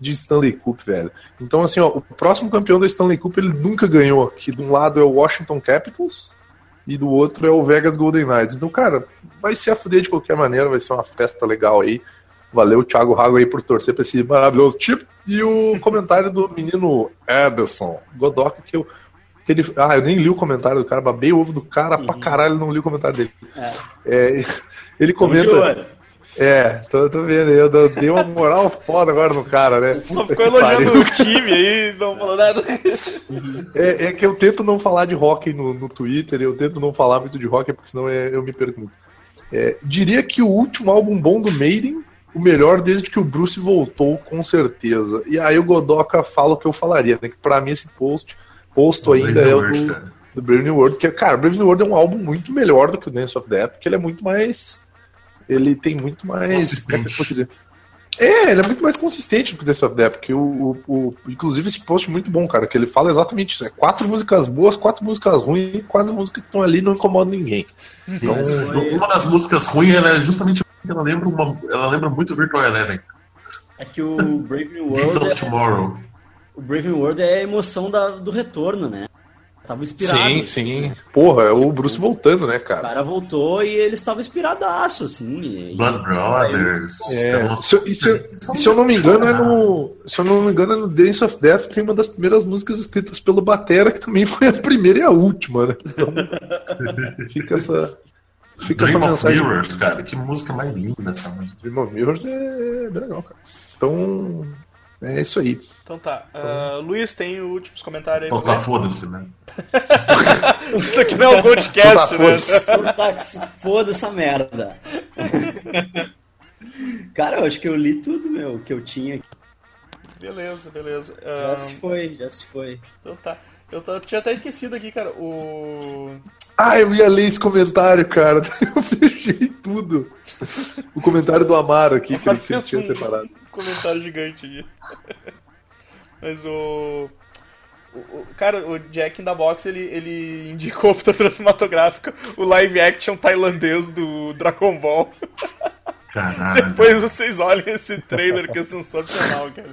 de Stanley Cup, velho. Então, assim, ó, o próximo campeão da Stanley Cup ele nunca ganhou. Que de um lado é o Washington Capitals e do outro é o Vegas Golden Knights. Então, cara, vai se a fuder de qualquer maneira, vai ser uma festa legal aí. Valeu, Thiago Rago, aí por torcer pra esse maravilhoso tipo. E o comentário do menino Ederson Godoka, que eu. Que ele, ah, eu nem li o comentário do cara, babei o ovo do cara pra caralho, não li o comentário dele. É, ele comenta. É, tô, tô vendo, eu dei uma moral foda agora no cara, né? Só Puta ficou que elogiando pariu. o time aí, não falou nada. É, é que eu tento não falar de hockey no, no Twitter, eu tento não falar muito de hockey, porque senão é- eu me pergunto. É, diria que o último álbum bom do Maiden, o melhor desde que o Bruce voltou, com certeza. E aí o Godoka fala o que eu falaria, né? Que pra mim esse post, posto ainda é o do, cara. do Brave New World, que, cara, Brave New World é um álbum muito melhor do que o Dance of Death, porque ele é muito mais. Ele tem muito mais. É? É, ele é muito mais consistente do que o Dance of Death, porque o, o, o- Inclusive esse post é muito bom, cara, que ele fala exatamente isso. É quatro músicas boas, quatro músicas ruins, quatro músicas que estão ali não incomodam ninguém. Sim. Então, Uma das músicas ruins, ela é justamente ela lembra, uma, ela lembra muito Virtual Eleven. É que o Brave New World of é, Tomorrow. o Brave New World é a emoção da- do retorno, né? Tava inspirado. sim, sim. Porra, é o Bruce voltando, né, O cara? cara voltou e ele estava inspiradaço, assim. e- Blood Brothers. É, umas- se, eu- e se, eu- e se eu não me engano, é no. Se eu não me engano, é no Dance of Death tem uma das primeiras músicas escritas pelo Batera, que também foi a primeira e a última, né? Então, fica essa. Fica essa Dream of mensagem. Mirrors, cara. Que música mais linda essa música. Dream of Mirrors é bem legal, cara. Então, é isso aí. Então tá. Ah, Luiz, tem os últimos comentários aí. Então tá, foda-se, né? Isso aqui não é um podcast, Então tá, né? Tá, foda essa merda. Cara, eu acho que eu li tudo, meu, que eu tinha. aqui. Beleza, beleza. Já Ah, se foi, já se foi. então tá. Eu t- tinha até esquecido aqui, cara. O. Ah, eu ia ler esse comentário, cara. Eu fechei tudo. O comentário do Amaro aqui, que ele, Fez tinha um separado. comentário gigante aqui. Mas o... o- o- Cara, o Jack in the Box ele, ele indicou pra tortura cinematográfica o live action tailandês do Dragon Ball. Caralho. Depois vocês olhem esse trailer que é sensacional, cara.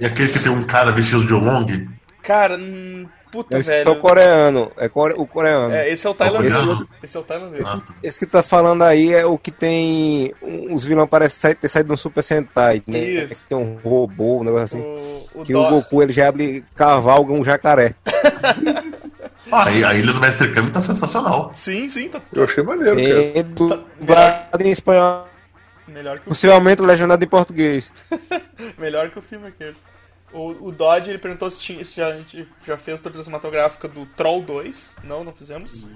E aquele que tem um cara vestido de Olong? Cara, hum, puta, Esse velho. é o coreano. É core- o coreano. É, esse é o tailandês. Coreano? Esse é o tailandês. Ah, Esse que tá falando aí é o que tem. Os vilões parecem ter saído de um Super Sentai, né? Isso. Que tem um robô, um negócio assim. O, o Que Do- o Goku ele já abre cavalga um jacaré. Ah, a Ilha do Mestre Kami tá sensacional. Sim, sim, tá Eu achei maneiro, cara. E dublado em espanhol, melhor que o possivelmente legendado em português. Melhor que o filme aquele. O, o Dodge, ele perguntou se, tinha, se a gente já fez tortura cinematográfica do Troll 2. Não, não fizemos.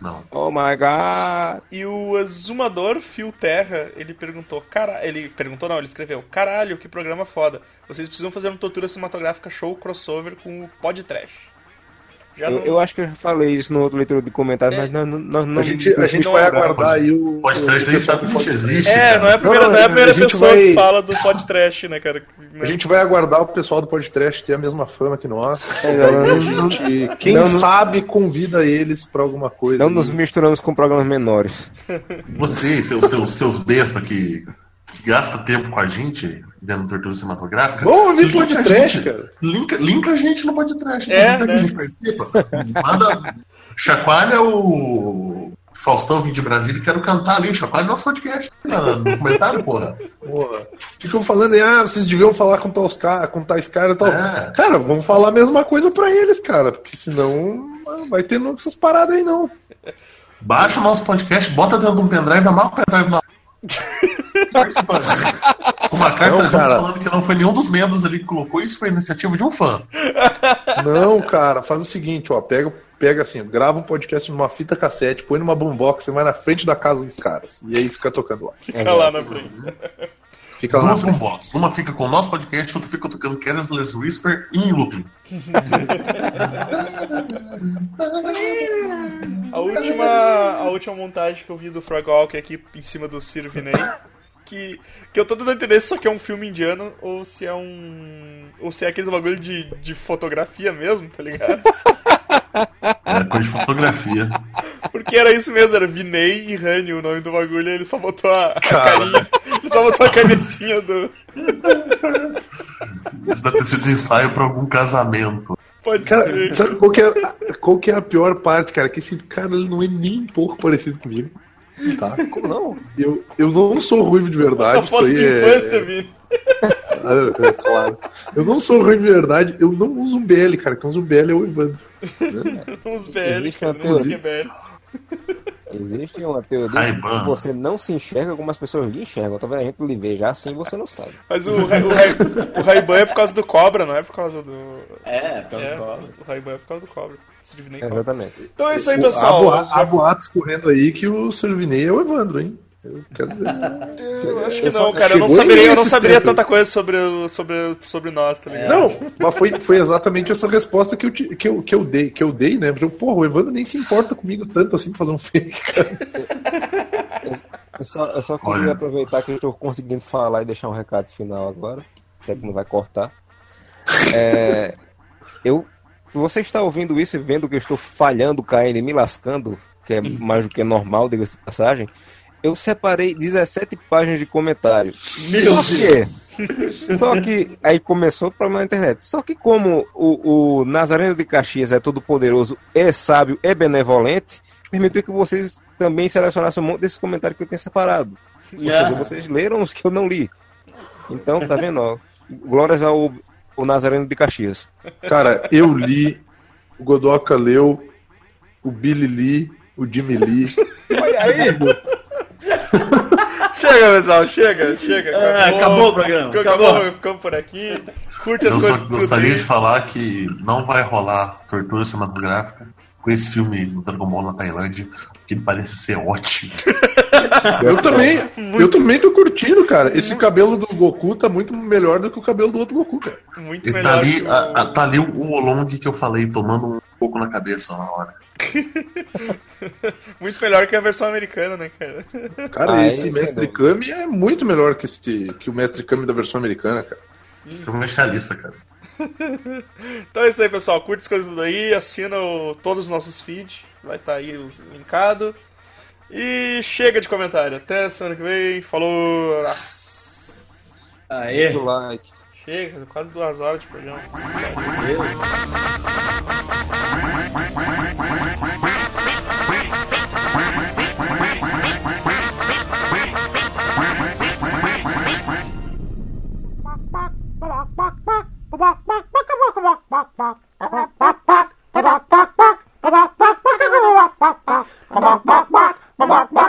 Não. Oh my god. E o exumador Phil Terra, ele perguntou, cara, ele perguntou não, ele escreveu, caralho, que programa foda. Vocês precisam fazer uma tortura cinematográfica show crossover com o Pod Trash. Já Eu, não... eu acho que eu já falei isso no outro leitura de comentários, É. mas nós, nós não. A gente, a gente não vai aguardar aí o. Trás nem sabe que a gente existe. É, cara. não é a primeira, Não, não é a a primeira gente pessoa vai- que fala do Pod Trash, né, cara? A gente vai aguardar o pessoal do podcast ter a mesma fama que nós. É, não, a não, gente, quem não, não- sabe, convida eles pra alguma coisa. Não nos misturamos com programas menores. Vocês, seus, seus, seus bestas que, que gastam tempo com a gente dentro da tortura cinematográfica. Vamos ouvir podcast, gente- cara. Linka, linka a gente no podcast. É, Visita que né? a gente participa. Manda. Chacoalha o. Faustão vim de Brasília e quero cantar ali. Chacoalha nosso podcast. cara, No comentário, porra. Porra. Ficam falando aí, ah, vocês deviam falar com tais caras, com tais caras e tal. É. Cara, vamos falar a mesma coisa pra eles, cara, porque senão não vai ter essas paradas aí não. Baixa o nosso podcast, bota dentro de um pendrive, amarra o pendrive na. Uma carta Não, junto cara. falando que não foi nenhum dos membros ali que colocou, isso foi iniciativa de um fã. Não, cara, faz o seguinte, ó, pega, pega assim, grava um podcast numa fita cassete, põe numa boombox, você vai na frente da casa dos caras. E aí fica tocando lá. Fica lá na frente. Fica lá. Duas. Uma fica com o nosso podcast, outra fica tocando Careless Whisper em looping. A última, a última montagem que eu vi do Frogwalk aqui em cima do Ciro Vinay, que, que eu tô tentando entender se isso aqui é um filme indiano ou se é um. ou se é aqueles bagulho de, de fotografia mesmo, tá ligado? É coisa de fotografia. Porque era isso mesmo, era Vinay e Rani o nome do bagulho, e ele só botou a, a carinha. Só botou a cabecinha do. Isso deve ter sido ensaio pra algum casamento. Pode Cara, ser. sabe qual que, é, qual que é a pior parte, cara? Que esse cara ele não é nem um pouco parecido comigo. Tá? Como não? Eu, eu não sou ruivo de verdade. A foto isso de aí é- infância, Vini. É, é claro. Eu não sou ruim de verdade, eu não uso um BL, cara. Quem usa um BL é o Evandro. Uns BL, Existe cara, uma nem sei teoria. que é BL. Existe uma teoria que você não se enxerga como as pessoas lhe enxergam. Talvez a gente lhe veja assim você não sabe. Mas o, o, Ray- o Ray-Ban é por causa do Cobra, não é por causa do. É, por causa É, do cobra. o Ray-Ban é por causa do Cobra. Exatamente. Então é isso aí, O- pessoal. Há boatos correndo aí que o Servinei é o Evandro, hein? Eu quero dizer. Eu acho que não, cara. Eu não saberia, eu não saberia tanta coisa sobre, sobre, sobre nós, tá ligado? Não, mas foi, foi exatamente essa resposta que eu, que eu, que eu dei, que eu dei, né? Porque, porra, o Evandro nem se importa comigo tanto assim pra fazer um fake, cara. só, eu só queria Olha. aproveitar que eu estou conseguindo falar e deixar um recado final agora, que é que não vai cortar. É, eu, você está ouvindo isso e vendo que eu estou falhando, caindo e me lascando, que é mais do que normal, diga-se de passagem. Eu separei 17 páginas de comentário. Meu Só que, só que aí começou o problema na internet. Só que como o, o Nazareno de Caxias é todo poderoso, é sábio, é benevolente, permitiu que vocês também selecionassem um monte desses comentários que eu tenho separado. Ou Ah. seja, vocês leram os que eu não li. Então, tá vendo? ó? Glórias ao, ao Nazareno de Caxias. Cara, eu li, o Godoka leu, o Billy li, o Jimmy li. Olha aí! Chega, pessoal, chega, chega. Ah, acabou o programa, Acabou, acabou. ficamos por aqui. Curte as Eu só coisas do gostaria de falar que não vai rolar tortura cinematográfica com esse filme do Dragon Ball na Tailândia, que parece ser ótimo. Eu também, eu também tô curtindo, cara. Esse cabelo do Goku tá muito melhor do que o cabelo do outro Goku, cara. Muito E melhor tá ali, que o- a- a- tá ali o Olong que eu falei, tomando um pouco na cabeça na hora. Muito melhor que a versão americana, né, cara? Cara, Ah, esse isso, Mestre? Kami é muito melhor que, esse, que o Mestre Kami da versão americana, cara. Extremamente realista, cara. Então é isso aí, pessoal. Curte as coisas daí, assina o- todos os nossos feeds. Vai estar aí os linkado. E chega de comentário. Até semana que vem. Falou. Aê. Do like. Chega, quase duas horas de programa. Bak bak